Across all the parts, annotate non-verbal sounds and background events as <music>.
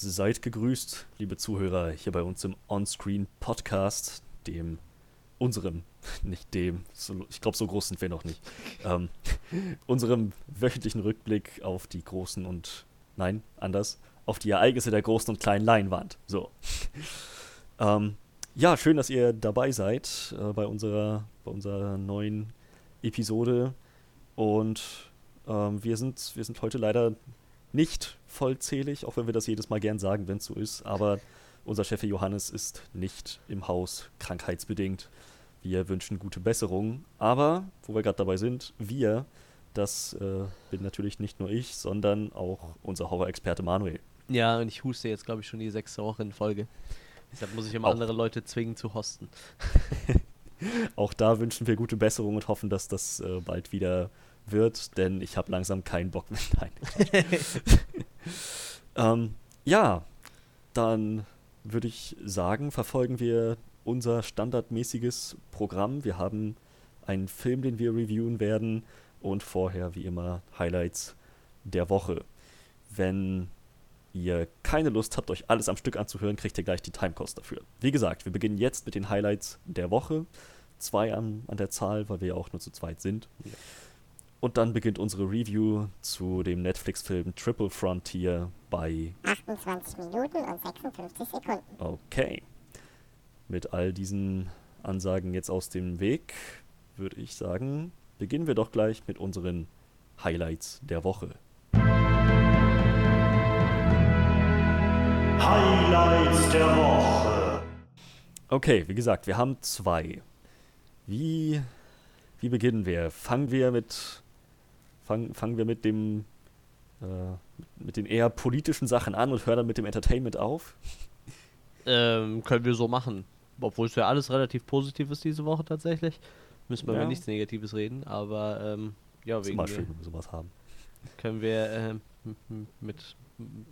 Seid gegrüßt, liebe Zuhörer, hier bei uns im Onscreen Podcast, dem unserem, <laughs> nicht dem, so, ich glaube, so groß sind wir noch nicht, ähm, <laughs> unserem wöchentlichen Rückblick auf die großen und, nein, anders, auf die Ereignisse der großen und kleinen Leinwand. So. <laughs> ähm, ja, schön, dass ihr dabei seid äh, bei, unserer, bei unserer neuen Episode. Und ähm, wir, sind, wir sind heute leider nicht vollzählig, auch wenn wir das jedes Mal gern sagen, wenn es so ist. Aber unser Chef Johannes ist nicht im Haus, krankheitsbedingt. Wir wünschen gute Besserung. Aber, wo wir gerade dabei sind, wir, das äh, bin natürlich nicht nur ich, sondern auch unser Horror-Experte Manuel. Ja, und ich huste jetzt, glaube ich, schon die sechste Woche in Folge. Deshalb muss ich immer auch. andere Leute zwingen zu hosten. <laughs> auch da wünschen wir gute Besserung und hoffen, dass das äh, bald wieder wird, denn ich habe langsam keinen Bock mehr. <laughs> Nein. <laughs> ähm, ja, dann würde ich sagen, verfolgen wir unser standardmäßiges Programm. Wir haben einen Film, den wir reviewen werden und vorher wie immer Highlights der Woche. Wenn ihr keine Lust habt, euch alles am Stück anzuhören, kriegt ihr gleich die Timecost dafür. Wie gesagt, wir beginnen jetzt mit den Highlights der Woche. Zwei an, an der Zahl, weil wir ja auch nur zu zweit sind. Ja. Und dann beginnt unsere Review zu dem Netflix-Film Triple Frontier bei 28 Minuten und 56 Sekunden. Okay. Mit all diesen Ansagen jetzt aus dem Weg, würde ich sagen, beginnen wir doch gleich mit unseren Highlights der Woche. Highlights der Woche. Okay, wie gesagt, wir haben zwei. Wie, wie beginnen wir? Fangen wir mit Fang, fangen wir mit dem äh, mit den eher politischen Sachen an und hören dann mit dem Entertainment auf? Ähm, können wir so machen. Obwohl es ja alles relativ positiv ist diese Woche tatsächlich. Müssen wir ja. über nichts Negatives reden, aber ähm, ja, wegen. Ist mal schön, wenn wir sowas haben. Können wir äh, mit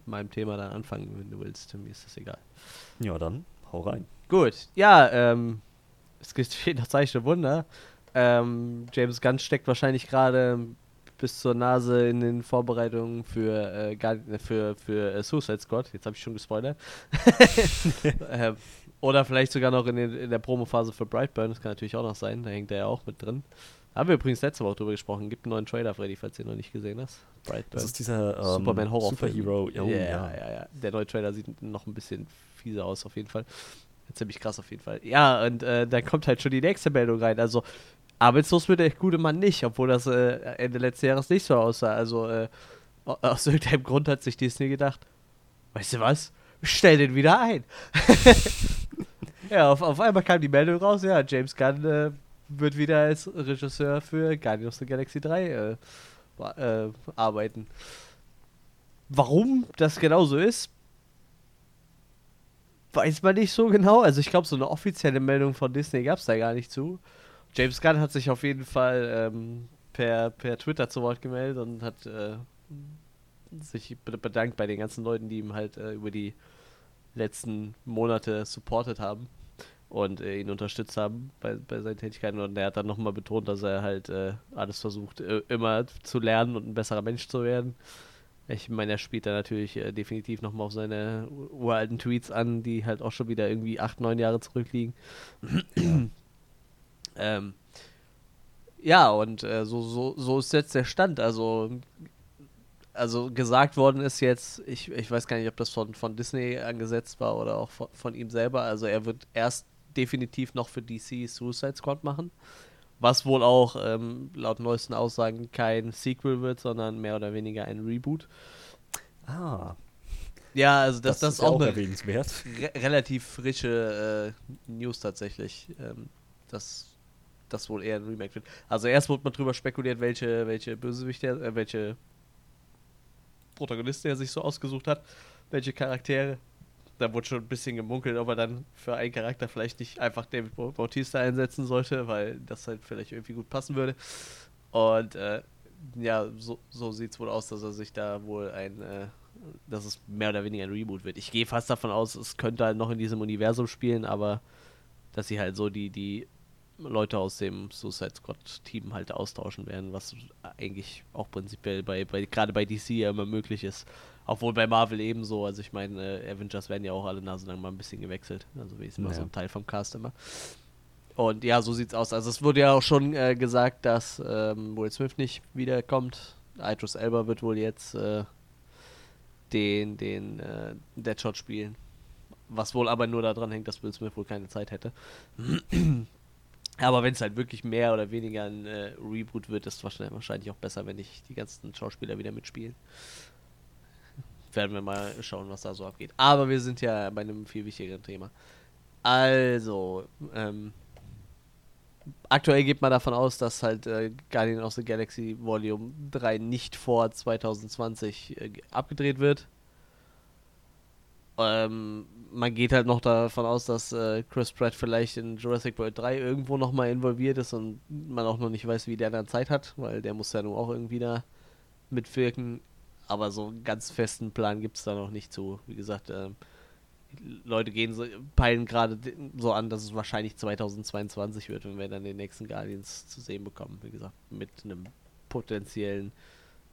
meinem Thema dann anfangen, wenn du willst. Mir ist das egal. Ja, dann hau rein. Gut, ja, ähm, es geschieht <laughs> noch Zeichen Wunder. Ähm, James Gunn steckt wahrscheinlich gerade bis zur Nase in den Vorbereitungen für, äh, für, für äh, Suicide Squad. Jetzt habe ich schon gespoilert. <laughs> äh, oder vielleicht sogar noch in, den, in der Promophase für Brightburn. Das kann natürlich auch noch sein. Da hängt er ja auch mit drin. Haben wir übrigens letzte Woche drüber gesprochen. Gibt einen neuen Trailer, Freddy, falls du ihn noch nicht gesehen hast. Brightburn. Das ist dieser ähm, Superman Horror Superhero. Oh, ja, ja, ja, ja. Der neue Trailer sieht noch ein bisschen fieser aus, auf jeden Fall. Ziemlich krass auf jeden Fall. Ja, und äh, da kommt halt schon die nächste Meldung rein. Also Arbeitslos wird der gute Mann nicht, obwohl das äh, Ende letzten Jahres nicht so aussah. Also äh, aus irgendeinem Grund hat sich Disney gedacht, weißt du was, stell den wieder ein. <laughs> ja, auf, auf einmal kam die Meldung raus, ja, James Gunn äh, wird wieder als Regisseur für Guardians of the Galaxy 3 äh, äh, arbeiten. Warum das genau so ist, weiß man nicht so genau. Also ich glaube, so eine offizielle Meldung von Disney gab es da gar nicht zu. James Gunn hat sich auf jeden Fall ähm, per, per Twitter zu Wort gemeldet und hat äh, sich bedankt bei den ganzen Leuten, die ihm halt äh, über die letzten Monate supportet haben und äh, ihn unterstützt haben bei, bei seinen Tätigkeiten. Und er hat dann nochmal betont, dass er halt äh, alles versucht, äh, immer zu lernen und ein besserer Mensch zu werden. Ich meine, er spielt da natürlich äh, definitiv nochmal auf seine uralten Tweets an, die halt auch schon wieder irgendwie acht, neun Jahre zurückliegen. Ja. Ähm, ja, und äh, so, so, so ist jetzt der Stand. Also, also gesagt worden ist jetzt, ich, ich weiß gar nicht, ob das von, von Disney angesetzt war oder auch von, von ihm selber. Also er wird erst definitiv noch für DC Suicide Squad machen. Was wohl auch ähm, laut neuesten Aussagen kein Sequel wird, sondern mehr oder weniger ein Reboot. Ah. Ja, also das, das, das ist auch, auch erwähnenswert. Re relativ frische äh, News tatsächlich. Ähm, das das wohl eher ein Remake wird. Also erst wurde man drüber spekuliert, welche, welche Bösewichte, äh, welche Protagonisten er sich so ausgesucht hat, welche Charaktere. Da wurde schon ein bisschen gemunkelt, ob er dann für einen Charakter vielleicht nicht einfach David Bautista einsetzen sollte, weil das halt vielleicht irgendwie gut passen würde. Und äh, ja, so, so sieht es wohl aus, dass er sich da wohl ein, äh, dass es mehr oder weniger ein Reboot wird. Ich gehe fast davon aus, es könnte halt noch in diesem Universum spielen, aber dass sie halt so die, die Leute aus dem Suicide Squad-Team halt austauschen werden, was eigentlich auch prinzipiell bei, bei gerade bei DC ja immer möglich ist. Obwohl bei Marvel ebenso, also ich meine, äh, Avengers werden ja auch alle naselang mal ein bisschen gewechselt. Also wie ist immer Ja. so ein Teil vom Cast immer. Und ja, so sieht's aus. Also es wurde ja auch schon äh, gesagt, dass ähm, Will Smith nicht wiederkommt. Idris Elba wird wohl jetzt äh, den, den äh, Deadshot spielen. Was wohl aber nur daran hängt, dass Will Smith wohl keine Zeit hätte. Aber wenn es halt wirklich mehr oder weniger ein äh, Reboot wird, ist es wahrscheinlich, auch besser, wenn nicht die ganzen Schauspieler wieder mitspielen. <laughs> Werden wir mal schauen, was da so abgeht. Aber wir sind ja bei einem viel wichtigeren Thema. Also, ähm, aktuell geht man davon aus, dass halt äh, Guardian of the Galaxy Volume 3 nicht vor 2020 äh, abgedreht wird. Ähm, man geht halt noch davon aus, dass äh, Chris Pratt vielleicht in Jurassic World 3 irgendwo nochmal involviert ist und man auch noch nicht weiß, wie der dann Zeit hat, weil der muss ja nun auch irgendwie da mitwirken. Aber so einen ganz festen Plan gibt es da noch nicht zu. Wie gesagt, ähm, Leute gehen so, peilen gerade de- so an, dass es wahrscheinlich 2022 wird, wenn wir dann den nächsten Guardians zu sehen bekommen. Wie gesagt, mit einem potenziellen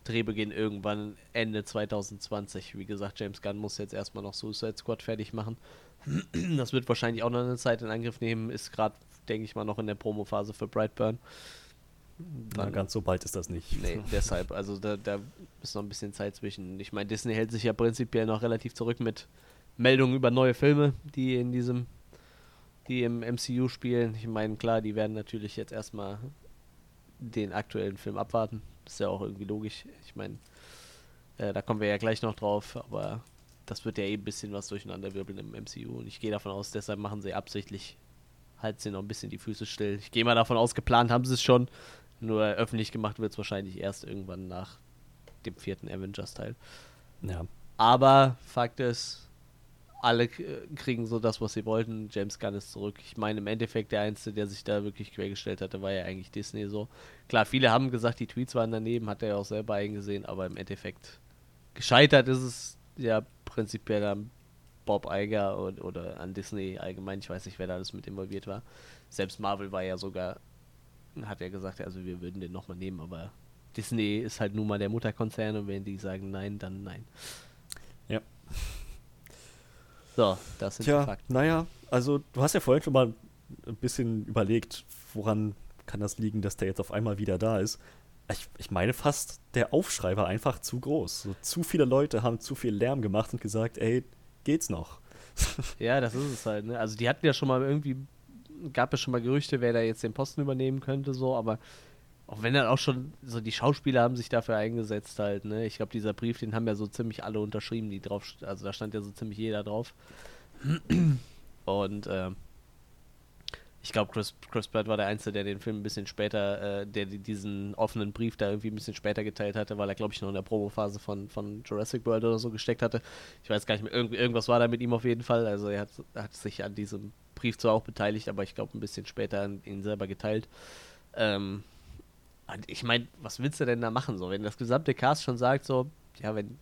Drehbeginn irgendwann Ende 2020. Wie gesagt, James Gunn muss jetzt erstmal noch Suicide Squad fertig machen. <clears throat> Das wird wahrscheinlich auch noch eine Zeit in Angriff nehmen. Ist gerade, denke ich mal, noch in der Promophase für Brightburn. Na, ganz so bald ist das nicht. Nee, <laughs> deshalb, also da, da ist noch ein bisschen Zeit zwischen. Ich meine, Disney hält sich ja prinzipiell noch relativ zurück mit Meldungen über neue Filme, die in diesem, die im MCU spielen. Ich meine, klar, die werden natürlich jetzt erstmal den aktuellen Film abwarten. Ist ja auch irgendwie logisch. Ich meine, äh, da kommen wir ja gleich noch drauf, aber das wird ja eben ein bisschen was durcheinanderwirbeln im MCU und ich gehe davon aus, deshalb machen sie absichtlich, halten sie noch ein bisschen die Füße still. Ich gehe mal davon aus, geplant haben sie es schon, nur öffentlich gemacht wird es wahrscheinlich erst irgendwann nach dem vierten Avengers-Teil. Ja, Aber Fakt ist, alle k- kriegen so das, was sie wollten. James Gunn ist zurück. Ich meine, im Endeffekt der Einzige, der sich da wirklich quergestellt hatte, war ja eigentlich Disney so. Klar, viele haben gesagt, die Tweets waren daneben, hat er ja auch selber eingesehen, aber im Endeffekt gescheitert ist es ja prinzipiell an Bob Iger und, oder an Disney allgemein. Ich weiß nicht, wer da alles mit involviert war. Selbst Marvel war ja sogar, hat ja gesagt, also wir würden den nochmal nehmen, aber Disney ist halt nun mal der Mutterkonzern und wenn die sagen nein, dann nein. Ja. So, das sind die Tja, Fakten. naja, also du hast ja vorhin schon mal ein bisschen überlegt, woran kann das liegen, dass der jetzt auf einmal wieder da ist. Ich, ich meine fast, der Aufschrei war einfach zu groß. So, zu viele Leute haben zu viel Lärm gemacht und gesagt, ey, geht's noch? <laughs> Ja, das ist es halt, ne? Also die hatten ja schon mal irgendwie, gab es schon mal Gerüchte, wer da jetzt den Posten übernehmen könnte, so, aber auch wenn dann auch schon, so die Schauspieler haben sich dafür eingesetzt halt, ne? Ich glaube, dieser Brief, den haben ja so ziemlich alle unterschrieben, die drauf, also da stand ja so ziemlich jeder drauf. <clears throat> Und ähm, ich glaube, Chris, Chris Pratt war der Einzige, der den Film ein bisschen später, äh, der die- diesen offenen Brief da irgendwie ein bisschen später geteilt hatte, weil er, glaube ich, noch in der Promophase von, von Jurassic World oder so gesteckt hatte. Ich weiß gar nicht mehr, irgend, irgendwas war da mit ihm auf jeden Fall. Also er hat, hat sich an diesem Brief zwar auch beteiligt, aber ich glaube ein bisschen später an ihn selber geteilt. Ähm, und ich meine, was willst du denn da machen? So, wenn das gesamte Cast schon sagt, so, ja, wenn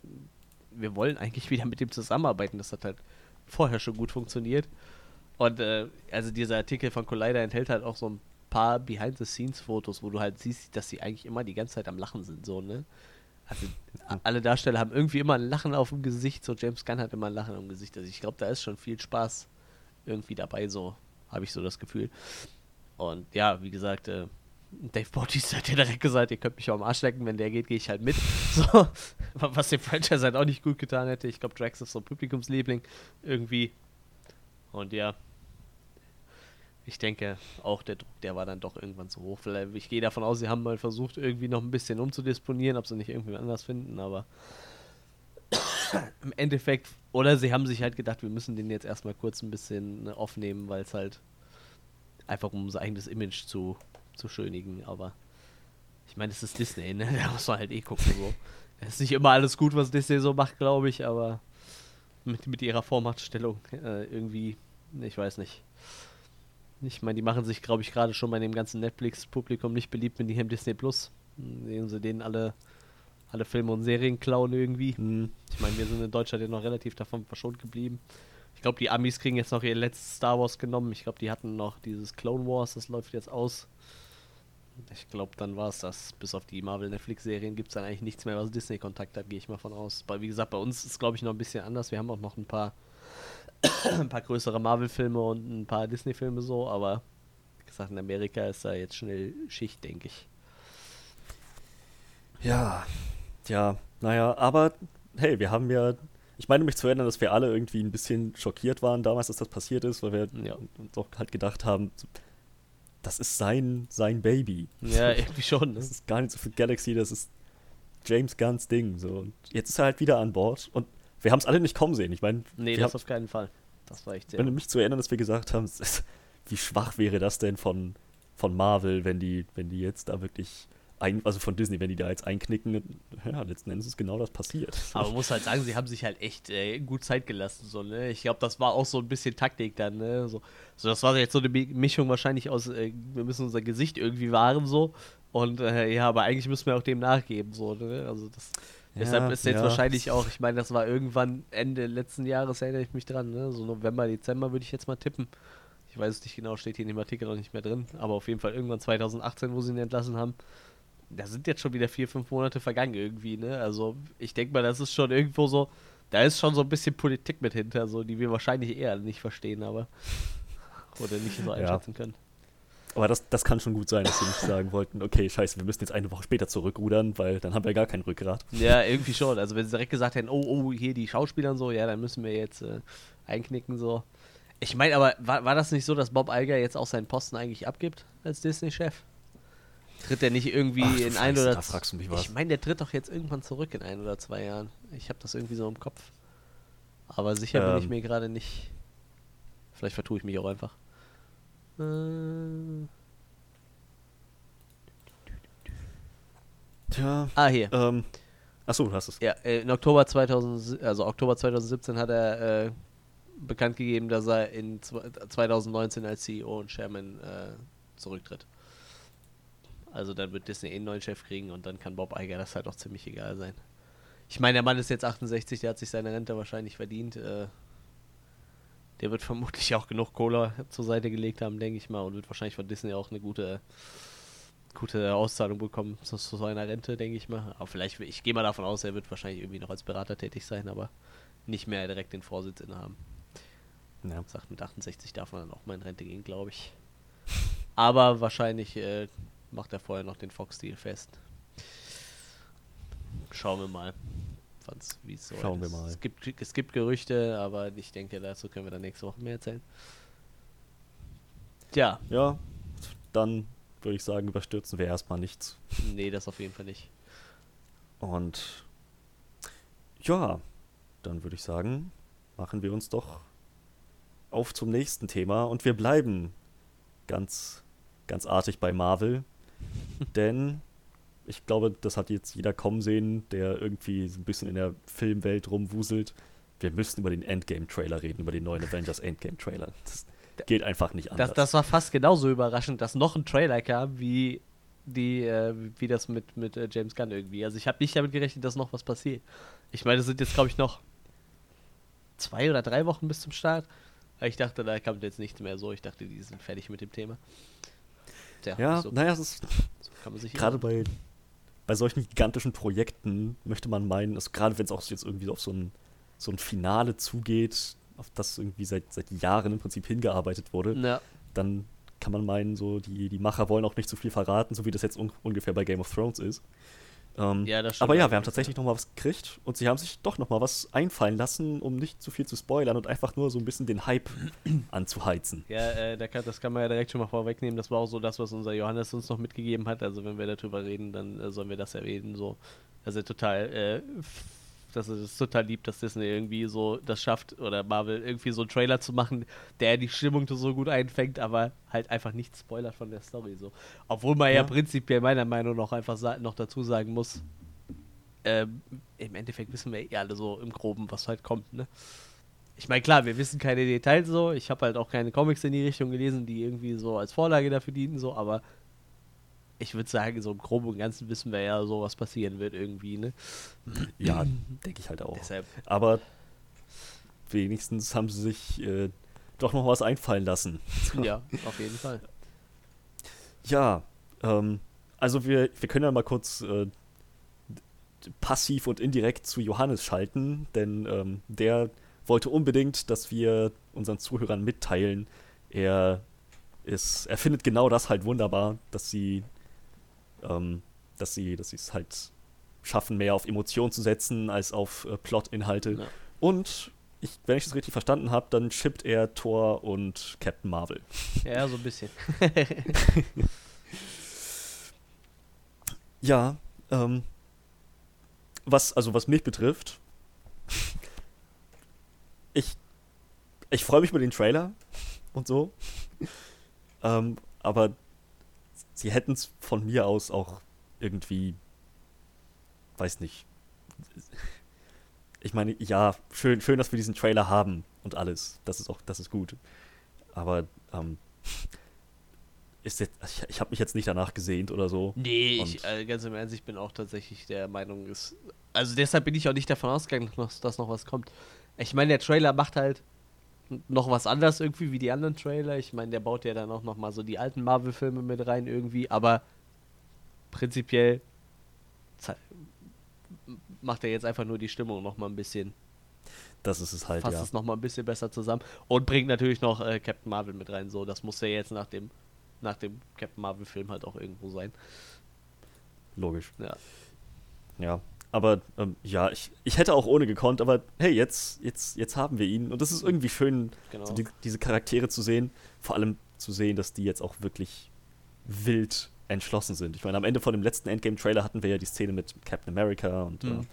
wir wollen eigentlich <laughs> wieder mit dem zusammenarbeiten, das hat halt vorher schon gut funktioniert. Und äh, also dieser Artikel von Collider enthält halt auch so ein paar Behind-the-Scenes-Fotos, wo du halt siehst, dass sie eigentlich immer die ganze Zeit am Lachen sind, so, ne? Also a- alle Darsteller haben irgendwie immer ein Lachen auf dem Gesicht, so James Gunn hat immer ein Lachen auf dem Gesicht. Also ich glaube, da ist schon viel Spaß irgendwie dabei, so habe ich so das Gefühl. Und ja, wie gesagt, äh, Dave Bautista hat ja direkt gesagt, ihr könnt mich auch am Arsch lecken, wenn der geht, gehe ich halt mit. <laughs> So, was dem Franchise halt auch nicht gut getan hätte. Ich glaube, Drax ist so ein Publikumsliebling irgendwie. Und ja, ich denke, auch der Druck, der war dann doch irgendwann zu hoch. Vielleicht, ich gehe davon aus, sie haben mal versucht, irgendwie noch ein bisschen umzudisponieren, ob sie nicht irgendwie anders finden, aber im Endeffekt, oder sie haben sich halt gedacht, wir müssen den jetzt erstmal kurz ein bisschen ne, aufnehmen, weil es halt einfach um sein eigenes Image zu, zu schönigen, aber ich meine, es ist Disney, ne? <laughs> Da muss man halt eh gucken, so. Es ist nicht immer alles gut, was Disney so macht, glaube ich, aber mit, mit ihrer Vormachtstellung äh, irgendwie, ne, ich weiß nicht. Ich meine, die machen sich, glaube ich, gerade schon bei dem ganzen Netflix-Publikum nicht beliebt mit ihrem Disney Plus. Sehen sie denen alle, alle Filme und Serien klauen irgendwie. Hm, Ich meine, wir sind in Deutschland ja noch relativ davon verschont geblieben. Ich glaube, die Amis kriegen jetzt noch ihr letztes Star Wars genommen. Ich glaube, die hatten noch dieses Clone Wars, das läuft jetzt aus. Ich glaube, dann war es das. Bis auf die Marvel-Netflix-Serien gibt es dann eigentlich nichts mehr, was Disney-Kontakt hat, gehe ich mal von aus. Weil, wie gesagt, bei uns ist glaube ich, noch ein bisschen anders. Wir haben auch noch ein paar, <coughs> ein paar größere Marvel-Filme und ein paar Disney-Filme so, aber wie gesagt, in Amerika ist da jetzt schnell Schicht, denke ich. Ja, ja, naja, aber hey, wir haben ja, ich meine mich zu erinnern, dass wir alle irgendwie ein bisschen schockiert waren damals, dass das passiert ist, weil wir Ja. doch halt gedacht haben, das ist sein, sein Baby. Ja, <laughs> irgendwie schon. Ne? Das ist gar nicht so für Galaxy, das ist James Gunns Ding. So. Und jetzt ist er halt wieder an Bord und wir haben es alle nicht kommen sehen. Ich meine, Nee, das haben- auf keinen Fall. Das war echt sehr. wenn du mich zu erinnern, dass wir gesagt haben, wie schwach wäre das denn von, von Marvel, wenn die, wenn die jetzt da wirklich ein, also von Disney, wenn die da jetzt einknicken, ja, letzten Endes ist genau das passiert. Aber man muss halt sagen, sie haben sich halt echt äh, gut Zeit gelassen. So, ne? Ich glaube, das war auch so ein bisschen Taktik dann. Ne? So, so, das war jetzt so eine Mi- Mischung wahrscheinlich aus, äh, wir müssen unser Gesicht irgendwie wahren so. Und äh, ja, aber eigentlich müssen wir auch dem nachgeben. So, ne? Also das, deshalb ist jetzt ja. wahrscheinlich auch, ich meine, das war irgendwann Ende letzten Jahres, erinnere ich mich dran. Ne? So November, Dezember würde ich jetzt mal tippen. Ich weiß es nicht genau, steht hier in dem Artikel noch nicht mehr drin. Aber auf jeden Fall irgendwann 2018, wo sie ihn entlassen haben. Da sind jetzt schon wieder vier, fünf Monate vergangen irgendwie, ne? Also ich denke mal, das ist schon irgendwo so, da ist schon so ein bisschen Politik mit hinter, so die wir wahrscheinlich eher nicht verstehen, aber <laughs> oder nicht so Ja. einschätzen können. Aber das, das kann schon gut sein, dass sie nicht sagen wollten, okay, scheiße, wir müssen jetzt eine Woche später zurückrudern, weil dann haben wir gar kein Rückgrat. Ja, irgendwie schon. Also wenn sie direkt gesagt hätten, oh, oh, hier die Schauspieler und so, ja, dann müssen wir jetzt äh, einknicken so. Ich meine, aber war, war das nicht so, dass Bob Iger jetzt auch seinen Posten eigentlich abgibt als Disney-Chef? Tritt der nicht irgendwie Ach, in ein oder mich was. Ich meine, der tritt doch jetzt irgendwann zurück in ein oder zwei Jahren. Ich habe das irgendwie so im Kopf. Aber sicher bin ich Ähm. mir gerade nicht. Vielleicht vertue ich mich auch einfach. Äh, Tja, ah, hier. ähm, achso, du hast es. Ja, äh, in Oktober 2000, also Oktober 2017 hat er äh, bekannt gegeben, dass er in zwe- 2019 als CEO und Chairman äh, zurücktritt. Also dann wird Disney eh einen neuen Chef kriegen und dann kann Bob Iger das halt auch ziemlich egal sein. Ich meine, der Mann ist jetzt 68, der hat sich seine Rente wahrscheinlich verdient. Äh, der wird vermutlich auch genug Cola zur Seite gelegt haben, denke ich mal, und wird wahrscheinlich von Disney auch eine gute, gute Auszahlung bekommen zu, zu seiner Rente, denke ich mal. Aber vielleicht, ich gehe mal davon aus, er wird wahrscheinlich irgendwie noch als Berater tätig sein, aber nicht mehr direkt den Vorsitz innehaben. Ja. Sagt, mit 68 darf man dann auch mal in Rente gehen, glaube ich. Aber wahrscheinlich äh, macht er vorher noch den Fox-Deal fest. Schauen wir mal, wann's- wie es so Schauen wir ist. mal. Es gibt, es gibt Gerüchte, aber ich denke, dazu können wir dann nächste Woche mehr erzählen. Tja, ja, dann würde ich sagen, überstürzen wir erstmal nichts. nee, das auf jeden Fall nicht. Und ja, dann würde ich sagen, machen wir uns doch auf zum nächsten Thema und wir bleiben ganz, ganz artig bei Marvel. <laughs> denn ich glaube, das hat jetzt jeder kommen sehen, der irgendwie so ein bisschen in der Filmwelt rumwuselt. Wir müssen über den Endgame-Trailer reden, über den neuen Avengers Endgame-Trailer. Das geht einfach nicht anders. Das, das war fast genauso überraschend, dass noch ein Trailer kam, wie die, äh, wie das mit, mit äh, James Gunn irgendwie. Also ich habe nicht damit gerechnet, dass noch was passiert. Ich meine, es sind jetzt, glaube ich, noch zwei oder drei Wochen bis zum Start. Ich dachte, da kommt jetzt nichts mehr so. Ich dachte, die sind fertig mit dem Thema. Tja, ja, so, naja, es ist so kann man sich gerade bei, bei solchen gigantischen Projekten möchte man meinen, also gerade wenn es auch jetzt irgendwie so auf so ein, so ein Finale zugeht, auf das irgendwie seit, seit Jahren im Prinzip hingearbeitet wurde, Ja, dann kann man meinen, so die, die Macher wollen auch nicht zu viel verraten, so wie das jetzt un ungefähr bei Game of Thrones ist. Ähm, Ja, das stimmt aber ja, wir haben tatsächlich noch mal was gekriegt und sie haben sich doch noch mal was einfallen lassen, um nicht zu viel zu spoilern und einfach nur so ein bisschen den Hype <clears throat> anzuheizen. ja äh, da kann, das kann man ja direkt schon mal vorwegnehmen. Das war auch so das, was unser Johannes uns noch mitgegeben hat. Also wenn wir darüber reden, dann äh, sollen wir das erwähnen. So, er total, äh, das total liebt, dass Disney irgendwie so das schafft oder Marvel irgendwie so einen Trailer zu machen, der die Stimmung so gut einfängt, aber halt einfach nicht spoilert von der Story. So, obwohl man ja, Ja. prinzipiell meiner Meinung nach einfach noch dazu sagen muss. Ähm, Im Endeffekt wissen wir eh alle so im Groben, was halt kommt, ne? Ich meine, klar, wir wissen keine Details so. Ich habe halt auch keine Comics in die Richtung gelesen, die irgendwie so als Vorlage dafür dienten, so, aber ich würde sagen, so im Groben und Ganzen wissen wir ja so, was passieren wird irgendwie, ne? Ja, <clears throat> denke ich halt auch. Deshalb, Aber wenigstens haben sie sich äh, doch noch was einfallen lassen. <laughs> ja, auf jeden Fall. Ja, ähm, also wir, wir können ja mal kurz äh, passiv und indirekt zu Johannes schalten, denn ähm, der wollte unbedingt, dass wir unseren Zuhörern mitteilen, er ist, er findet genau das halt wunderbar, dass sie, ähm, dass sie, dass es halt schaffen, mehr auf Emotionen zu setzen als auf äh, Plot-Inhalte. Ja. Und ich, wenn ich das richtig verstanden habe, dann shippt er Thor und Captain Marvel. <laughs> Ja, so ein bisschen. <laughs> Ja, ähm, was, also was mich betrifft, ich, ich freue mich über den Trailer und so, <laughs> ähm, aber sie hätten es von mir aus auch irgendwie, weiß nicht. Ich meine, ja, schön, schön, dass wir diesen Trailer haben und alles. Das ist auch, das ist gut. Aber ähm, ist jetzt, ich, ich habe mich jetzt nicht danach gesehnt oder so. Nee, ich, äh, ganz im Ernst, ich bin auch tatsächlich der Meinung, ist. Also deshalb bin ich auch nicht davon ausgegangen, dass noch was kommt. Ich meine, der Trailer macht halt noch was anders irgendwie wie die anderen Trailer. Ich meine, der baut ja dann auch noch mal so die alten Marvel-Filme mit rein irgendwie, aber prinzipiell macht er jetzt einfach nur die Stimmung noch mal ein bisschen, Das ist es halt, fasst ja. es noch mal ein bisschen besser zusammen und bringt natürlich noch äh, Captain Marvel mit rein. So, das muss ja jetzt nach dem nach dem Captain Marvel-Film halt auch irgendwo sein. Logisch. Ja. Ja. Aber ähm, ja, ich, ich hätte auch ohne gekonnt, aber hey, jetzt, jetzt, jetzt haben wir ihn. Und das ist irgendwie schön, Genau. so die, diese Charaktere zu sehen. Vor allem zu sehen, dass die jetzt auch wirklich wild entschlossen sind. Ich meine, am Ende von dem letzten Endgame-Trailer hatten wir ja die Szene mit Captain America und äh, Mhm.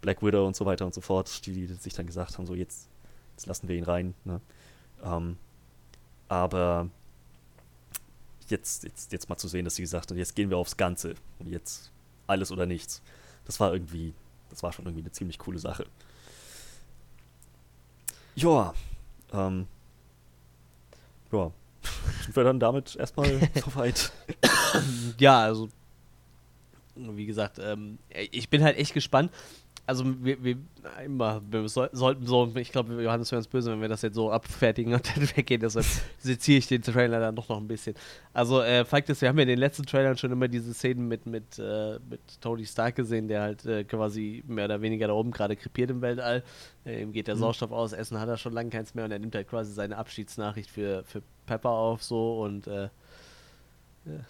Black Widow und so weiter und so fort, die, die sich dann gesagt haben, so jetzt, jetzt lassen wir ihn rein. Ne? Ähm, aber jetzt, jetzt, jetzt mal zu sehen, dass sie gesagt haben, jetzt gehen wir aufs Ganze. Und jetzt alles oder nichts. Das war irgendwie, das war schon irgendwie eine ziemlich coole Sache. Ja, ähm, ja, sind wir dann damit erstmal <laughs> soweit. Ja, also wie gesagt, ähm, ich bin halt echt gespannt. Also wir, wir, immer, wir soll, sollten so, ich glaube, Johannes wäre uns böse, wenn wir das jetzt so abfertigen und <laughs> dann weggehen. Deshalb <laughs> seziere ich den Trailer dann doch noch ein bisschen. Also äh, Fakt ist, wir haben ja in den letzten Trailern schon immer diese Szenen mit, mit, äh, mit Tony Stark gesehen, der halt äh, quasi mehr oder weniger da oben gerade krepiert im Weltall. Äh, ihm geht der Mhm. Sauerstoff aus, Essen hat er schon lange keins mehr und er nimmt halt quasi seine Abschiedsnachricht für, für Pepper auf so und äh,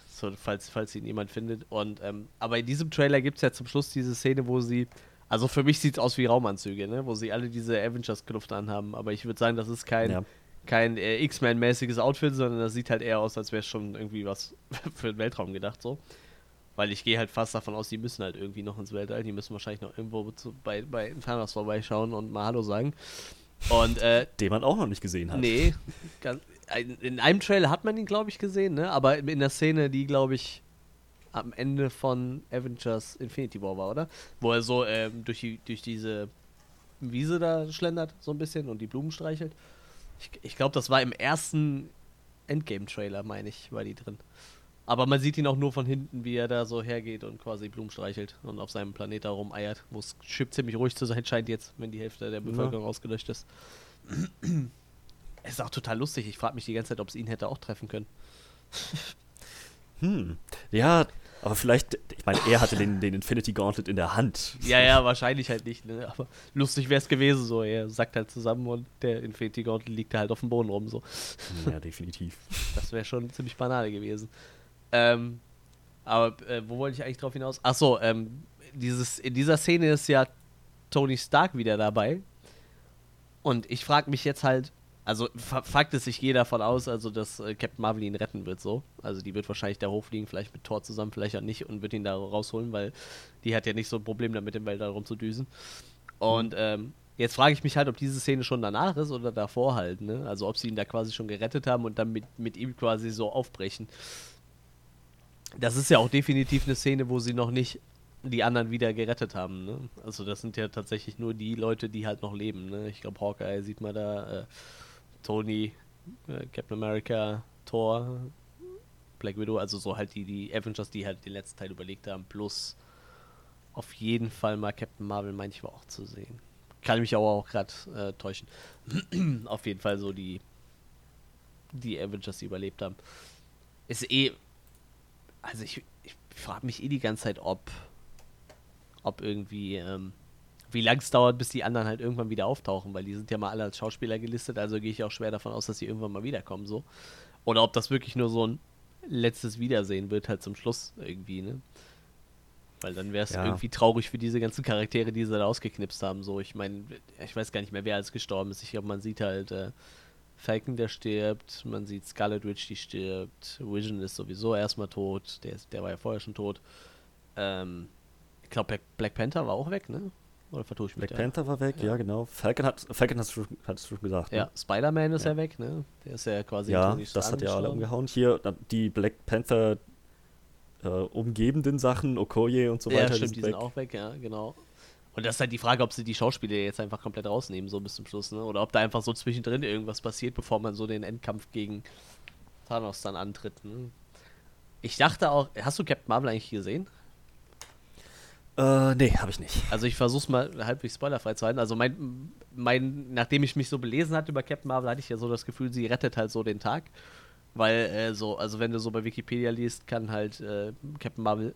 so, falls, falls ihn jemand findet. Und, ähm, aber in diesem Trailer gibt es ja zum Schluss diese Szene, wo sie, also für mich sieht es aus wie Raumanzüge, ne? wo sie alle diese Avengers-Kluft anhaben. Aber ich würde sagen, das ist kein, Ja. kein äh, X-Men-mäßiges Outfit, sondern das sieht halt eher aus, als wäre es schon irgendwie was <laughs> für den Weltraum gedacht, so. Weil ich gehe halt fast davon aus, die müssen halt irgendwie noch ins Weltall. Die müssen wahrscheinlich noch irgendwo zu, bei, bei Thanos vorbeischauen und mal Hallo sagen. Und äh, Den man auch noch nicht gesehen hat. Nee, ganz, in einem Trailer hat man ihn, glaube ich, gesehen, ne? Aber in der Szene, die, glaube ich, am Ende von Avengers Infinity War war, oder? Wo er so ähm, durch, die, durch diese Wiese da schlendert, so ein bisschen, und die Blumen streichelt. Ich, ich glaube, das war im ersten Endgame-Trailer, meine ich, war die drin. Aber man sieht ihn auch nur von hinten, wie er da so hergeht und quasi Blumen streichelt und auf seinem Planet da rumeiert, wo es Chip ziemlich ruhig zu sein scheint jetzt, wenn die Hälfte der Bevölkerung ausgelöscht ist. Es ist auch total lustig. Ich frage mich die ganze Zeit, ob es ihn hätte auch treffen können. Hm. Ja, aber vielleicht, ich meine, er hatte den, den Infinity Gauntlet in der Hand. Ja, ja, wahrscheinlich halt nicht. Ne? Aber lustig wäre es gewesen so. Er sackt halt zusammen und der Infinity Gauntlet liegt da halt auf dem Boden rum. So. Ja, definitiv. <laughs> Das wäre schon ziemlich banal gewesen. Ähm, aber äh, wo wollte ich eigentlich drauf hinaus? Achso, ähm, dieses, in dieser Szene ist ja Tony Stark wieder dabei. Und ich frage mich jetzt halt, also Fa- Fakt ist, ich gehe davon aus, also dass äh, Captain Marvel ihn retten wird so. Also die wird wahrscheinlich da hochfliegen, vielleicht mit Thor zusammen, vielleicht auch nicht und wird ihn da rausholen, weil die hat ja nicht so ein Problem damit, im Weltall rumzudüsen. Und ähm, jetzt frage ich mich halt, ob diese Szene schon danach ist oder davor halt, ne? Also ob sie ihn da quasi schon gerettet haben und dann mit, mit ihm quasi so aufbrechen. Das ist ja auch definitiv eine Szene, wo sie noch nicht die anderen wieder gerettet haben. Ne? Also das sind ja tatsächlich nur die Leute, die halt noch leben. Ne? Ich glaube, Hawkeye sieht man da, äh, Tony, äh, Captain America, Thor, Black Widow, also so halt die, die Avengers, die halt den letzten Teil überlegt haben, plus auf jeden Fall mal Captain Marvel, war auch zu sehen. Kann mich aber auch gerade äh, täuschen. <clears throat> auf jeden Fall so die, die Avengers, die überlebt haben. Ist eh also ich, ich frage mich eh die ganze Zeit, ob, ob irgendwie, ähm, wie lang es dauert, bis die anderen halt irgendwann wieder auftauchen, weil die sind ja mal alle als Schauspieler gelistet, also gehe ich auch schwer davon aus, dass sie irgendwann mal wiederkommen, so. Oder ob das wirklich nur so ein letztes Wiedersehen wird, halt zum Schluss irgendwie, ne? Weil dann wäre es Ja. irgendwie traurig für diese ganzen Charaktere, die sie da ausgeknipst haben. So, ich meine, ich weiß gar nicht mehr, wer alles gestorben ist. Ich glaube, man sieht halt äh, Falcon, der stirbt, man sieht Scarlet Witch, die stirbt, Vision ist sowieso erstmal tot, der, ist, der war ja vorher schon tot. Ähm, ich glaube, Black, Black Panther war auch weg, ne? Oder vertue ich mich Black da? Panther war weg, Ja. ja, genau. Falcon hat Falcon hast du, hattest du schon gesagt. Ja, Ne? Spider-Man ist ja. Ja. weg, ne? Der ist ja quasi ja das hat ja alle umgehauen. Hier die Black Panther äh, umgebenden Sachen, Okoye und so weiter. ja, stimmt, die sind weg. auch weg, ja, genau. Und das ist halt die Frage, ob sie die Schauspieler jetzt einfach komplett rausnehmen, so bis zum Schluss, ne? Oder ob da einfach so zwischendrin irgendwas passiert, bevor man so den Endkampf gegen Thanos dann antritt, ne? Ich dachte auch, hast du Captain Marvel eigentlich gesehen? Äh, nee, habe ich nicht. Also ich versuch's mal halbwegs spoilerfrei zu halten. Also mein, mein, nachdem ich mich so belesen hatte über Captain Marvel, hatte ich ja so das Gefühl, sie rettet halt so den Tag. Weil äh, so, also wenn du so bei Wikipedia liest, kann halt äh, Captain Marvel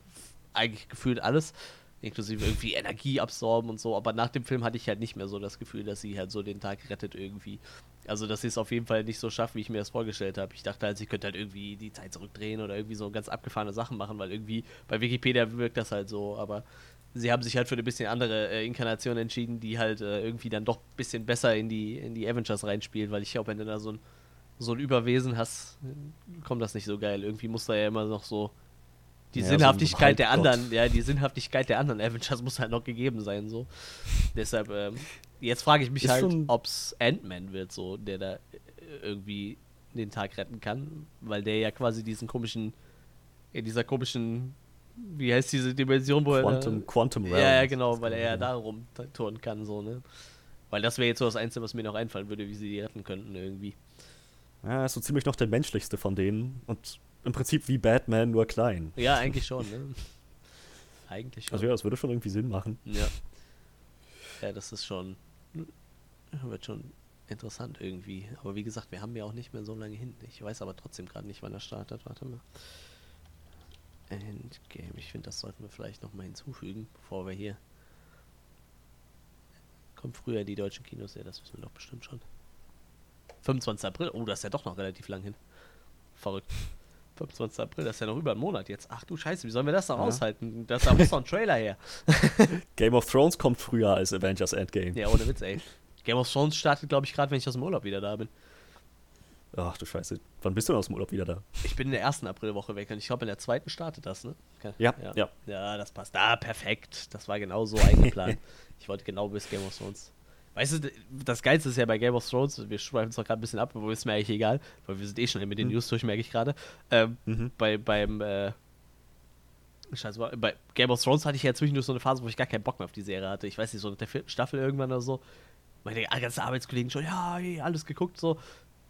eigentlich gefühlt alles, inklusive irgendwie Energie absorben und so. Aber nach dem Film hatte ich halt nicht mehr so das Gefühl, dass sie halt so den Tag rettet irgendwie. Also dass sie es auf jeden Fall nicht so schafft, wie ich mir das vorgestellt habe. Ich dachte halt, sie könnte halt irgendwie die Zeit zurückdrehen oder irgendwie so ganz abgefahrene Sachen machen, weil irgendwie bei Wikipedia wirkt das halt so. Aber sie haben sich halt für eine bisschen andere äh, Inkarnation entschieden, die halt äh, irgendwie dann doch ein bisschen besser in die, in die Avengers reinspielt, weil ich glaube, wenn du da so ein, so ein Überwesen hast, kommt das nicht so geil. Irgendwie muss da ja immer noch so die Ja, so Sinnhaftigkeit der Halbgott. anderen, ja, die Sinnhaftigkeit der anderen Avengers muss halt noch gegeben sein, so. Deshalb, ähm, jetzt frage ich mich Ist halt, ob es Ant-Man wird, so, der da äh, irgendwie den Tag retten kann, weil der ja quasi diesen komischen, in dieser komischen, wie heißt diese Dimension, wo er da- Quantum, Quantum Realm. ja, ja, genau, weil er ja da rumturnen kann, so, ne? Weil das wäre jetzt so das Einzige, was mir noch einfallen würde, wie sie die retten könnten, irgendwie. Ja, ist so ziemlich noch der menschlichste von denen. Und im Prinzip wie Batman, nur klein. Ja, eigentlich schon, ne? <laughs> Eigentlich schon. Also ja, das würde schon irgendwie Sinn machen. Ja. Ja, das ist schon. Wird schon interessant irgendwie. Aber wie gesagt, wir haben ja auch nicht mehr so lange hin. Ich weiß aber trotzdem gerade nicht, wann er startet. Warte mal. Endgame. Ich finde, das sollten wir vielleicht nochmal hinzufügen, bevor wir hier. Kommt früher die deutschen Kinos, ja, das wissen wir doch bestimmt schon. 25. April. Oh, das ist ja doch noch relativ lang hin. Verrückt. 25. April, das ist ja noch über einen Monat jetzt. Ach du Scheiße, wie sollen wir das noch Ja. aushalten? Das, da muss noch ein Trailer her. <laughs> Game of Thrones kommt früher als Avengers Endgame. Ja, ohne Witz, ey. Game of Thrones startet, glaube ich, gerade, wenn ich aus dem Urlaub wieder da bin. Ach du Scheiße. Wann bist du denn aus dem Urlaub wieder da? Ich bin in der ersten Aprilwoche weg und ich glaube, in der zweiten startet das, ne? Ja, ja. ja. Ja, das passt. Ah, perfekt. Das war genau so eingeplant. <laughs> ich wollte genau bis Game of Thrones. Weißt du, das Geilste ist ja bei Game of Thrones, wir schweifen zwar gerade ein bisschen ab, aber ist mir eigentlich egal, weil wir sind eh schon mit den Mhm. News durch, merke ich gerade. Ähm, Mhm. bei, beim, äh, Scheiße, bei- Game of Thrones hatte ich ja zwischendurch so eine Phase, wo ich gar keinen Bock mehr auf die Serie hatte. Ich weiß nicht, so mit der vierten Staffel irgendwann oder so. Meine ganzen Arbeitskollegen schon, ja, alles geguckt so.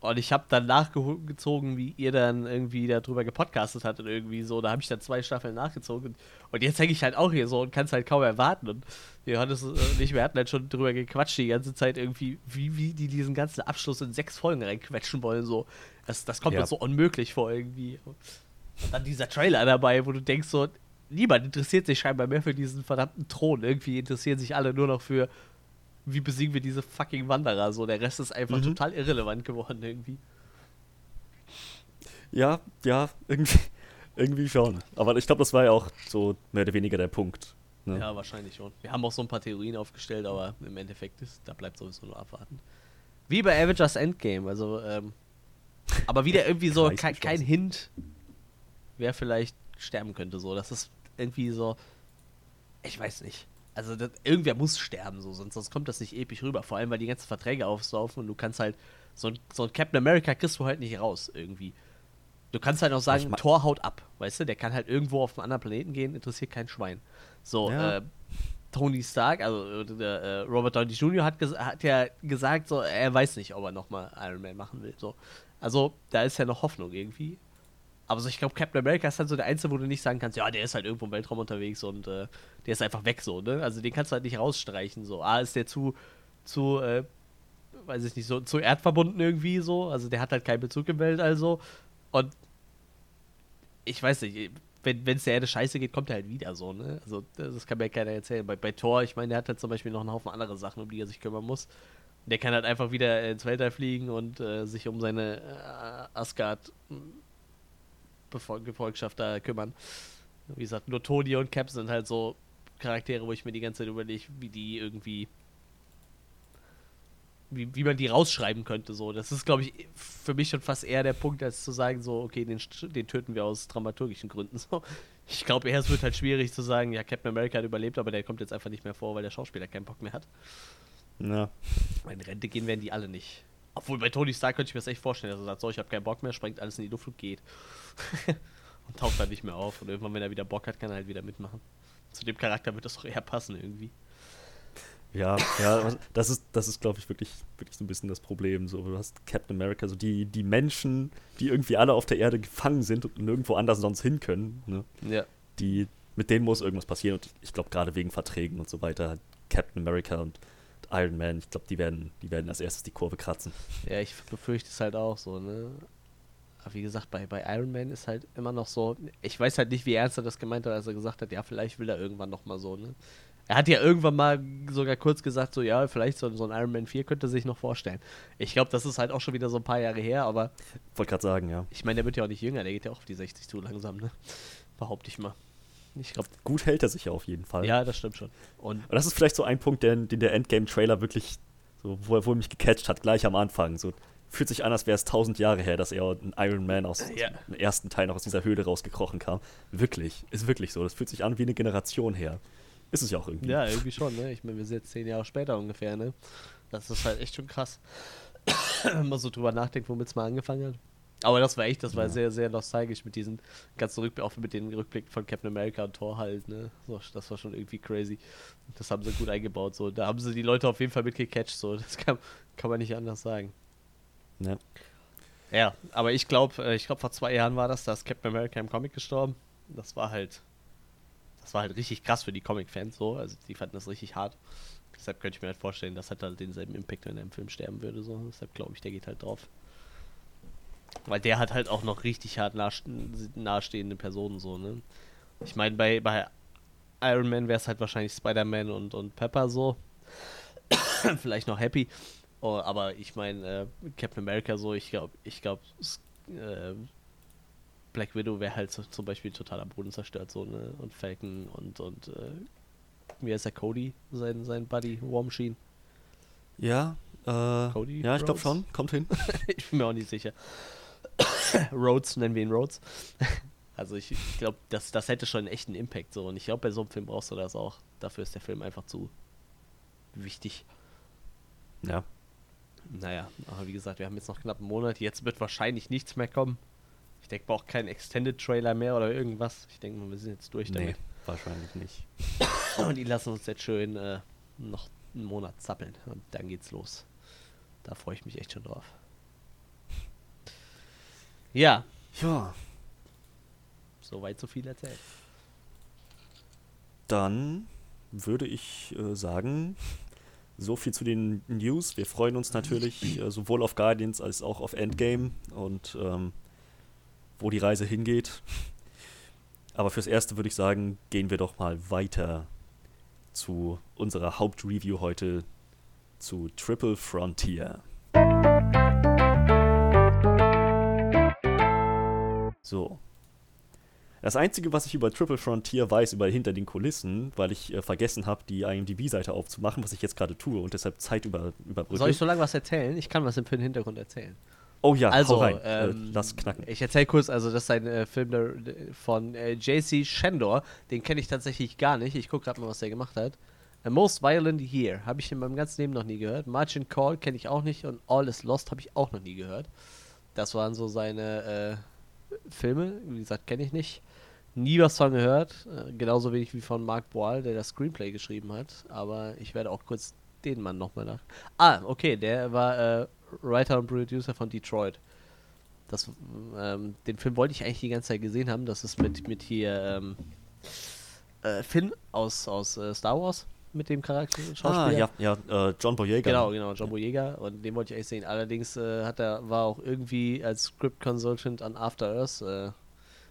Und ich habe dann nachgezogen, wie ihr dann irgendwie darüber gepodcastet habt und irgendwie so. Da habe ich dann zwei Staffeln nachgezogen. Und jetzt hänge ich halt auch hier so und kann es halt kaum erwarten. Und Johannes äh, und ich, wir hatten halt schon drüber gequatscht die ganze Zeit irgendwie, wie, wie die diesen ganzen Abschluss in sechs Folgen reinquetschen wollen. So. Das, das kommt Ja. uns so unmöglich vor irgendwie. Und dann dieser Trailer dabei, wo du denkst so, niemand interessiert sich scheinbar mehr für diesen verdammten Thron. Irgendwie interessieren sich alle nur noch für, wie besiegen wir diese fucking Wanderer. So, der Rest ist einfach Mhm. total irrelevant geworden irgendwie. Ja, ja, irgendwie, <laughs> irgendwie schon. Aber ich glaube, das war ja auch so mehr oder weniger der Punkt. Ne? Ja, wahrscheinlich schon. Wir haben auch so ein paar Theorien aufgestellt, aber im Endeffekt ist, da bleibt sowieso nur abwarten. Wie bei Avengers Endgame, also, ähm, aber wieder <laughs> irgendwie so Kreis kein. Hint, wer vielleicht sterben könnte, so. Das ist irgendwie so, ich weiß nicht. Also, das, irgendwer muss sterben, so, sonst, sonst kommt das nicht episch rüber. Vor allem, weil die ganzen Verträge aufsaufen und du kannst halt, so ein, so ein Captain America kriegst du halt nicht raus, irgendwie. Du kannst halt auch sagen, Ich mein- Thor haut ab, weißt du? Der kann halt irgendwo auf einen anderen Planeten gehen, interessiert kein Schwein. So, Ja. äh, Tony Stark, also äh, äh, Robert Downey Jr. hat, hat ja gesagt, so, er weiß nicht, ob er nochmal Iron Man machen will. So. Also, da ist ja noch Hoffnung irgendwie. Aber so, ich glaube, Captain America ist halt so der Einzige, wo du nicht sagen kannst, ja, der ist halt irgendwo im Weltraum unterwegs und äh, der ist einfach weg so, ne? Also den kannst du halt nicht rausstreichen. So, A, ist der zu, zu, äh, weiß ich nicht, so zu erdverbunden irgendwie so. Also der hat halt keinen Bezug im Weltall so. Und ich weiß nicht, wenn es der Erde scheiße geht, kommt er halt wieder so, ne? Also, das kann mir keiner erzählen. Bei, bei Thor, ich meine, der hat halt zum Beispiel noch einen Haufen andere Sachen, um die er sich kümmern muss. Der kann halt einfach wieder ins Weltall fliegen und äh, sich um seine äh, Asgard-Gefolgschaft da kümmern. Wie gesagt, nur Tony und Cap sind halt so Charaktere, wo ich mir die ganze Zeit überlege, wie die irgendwie wie, wie man die rausschreiben könnte. So. Das ist, glaube ich, für mich schon fast eher der Punkt, als zu sagen, so, okay, den, den töten wir aus dramaturgischen Gründen. So. Ich glaube eher, es wird halt schwierig zu sagen, ja, Captain America hat überlebt, aber der kommt jetzt einfach nicht mehr vor, weil der Schauspieler keinen Bock mehr hat. Ja. In Rente gehen werden die alle nicht. Obwohl bei Tony Stark könnte ich mir das echt vorstellen, dass er sagt, so, ich habe keinen Bock mehr, sprengt alles in die Luft und geht. <laughs> und taucht dann nicht mehr auf. Und irgendwann, wenn er wieder Bock hat, kann er halt wieder mitmachen. Zu dem Charakter wird das doch eher passen irgendwie. Ja, ja, das ist, das ist, glaube ich, wirklich, wirklich so ein bisschen das Problem. So, du hast Captain America, so die, die Menschen, die irgendwie alle auf der Erde gefangen sind und nirgendwo anders sonst hin können. Ne? Ja. Die, mit denen muss irgendwas passieren. Und ich glaube, gerade wegen Verträgen und so weiter, Captain America und Iron Man, ich glaube, die werden, die werden als erstes die Kurve kratzen. <laughs> Ja, ich befürchte es halt auch so, ne? Aber wie gesagt, bei, bei Iron Man ist halt immer noch so, ich weiß halt nicht, wie ernst er das gemeint hat, als er gesagt hat, ja, vielleicht will er irgendwann noch mal so, ne? Er hat ja irgendwann mal sogar kurz gesagt, so ja, vielleicht so, so ein Iron Man 4 könnte sich noch vorstellen. Ich glaube, das ist halt auch schon wieder so ein paar Jahre her, aber. Wollte gerade sagen, ja. Ich meine, der wird ja auch nicht jünger, der geht ja auch auf die 60 zu langsam, ne? Behaupte ich mal. Ich glaube. Gut hält er sich ja auf jeden Fall. Ja, das stimmt schon. Und, Und das ist vielleicht so ein Punkt, den, den der Endgame-Trailer wirklich, so, wo, er, wo er mich gecatcht hat, gleich am Anfang. So, fühlt sich an, als wäre es tausend Jahre her, dass er ein Iron Man aus ja. dem ersten Teil noch aus dieser Höhle rausgekrochen kam. Wirklich, ist wirklich so. Das fühlt sich an wie eine Generation her. Ist es ja auch irgendwie. Ja, irgendwie schon, ne? Ich meine, wir sind jetzt zehn Jahre später ungefähr, ne? Das ist halt echt schon krass. <coughs> Wenn man so drüber nachdenkt, womit es mal angefangen hat. Aber das war echt, das war ja. sehr, sehr nostalgisch mit diesen ganzen Rückblicken, auch mit den Rückblicken von Captain America und Thor halt, ne? So, das war schon irgendwie crazy. Das haben sie gut eingebaut, so. Da haben sie die Leute auf jeden Fall mitgecatcht, so. Das kann, kann man nicht anders sagen. Ja. Ja, aber ich glaube, äh, ich glaube, vor zwei Jahren war das, da ist Captain America im Comic gestorben. Das war halt das war halt richtig krass für die Comic-Fans so. Also die fanden das richtig hart. Deshalb könnte ich mir halt vorstellen, das hat halt denselben Impact, wenn er im Film sterben würde. So. Deshalb glaube ich, der geht halt drauf. Weil der hat halt auch noch richtig hart nahestehende Personen so, ne? Ich meine, bei, bei Iron Man wäre es halt wahrscheinlich Spider-Man und, und Pepper so. <coughs> Vielleicht noch Happy. Oh, aber ich meine, äh, Captain America so, ich glaube, ich glaube, äh, Black Widow wäre halt so, zum Beispiel total am Boden zerstört, so, ne? Und Falcon und, und, äh, wie heißt der Cody, sein, sein Buddy, War Machine. Ja, äh, Cody ja, ich glaube schon, kommt hin. <laughs> ich bin mir auch nicht sicher. <coughs> Rhodes, nennen wir ihn Rhodes. <laughs> also ich, ich glaube, das, das hätte schon einen echten Impact, so. Und ich glaube, bei so einem Film brauchst du das auch. Dafür ist der Film einfach zu wichtig. Ja. Naja, aber wie gesagt, wir haben jetzt noch knapp einen Monat. Jetzt wird wahrscheinlich nichts mehr kommen. Ich denke, braucht keinen Extended Trailer mehr oder irgendwas. Ich denke mal, wir sind jetzt durch damit. Nee, wahrscheinlich nicht. <coughs> Und die lassen uns jetzt schön äh, noch einen Monat zappeln. Und dann geht's los. Da freue ich mich echt schon drauf. Ja. Ja. Soweit so viel erzählt. Dann würde ich äh, sagen, so viel zu den News. Wir freuen uns natürlich äh, sowohl auf Guardians als auch auf Endgame und ähm, wo die Reise hingeht. Aber fürs Erste würde ich sagen, gehen wir doch mal weiter zu unserer Hauptreview heute zu Triple Frontier. So. Das Einzige, was ich über Triple Frontier weiß, über hinter den Kulissen, weil ich äh, vergessen habe, die IMDb-Seite aufzumachen, was ich jetzt gerade tue und deshalb Zeit über, überbrücke. Soll ich so lange was erzählen? Ich kann was im Hintergrund erzählen. Oh ja, also, rein. Äh, ähm, lass knacken. Ich erzähle kurz, also das ist ein äh, Film der, von äh, JC Shandor. Den kenne ich tatsächlich gar nicht. Ich gucke gerade mal, was der gemacht hat. A Most Violent Year habe ich in meinem ganzen Leben noch nie gehört. Margin Call kenne ich auch nicht und All is Lost habe ich auch noch nie gehört. Das waren so seine äh, Filme. Wie gesagt, kenne ich nicht. Nie was von gehört. Äh, genauso wenig wie von Mark Boal, der das Screenplay geschrieben hat. Aber ich werde auch kurz den Mann nochmal nach. Ah, okay, der war äh, Writer und Producer von Detroit. Das, ähm, den Film wollte ich eigentlich die ganze Zeit gesehen haben. Das ist mit, mit hier ähm, äh, Finn aus, aus äh, Star Wars mit dem Charakter. Ah, ja, ja, äh, John Boyega. Genau, genau, John Boyega. Und den wollte ich eigentlich sehen. Allerdings äh, hat er, war auch irgendwie als Script Consultant an After Earth äh,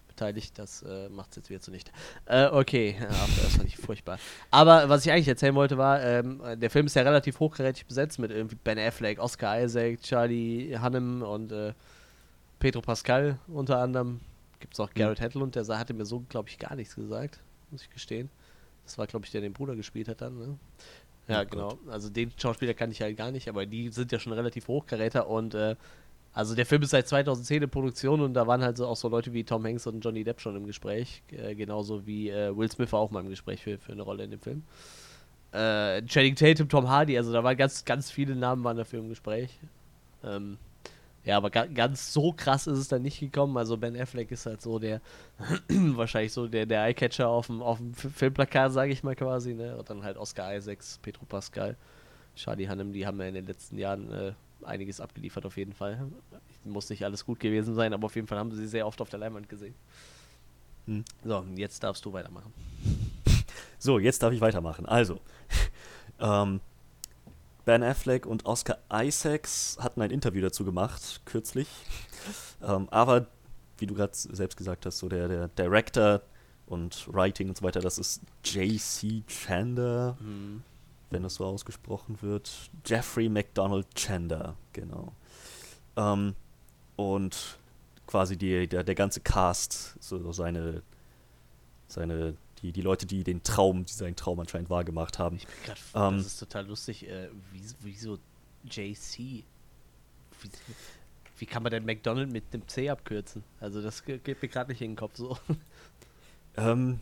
beteiligt. Das äh, macht es jetzt wieder zunichte. Äh, okay, ja, das fand ich furchtbar. Aber was ich eigentlich erzählen wollte war, ähm, der Film ist ja relativ hochkarätig besetzt mit irgendwie Ben Affleck, Oscar Isaac, Charlie Hannem und äh, Pedro Pascal unter anderem. Gibt es auch Garrett Hedlund, der hatte mir so, glaube ich, gar nichts gesagt, muss ich gestehen. Das war, glaube ich, der den Bruder gespielt hat dann, ne? Ja, Oh genau. Also den Schauspieler kann ich halt gar nicht, aber die sind ja schon relativ hochkaräter und äh, also der Film ist seit 2010 in Produktion und da waren halt so auch so Leute wie Tom Hanks und Johnny Depp schon im Gespräch, äh, genauso wie äh, Will Smith war auch mal im Gespräch für, für eine Rolle in dem Film. Äh, Channing Tatum, Tom Hardy, also da waren ganz, ganz viele Namen waren dafür im Gespräch. Ähm, ja, aber ga ganz so krass ist es dann nicht gekommen. Also Ben Affleck ist halt so der, <clears throat> wahrscheinlich so der, der Eyecatcher auf dem, auf dem Filmplakat, sage ich mal quasi, ne? Und dann halt Oscar Isaacs, Pedro Pascal, Charlie Hannem, die haben ja in den letzten Jahren äh, einiges abgeliefert auf jeden Fall. Muss nicht alles gut gewesen sein, aber auf jeden Fall haben sie sehr oft auf der Leinwand gesehen. Hm. So, jetzt darfst du weitermachen. <laughs> So, jetzt darf ich weitermachen. Also, <laughs> ähm, Ben Affleck und Oscar Isaacs hatten ein Interview dazu gemacht, kürzlich. Ähm, aber, wie du gerade selbst gesagt hast, so der, der Director und Writing und so weiter, das ist J.C. Chander, Hm. wenn das so ausgesprochen wird. Jeffrey McDonald Chander, genau. Ähm, und quasi die, der, der ganze Cast, so seine, seine, die, die Leute, die den Traum, die seinen Traum anscheinend wahrgemacht haben. Ich bin grad, Ähm, das ist total lustig. Äh, wie, wieso JC? Wie, wie kann man denn McDonald mit dem C abkürzen? Also das ge- geht mir gerade nicht in den Kopf so. Ähm,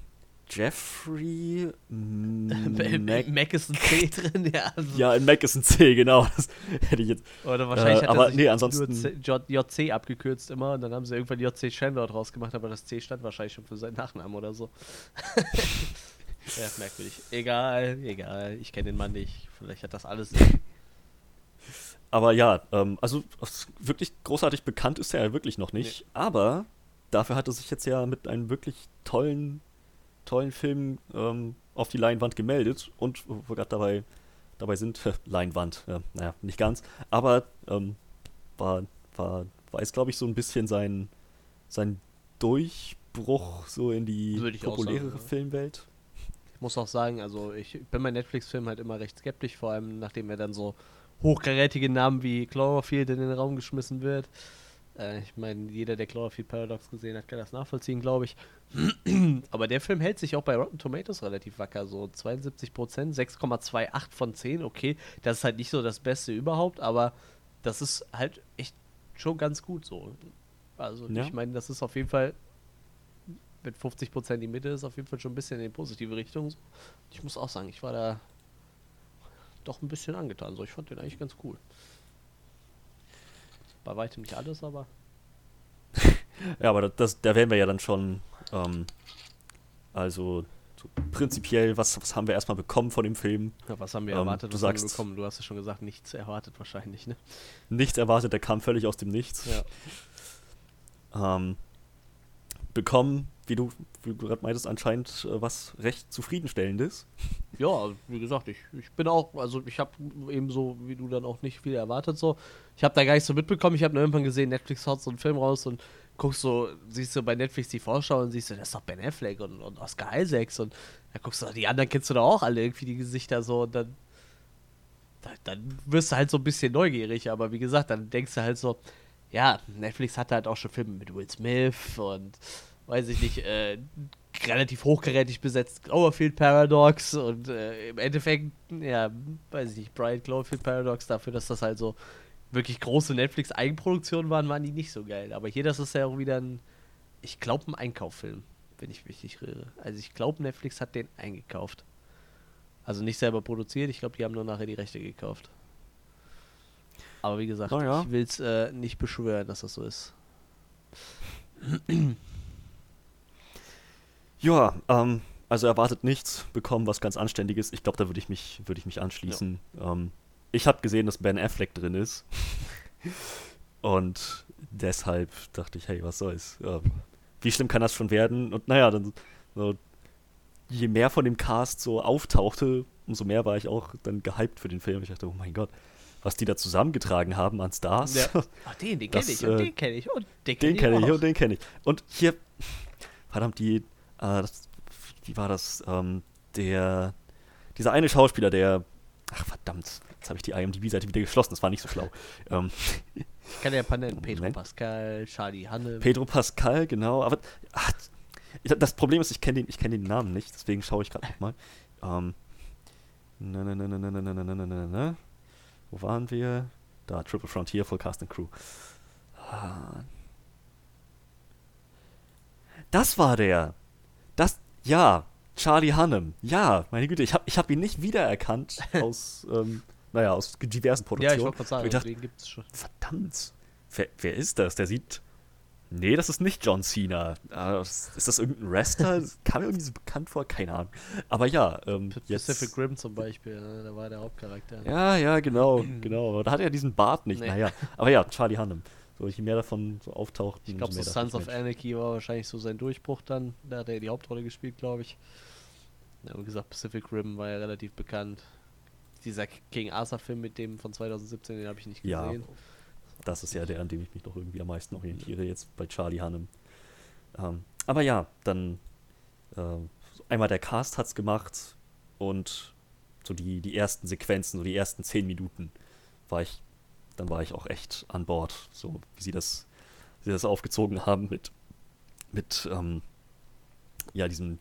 Jeffrey <laughs> Mac Mac ist ein C drin, ja. Also, Ja, in Mac ist ein C, genau. Das hätte ich jetzt. Oder wahrscheinlich Äh, hat er sich nee, nur ansonsten- C, J, JC abgekürzt immer und dann haben sie irgendwann JC Chandler draus gemacht, aber das C stand wahrscheinlich schon für seinen Nachnamen oder so. <laughs> ja, merkwürdig. Egal, egal. Ich kenne den Mann nicht. Vielleicht hat das alles. <laughs> Aber ja, ähm, also wirklich großartig bekannt ist er ja wirklich noch nicht. Aber dafür hat er sich jetzt ja mit einem wirklich tollen, tollen Film ähm, auf die Leinwand gemeldet. Und wo wir gerade dabei, dabei sind, <laughs> Leinwand, ja, naja, nicht ganz. Aber ähm, war, war, war es, glaube ich, so ein bisschen sein, sein Durchbruch so in die populärere sagen. Filmwelt. Ich muss auch sagen, also ich bin bei Netflix-Filmen halt immer recht skeptisch, vor allem nachdem er dann so hochkarätige Namen wie Cloverfield in den Raum geschmissen wird. Äh, ich meine, jeder, der Cloverfield Paradox gesehen hat, kann das nachvollziehen, glaube ich. <clears throat> Aber der Film hält sich auch bei Rotten Tomatoes relativ wacker, so 72 Prozent, 6,28 von 10, okay. Das ist halt nicht so das Beste überhaupt, aber das ist halt echt schon ganz gut so. Also Ja. ich meine, das ist auf jeden Fall mit 50% die Mitte ist auf jeden Fall schon ein bisschen in die positive Richtung. Ich muss auch sagen, ich war da doch ein bisschen angetan. So, ich fand den eigentlich ganz cool. Bei weitem nicht alles, aber <laughs> Ja, aber das, da wären wir ja dann schon, ähm, also so prinzipiell, was, was haben wir erstmal bekommen von dem Film? ja, was haben wir Ähm, erwartet? du was haben wir sagst- bekommen? Du hast ja schon gesagt, nichts erwartet wahrscheinlich, ne? Nichts erwartet, der kam völlig aus dem Nichts. Ja. Ähm, bekommen, wie du, wie du gerade meintest, anscheinend äh, was recht zufriedenstellendes. Ja, wie gesagt, ich, ich bin auch, also ich habe eben so, wie du dann auch nicht viel erwartet so. Ich habe da gar nicht so mitbekommen. Ich habe nur irgendwann gesehen, Netflix haut so einen Film raus und guckst so, siehst du bei Netflix die Vorschau und siehst du, das ist doch Ben Affleck und, und Oscar Isaacs und da guckst du, die anderen kennst du doch auch alle irgendwie die Gesichter so und dann, da, dann wirst du halt so ein bisschen neugierig, aber wie gesagt, dann denkst du halt so, ja, Netflix hat halt auch schon Filme mit Will Smith und weiß ich nicht, äh, relativ hochkarätig besetzt Cloverfield Paradox und äh, im Endeffekt, ja, weiß ich nicht, Brian Cloverfield Paradox dafür, dass das halt so wirklich große Netflix-Eigenproduktionen waren, waren die nicht so geil. Aber hier, das ist ja auch wieder ein, ich glaube, ein Einkauffilm, wenn ich mich nicht irre. Also ich glaube, Netflix hat den eingekauft. Also nicht selber produziert, ich glaube, die haben nur nachher die Rechte gekauft. Aber wie gesagt, Na ja. ich will es äh, nicht beschwören, dass das so ist. Ja, ähm, also erwartet nichts, bekommen was ganz Anständiges. Ich glaube, da würde ich mich, würde ich mich anschließen. Ähm, ich habe gesehen, dass Ben Affleck drin ist. Und deshalb dachte ich, hey, was soll's? Ähm, wie schlimm kann das schon werden? Und naja, dann so, je mehr von dem Cast so auftauchte, umso mehr war ich auch dann gehypt für den Film. Ich dachte, oh mein Gott, was die da zusammengetragen haben an Stars. Ja. Ach, den, den kenne ich und äh, den kenne ich und den Den kenne ich und den kenne ich. Und hier, verdammt, die, äh, das, wie war das, ähm, der, dieser eine Schauspieler, der, ach verdammt, jetzt habe ich die IMDb-Seite wieder geschlossen, das war nicht so schlau. Ähm, Ich kann ja ein paar nennen. Pedro Moment. Pascal, Charlie Hanne. Pedro Pascal, genau, aber ach, ich, das Problem ist, ich kenne den, ich kenn den Namen nicht, deswegen schaue ich gerade nochmal. Ähm, na, na, na, na, na, na, na, na, na, na. Wo waren wir? Da, Triple Frontier, Full Cast and Crew. Ah. Das war der. Das, ja, Charlie Hunnam. Ja, meine Güte, ich habe ich hab ihn nicht wiedererkannt <laughs> aus, ähm, naja, aus diversen ja, Produktionen. ich wollte gerade sagen, Ich dachte, deswegen gibt es schon. Verdammt. Wer, wer ist das? Der sieht. Nee, das ist nicht John Cena. Ah, Ist das irgendein Wrestler? <laughs> Kam mir irgendwie so bekannt vor, keine Ahnung. Aber ja, ähm, jetzt. Pacific Rim zum Beispiel, ne? da war der Hauptcharakter. Ja, ja, genau, genau. Da hat er diesen Bart nicht. Nee. Naja, aber ja, Charlie Hunnam. So, je mehr davon so auftaucht, Ich glaube, so Sons of Anarchy war wahrscheinlich so sein Durchbruch dann. Da hat er die Hauptrolle gespielt, glaube ich. Ja, wie gesagt, Pacific Rim war ja relativ bekannt. Dieser King Arthur-Film mit dem von 2017, den habe ich nicht Ja. Das ist ja der, an dem ich mich noch irgendwie am meisten orientiere, jetzt bei Charlie Hunnam. Ähm, aber ja, dann ähm, einmal der Cast hat's gemacht und so die, die ersten Sequenzen, so die ersten zehn Minuten war ich, dann war ich auch echt an Bord, so wie sie das, wie sie das aufgezogen haben mit, mit ähm, ja, diesem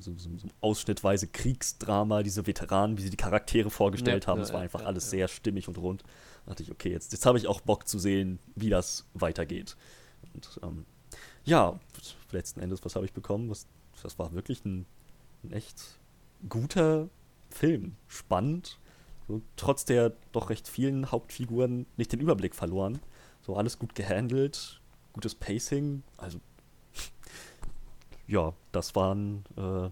so, so, so ausschnittweise Kriegsdrama, diese Veteranen, wie sie die Charaktere vorgestellt Ja, haben, das war einfach ja, alles ja. sehr stimmig und rund. Da dachte ich, okay, jetzt, jetzt habe ich auch Bock zu sehen, wie das weitergeht. Und ähm, ja, letzten Endes, was habe ich bekommen? Was, das war wirklich ein, ein echt guter Film. Spannend. So, trotz der doch recht vielen Hauptfiguren nicht den Überblick verloren. So alles gut gehandelt, gutes Pacing. Also, ja, das waren äh,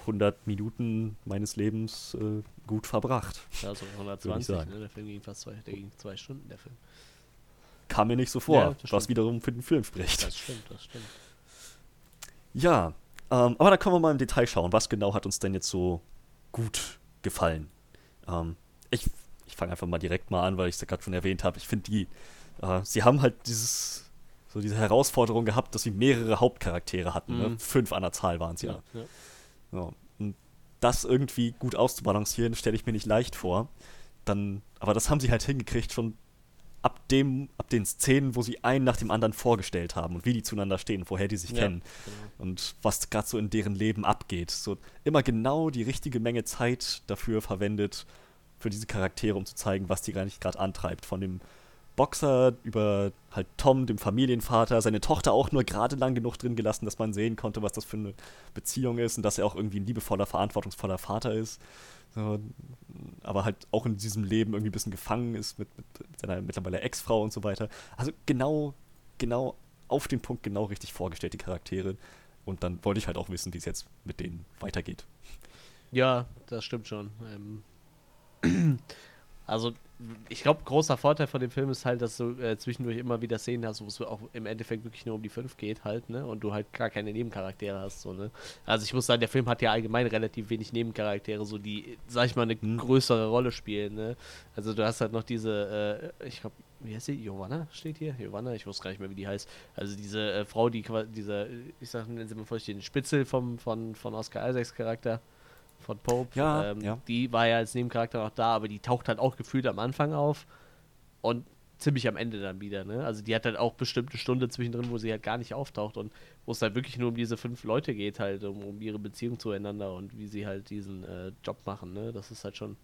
100 Minuten meines Lebens äh, gut verbracht. Ja, so Würde ich 120, sagen. ne? Der Film ging fast zwei, der ging zwei Stunden, der Film. Kam mir nicht so vor, Ja, was wiederum für den Film spricht. Das stimmt, das stimmt. Ja, ähm, aber da können wir mal im Detail schauen, was genau hat uns denn jetzt so gut gefallen. Ähm, ich ich fange einfach mal direkt mal an, weil ich es ja gerade schon erwähnt habe. Ich finde die, äh, sie haben halt dieses, so diese Herausforderung gehabt, dass sie mehrere Hauptcharaktere hatten. Ne? Mhm. Fünf an der Zahl waren es ja. Ja, ja. Ja, und das irgendwie gut auszubalancieren, stelle ich mir nicht leicht vor. Dann, aber das haben sie halt hingekriegt, schon ab dem, ab den Szenen, wo sie einen nach dem anderen vorgestellt haben und wie die zueinander stehen, woher die sich Ja, kennen genau. und was gerade so in deren Leben abgeht. So immer genau die richtige Menge Zeit dafür verwendet, für diese Charaktere, um zu zeigen, was die gar nicht gerade antreibt. Von dem Boxer über halt Tom, dem Familienvater, seine Tochter auch nur gerade lang genug drin gelassen, dass man sehen konnte, was das für eine Beziehung ist und dass er auch irgendwie ein liebevoller, verantwortungsvoller Vater ist. So, aber halt auch in diesem Leben irgendwie ein bisschen gefangen ist mit, mit seiner mittlerweile Ex-Frau und so weiter. Also genau, genau auf den Punkt genau richtig vorgestellt, die Charaktere. Und dann wollte ich halt auch wissen, wie es jetzt mit denen weitergeht. Ja, das stimmt schon. Ähm, also, ich glaube, großer Vorteil von dem Film ist halt, dass du äh, zwischendurch immer wieder Szenen hast, wo es auch im Endeffekt wirklich nur um die fünf geht halt, ne? Und du halt gar keine Nebencharaktere hast, so, ne? Also ich muss sagen, der Film hat ja allgemein relativ wenig Nebencharaktere, so die, sag ich mal, eine Hm. größere Rolle spielen, ne? Also du hast halt noch diese, äh, ich glaube, wie heißt sie? Giovanna steht hier? Giovanna? Ich wusste gar nicht mehr, wie die heißt. Also diese äh, Frau, die quasi, diese, ich sag, nennen Sie mal vorsichtig, den Spitzel vom, von, von Oscar Isaacs Charakter, von Pope. Ja, ähm, ja. Die war ja als Nebencharakter noch da, aber die taucht halt auch gefühlt am Anfang auf und ziemlich am Ende dann wieder, ne? Also die hat halt auch bestimmte Stunde zwischendrin, wo sie halt gar nicht auftaucht und wo es halt wirklich nur um diese fünf Leute geht, halt, um, um ihre Beziehung zueinander und wie sie halt diesen äh, Job machen, ne? Das ist halt schon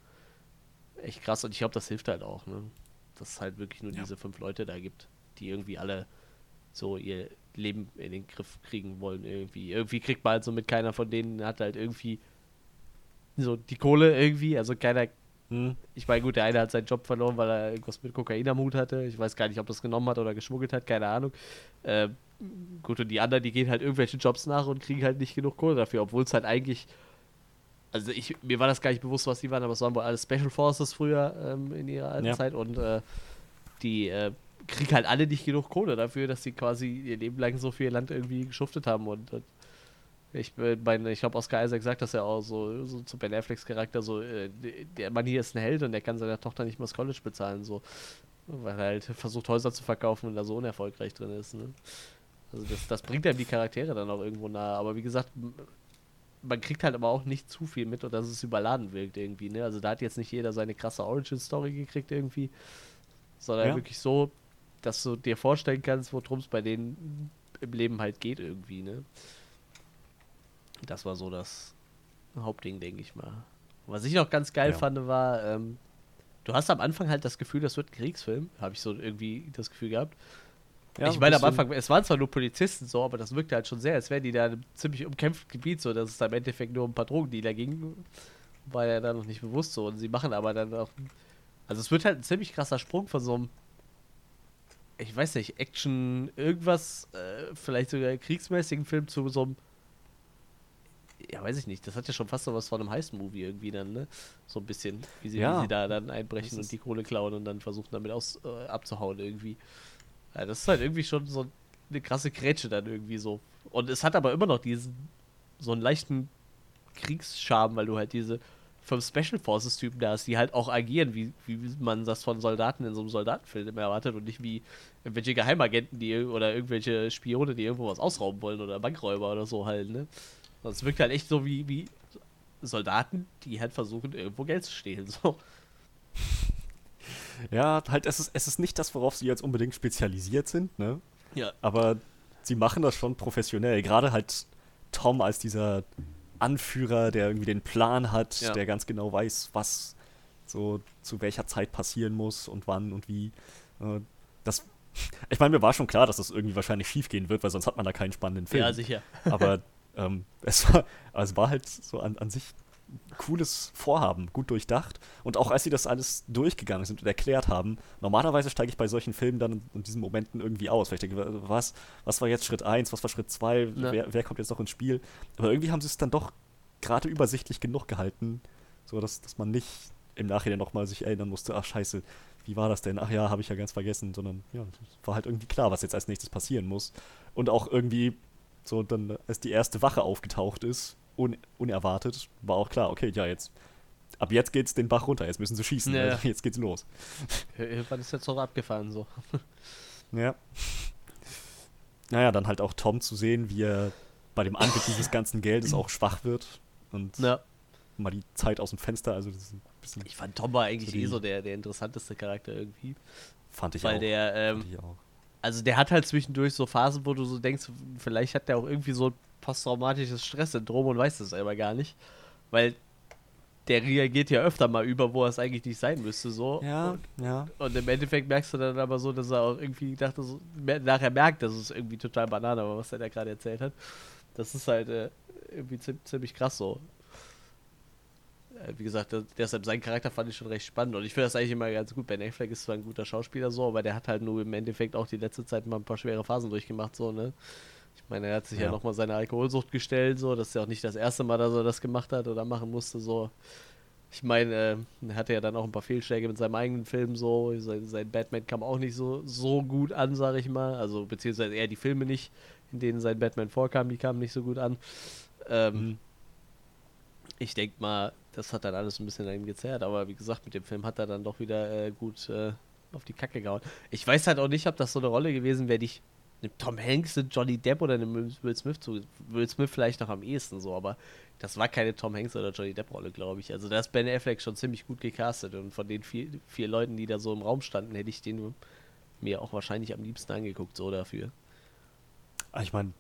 echt krass und ich glaube, das hilft halt auch, ne? Dass es halt wirklich nur Ja. diese fünf Leute da gibt, die irgendwie alle so ihr Leben in den Griff kriegen wollen irgendwie. Irgendwie kriegt man halt so mit keiner von denen hat halt irgendwie so die Kohle irgendwie, also keiner Hm. ich meine, gut, der eine hat seinen Job verloren, weil er irgendwas mit Kokain am Hut hatte. Ich weiß gar nicht, ob das genommen hat oder geschmuggelt hat, keine Ahnung. Ähm, gut, und die anderen, die gehen halt irgendwelchen Jobs nach und kriegen halt nicht genug Kohle dafür, obwohl es halt eigentlich. Also ich, mir war das gar nicht bewusst, was die waren, aber es waren wohl alles Special Forces früher ähm, in ihrer alten Ja. Zeit und äh, die äh, kriegen halt alle nicht genug Kohle dafür, dass sie quasi ihr Leben lang so ihr Land irgendwie geschuftet haben und äh, ich, ich glaube, Oscar Isaac sagt das ja auch so, so zu Ben Afflecks Charakter, so, äh, der Mann hier ist ein Held und der kann seiner Tochter nicht mal das College bezahlen, so. Weil er halt versucht, Häuser zu verkaufen und da so unerfolgreich drin ist, ne? Also das, das bringt einem die Charaktere dann auch irgendwo nahe. Aber wie gesagt, man kriegt halt aber auch nicht zu viel mit und dass es überladen wirkt irgendwie, ne? Also da hat jetzt nicht jeder seine krasse Origin-Story gekriegt irgendwie, sondern Ja. wirklich so, dass du dir vorstellen kannst, worum es bei denen im Leben halt geht irgendwie, ne? Das war so das Hauptding, denke ich mal. Was ich noch ganz geil Ja. fand, war, ähm, du hast am Anfang halt das Gefühl, das wird ein Kriegsfilm, habe ich so irgendwie das Gefühl gehabt. Ja, ich ein meine, am Anfang, es waren zwar nur Polizisten so, aber das wirkte halt schon sehr, als wären die da in einem ziemlich umkämpften Gebiet, so dass es da im Endeffekt nur um ein paar Drogendealer ging. War ja da noch nicht bewusst so. Und sie machen aber dann auch. Also es wird halt ein ziemlich krasser Sprung von so einem. Ich weiß nicht, Action, irgendwas, äh, vielleicht sogar kriegsmäßigen Film zu so einem. Ja, weiß ich nicht. Das hat ja schon fast so was von einem Heist-Movie irgendwie dann, ne? So ein bisschen, wie sie, Ja. wie sie da dann einbrechen und die Kohle klauen und dann versuchen damit aus, äh, abzuhauen irgendwie. Ja, das ist halt irgendwie schon so eine krasse Grätsche dann irgendwie so. Und es hat aber immer noch diesen, so einen leichten Kriegscharme, weil du halt diese fünf Special Forces Typen da hast, die halt auch agieren, wie, wie man das von Soldaten in so einem Soldatenfilm immer erwartet und nicht wie irgendwelche Geheimagenten, die oder irgendwelche Spione, die irgendwo was ausrauben wollen oder Bankräuber oder so halt, ne? Das wirkt halt echt so wie, wie Soldaten, die halt versuchen, irgendwo Geld zu stehlen, so. <laughs> Ja, halt, es ist, es ist nicht das, worauf sie jetzt unbedingt spezialisiert sind, ne? Ja. Aber sie machen das schon professionell. Gerade halt Tom als dieser Anführer, der irgendwie den Plan hat, Ja. der ganz genau weiß, was so zu welcher Zeit passieren muss und wann und wie. Äh, Das, <laughs> ich meine, mir war schon klar, dass das irgendwie wahrscheinlich schief gehen wird, weil sonst hat man da keinen spannenden Film. Ja, sicher. Aber <laughs> ähm, es, war, es war halt so an, an sich cooles Vorhaben, gut durchdacht. Und auch als sie das alles durchgegangen sind und erklärt haben, normalerweise steige ich bei solchen Filmen dann in, diesen Momenten irgendwie aus. Weil ich denke, was, was war jetzt Schritt 1, was war Schritt 2, Ja. wer, wer kommt jetzt noch ins Spiel? Aber irgendwie haben sie es dann doch gerade übersichtlich genug gehalten, so dass, dass man nicht im Nachhinein nochmal sich erinnern musste, ach scheiße, wie war das denn? Ach ja, habe ich ja ganz vergessen, sondern ja, es war halt irgendwie klar, was jetzt als nächstes passieren muss. Und auch irgendwie so dann, als die erste Wache aufgetaucht ist, un unerwartet, war auch klar, okay, ja, jetzt, ab jetzt geht's den Bach runter, jetzt müssen sie schießen, Ja, ja. jetzt geht's los. Irgendwann ist jetzt noch abgefahren, so. Ja. Naja, dann halt auch Tom zu sehen, wie er bei dem Anblick dieses ganzen Geldes auch schwach wird und Ja. mal die Zeit aus dem Fenster, also das ist ein bisschen, Ich fand Tom war eigentlich So eh so der, der interessanteste Charakter irgendwie. fand ich weil auch. der, ähm, fand ich auch. Also der hat halt zwischendurch so Phasen, wo du so denkst, vielleicht hat der auch irgendwie so ein posttraumatisches Stresssyndrom und weiß das selber gar nicht. Weil der reagiert ja öfter mal über, wo er es eigentlich nicht sein müsste, so. Ja, Und, ja. und im Endeffekt merkst du dann aber so, dass er auch irgendwie dachte, so, nachher merkt, dass es irgendwie total Banane war, was er da gerade erzählt hat. Das ist halt äh, irgendwie ziem- ziemlich krass so. Äh, Wie gesagt, deshalb sein Charakter fand ich schon recht spannend und ich finde das eigentlich immer ganz gut. Ben Affleck ist zwar ein guter Schauspieler so, aber der hat halt nur im Endeffekt auch die letzte Zeit mal ein paar schwere Phasen durchgemacht so, ne? Ich meine, er hat sich ja, Ja. nochmal seine Alkoholsucht gestellt, so, das ist ja auch nicht das erste Mal, dass er das gemacht hat oder machen musste, so. Ich meine, äh, er hatte ja dann auch ein paar Fehlschläge mit seinem eigenen Film so. Sein, sein Batman kam auch nicht so, so gut an, sag ich mal. Also, beziehungsweise eher die Filme nicht, in denen sein Batman vorkam, die kamen nicht so gut an. Ähm, Mhm. Ich denke mal, das hat dann alles ein bisschen an ihm gezerrt, aber wie gesagt, mit dem Film hat er dann doch wieder äh, gut äh, auf die Kacke gehauen. Ich weiß halt auch nicht, ob das so eine Rolle gewesen wäre, die ich einem Tom Hanks, einem Johnny Depp oder einem Will Smith zu. Will Smith vielleicht noch am ehesten so, aber das war keine Tom Hanks oder Johnny Depp Rolle, glaube ich. Also da ist Ben Affleck schon ziemlich gut gecastet und von den vier, vier Leuten, die da so im Raum standen, hätte ich den mir auch wahrscheinlich am liebsten angeguckt, so dafür. Ah, Ich meine,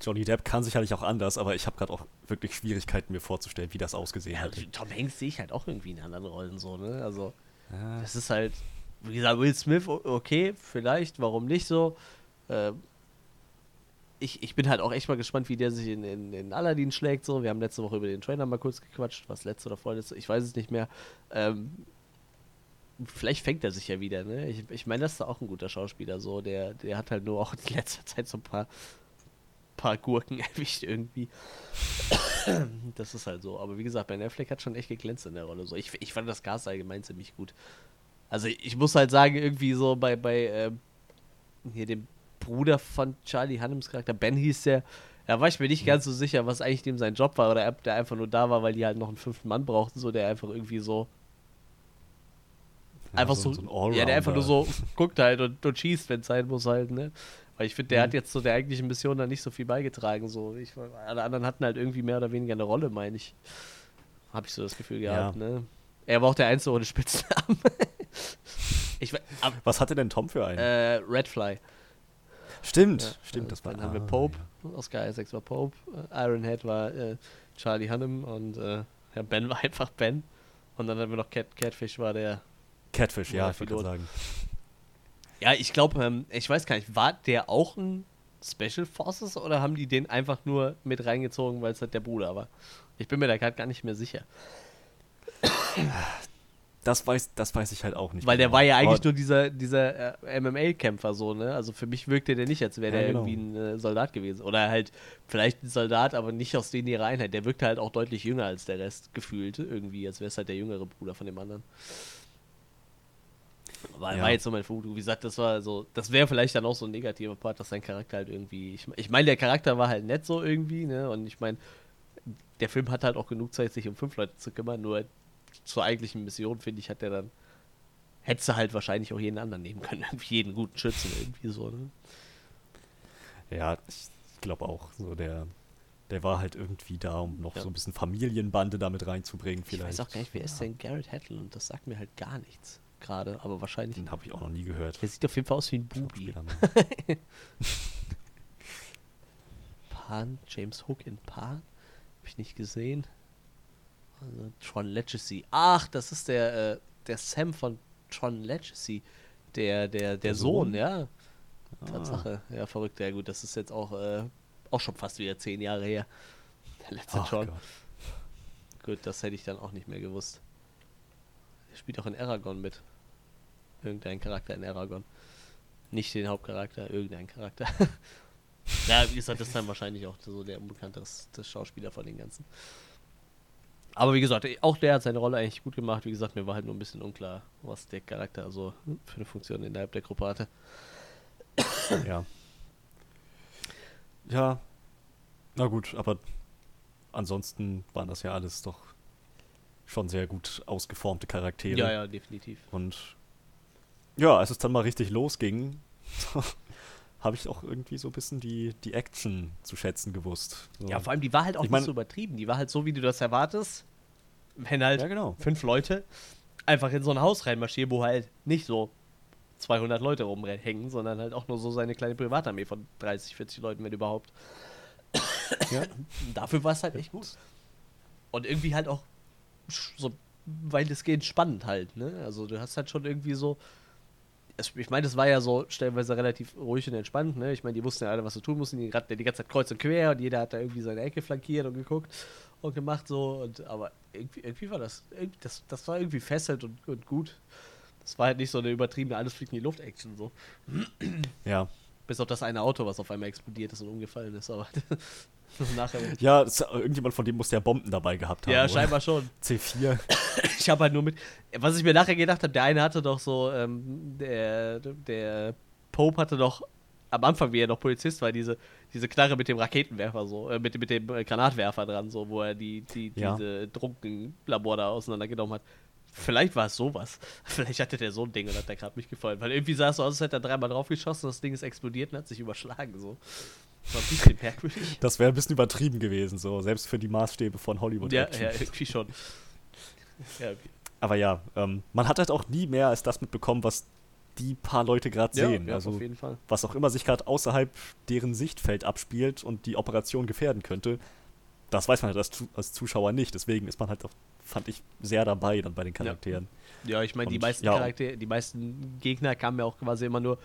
Johnny Depp kann sicherlich auch anders, aber ich habe gerade auch wirklich Schwierigkeiten, mir vorzustellen, wie das ausgesehen Ja, hätte. Tom Hanks sehe ich halt auch irgendwie in anderen Rollen so, ne? Also. Ja, Das ist halt, wie gesagt, Will Smith, okay, vielleicht, warum nicht so. Ähm, ich, ich bin halt auch echt mal gespannt, wie der sich in, in, in Aladdin schlägt. So. Wir haben letzte Woche über den Trailer mal kurz gequatscht, was letzte oder vorletzte, ich weiß es nicht mehr. Ähm, vielleicht fängt er sich ja wieder, ne? Ich, ich meine, das ist auch ein guter Schauspieler, so. Der, der hat halt nur auch in letzter Zeit so ein paar, paar Gurken <laughs> erwischt irgendwie. <coughs> das ist halt so. Aber wie gesagt, Ben Affleck hat schon echt geglänzt in der Rolle. So. Ich, ich fand das Cast allgemein ziemlich gut. Also ich muss halt sagen, irgendwie so bei, bei ähm, hier dem Bruder von Charlie Hannems Charakter, Ben hieß der, da war ich mir nicht ganz so sicher, was eigentlich dem sein Job war oder ob der einfach nur da war, weil die halt noch einen fünften Mann brauchten, so der einfach irgendwie so Ja, einfach so- so, so ja, der einfach nur so guckt halt und, und schießt, wenn es sein muss halt, ne? Weil ich finde, der Mhm. hat jetzt so der eigentlichen Mission da nicht so viel beigetragen. So. Ich, alle anderen hatten halt irgendwie mehr oder weniger eine Rolle, meine ich. Habe ich so das Gefühl gehabt, ne? Er war auch der Einzige ohne Spitznamen. <laughs> ich, ab, Was hatte denn Tom für einen? äh, Redfly. stimmt, Ja, stimmt, das war Dann haben wir ah, Pope, Oscar Isaacs war Pope, äh, Ironhead war äh, Charlie Hunnam und äh, ja, Ben war <laughs> einfach Ben. Und dann haben wir noch Cat, Catfish war der. Catfish, ja, ich Pilot. sagen. Ja, ich glaube, ähm, ich weiß gar nicht, war der auch ein Special Forces oder haben die den einfach nur mit reingezogen, weil es halt der Bruder war? Ich bin mir da gerade gar nicht mehr sicher. Das weiß, das weiß ich halt auch nicht. Weil der genau. war ja eigentlich nur dieser, dieser äh, MMA-Kämpfer so, ne? Also für mich wirkte der nicht, als wäre Ja, der genau. irgendwie ein äh, Soldat gewesen. Oder halt vielleicht ein Soldat, aber nicht aus denen ihrer Einheit. Der wirkte halt auch deutlich jünger als der Rest gefühlt irgendwie, als wäre es halt der jüngere Bruder von dem anderen. War, Ja. war jetzt so mein Vermutung. Wie gesagt, das war so, das wäre vielleicht dann auch so ein negativer Part, dass sein Charakter halt irgendwie. Ich, ich meine, der Charakter war halt nett so irgendwie, ne? Und ich meine, der Film hat halt auch genug Zeit, sich um fünf Leute zu kümmern, nur zur eigentlichen Mission, finde ich, hat der dann. Hättest du halt wahrscheinlich auch jeden anderen nehmen können, <laughs> irgendwie jeden guten Schützen irgendwie so, ne? Ja, ich glaube auch. So der, der war halt irgendwie da, um noch Ja. so ein bisschen Familienbande damit reinzubringen. Ich Vielleicht. weiß auch gar nicht, wer ist denn Garrett Hedlund? Das sagt mir halt gar nichts gerade, aber wahrscheinlich. Den habe ich auch noch nie gehört. Der sieht auf jeden Fall aus wie ein Bubi. Ne? <laughs> Pan, James Hook in Pan? Hab ich nicht gesehen. Also, Tron Legacy. Ach, das ist der, äh, der Sam von Tron Legacy. Der, der, der, Der Sohn, Sohn? ja. Ah. Tatsache. Ja, verrückt. Ja, gut, das ist jetzt auch, äh, auch schon fast wieder zehn Jahre her. Der letzte Ach Tron. Gott. Gut, das hätte ich dann auch nicht mehr gewusst. Spielt auch in Aragon mit. Irgendein Charakter in Aragon. Nicht den Hauptcharakter, irgendein Charakter. <laughs> ja, wie gesagt, das ist dann wahrscheinlich auch so der unbekannteste Schauspieler von den ganzen. Aber wie gesagt, auch der hat seine Rolle eigentlich gut gemacht. Wie gesagt, mir war halt nur ein bisschen unklar, was der Charakter so für eine Funktion innerhalb der Gruppe hatte. Ja. Ja. Na gut, aber ansonsten waren das ja alles doch schon sehr gut ausgeformte Charaktere. Ja, ja, definitiv. Und ja, als es dann mal richtig losging, <laughs> habe ich auch irgendwie so ein bisschen die, die Action zu schätzen gewusst. So. Ja, vor allem, die war halt auch Ich mein- nicht so übertrieben. Die war halt so, wie du das erwartest. Wenn halt Ja, genau. fünf Leute einfach in so ein Haus reinmarschieren, wo halt nicht so 200 Leute rumhängen, sondern halt auch nur so seine kleine Privatarmee von 30, 40 Leuten, wenn überhaupt. Ja. <laughs> Dafür war es halt echt gut. Und irgendwie halt auch so weitestgehend spannend halt, ne? Also du hast halt schon irgendwie so. Ich meine, das war ja so stellenweise relativ ruhig und entspannt, ne? Ich meine, die wussten ja alle, was sie tun mussten. Die ja die ganze Zeit kreuz und quer und jeder hat da irgendwie seine Ecke flankiert und geguckt und gemacht so. Und, aber irgendwie, irgendwie war das, irgendwie, das, das war irgendwie fesselt und, und gut. Das war halt nicht so eine übertriebene Alles fliegt in die Luft-Action so. Ja. Bis auf das eine Auto, was auf einmal explodiert ist und umgefallen ist, aber <laughs> nachher. Ja, das, irgendjemand von dem muss ja Bomben dabei gehabt haben. Ja, oder? scheinbar schon. C4. Ich habe halt nur mit. Was ich mir nachher gedacht habe, der eine hatte doch so, ähm, der, der Pope hatte doch am Anfang, wie er noch Polizist war, diese, diese Knarre mit dem Raketenwerfer so, äh, mit, mit dem äh, Granatwerfer dran, so, wo er die, die, Ja. diese Trunkenlabor da auseinandergenommen hat. Vielleicht war es sowas. <laughs> Vielleicht hatte der so ein Ding und hat der gerade mich gefallen. Weil irgendwie sah es so aus, als hätte er dreimal drauf geschossen, das Ding ist explodiert und hat sich überschlagen. So. Das war ein bisschen <laughs> merkwürdig. Das wäre ein bisschen übertrieben gewesen, so, selbst für die Maßstäbe von Hollywood. Ja, Action. ja, irgendwie schon. Ja, Aber ja, ähm, man hat halt auch nie mehr als das mitbekommen, was die paar Leute gerade sehen. ja, also auf jeden Fall. was auch immer sich gerade außerhalb deren Sichtfeld abspielt und die Operation gefährden könnte, das weiß man halt als, als Zuschauer nicht. Deswegen ist man halt auch, fand ich, sehr dabei dann bei den Charakteren. Ja, ich meine, die meisten ja. Charaktere, die meisten Gegner kamen ja auch quasi immer nur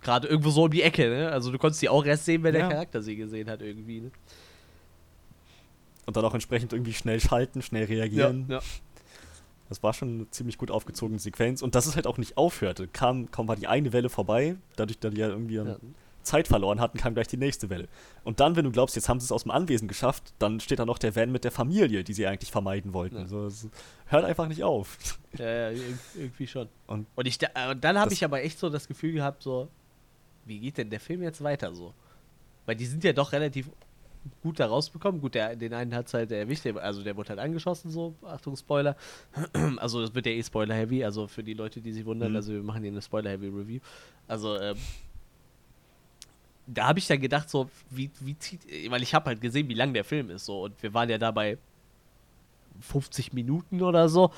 gerade irgendwo so um die Ecke, ne? Also du konntest die auch erst sehen, wenn Ja. der Charakter sie gesehen hat irgendwie, ne? Und dann auch entsprechend irgendwie schnell schalten, schnell reagieren. ja. Das war schon eine ziemlich gut aufgezogene Sequenz. Und dass es halt auch nicht aufhörte. Kam, kaum war die eine Welle vorbei, dadurch, dass die ja irgendwie Ja. Zeit verloren hatten, kam gleich die nächste Welle. Und dann, wenn du glaubst, jetzt haben sie es aus dem Anwesen geschafft, dann steht da noch der Van mit der Familie, die sie eigentlich vermeiden wollten. Ja. So, hört einfach nicht auf. <laughs> Ja, ja, irg- irgendwie schon. Und Und ich, äh, dann habe ich aber echt so das Gefühl gehabt, so, wie geht denn der Film jetzt weiter so? Weil die sind ja doch relativ gut da rausbekommen. Gut, der, den einen hat es halt erwischt, also der wurde halt angeschossen, so, Achtung, Spoiler. <clears throat> Also das wird ja eh Spoiler-Heavy, also für die Leute, die sich wundern, Mhm. also wir machen hier eine Spoiler-Heavy-Review. Also, ähm, da habe ich dann gedacht, so, wie, wie zieht, weil ich habe halt gesehen, wie lang der Film ist, so, und wir waren ja dabei 50 Minuten oder so,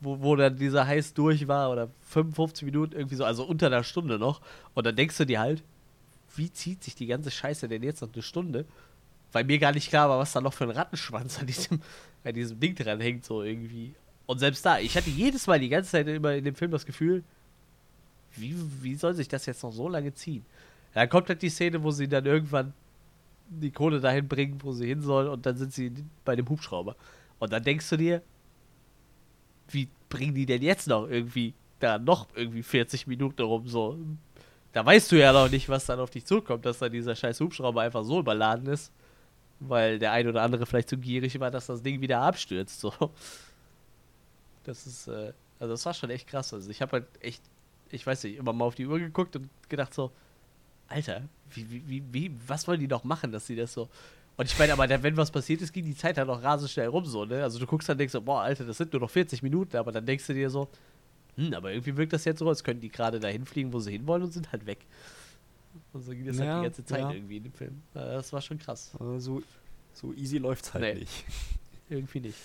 wo, wo dann dieser Heiß durch war, oder 55 Minuten, irgendwie so, also unter einer Stunde noch, und dann denkst du dir halt, wie zieht sich die ganze Scheiße denn jetzt noch eine Stunde? Weil mir gar nicht klar war, was da noch für ein Rattenschwanz an diesem, <laughs> an diesem Ding dran hängt, so irgendwie. Und selbst da, ich hatte jedes Mal die ganze Zeit immer in dem Film das Gefühl, wie, wie soll sich das jetzt noch so lange ziehen? Ja, dann kommt halt die Szene, wo sie dann irgendwann die Kohle dahin bringen, wo sie hin soll, und dann sind sie bei dem Hubschrauber. Und dann denkst du dir, wie bringen die denn jetzt noch irgendwie da noch irgendwie 40 Minuten rum so? Da weißt du ja noch nicht, was dann auf dich zukommt, dass da dieser scheiß Hubschrauber einfach so überladen ist, weil der ein oder andere vielleicht zu gierig war, dass das Ding wieder abstürzt. So. Das ist, äh, also das war schon echt krass. Also ich habe halt echt, ich weiß nicht, immer mal auf die Uhr geguckt und gedacht so, Alter, wie, wie, wie, wie was wollen die noch machen, dass sie das so. Und ich meine, aber wenn was passiert ist, ging die Zeit halt auch rasend schnell rum, so, ne? Also du guckst dann denkst so, boah, Alter, das sind nur noch 40 Minuten, aber dann denkst du dir so, hm, aber irgendwie wirkt das jetzt so, als könnten die gerade dahin fliegen, wo sie hinwollen und sind halt weg. Und so ging das Ja, halt die ganze Zeit ja. irgendwie in dem Film. Äh, Das war schon krass. Äh, so, so easy läuft's halt Nee. nicht. <laughs> Irgendwie nicht.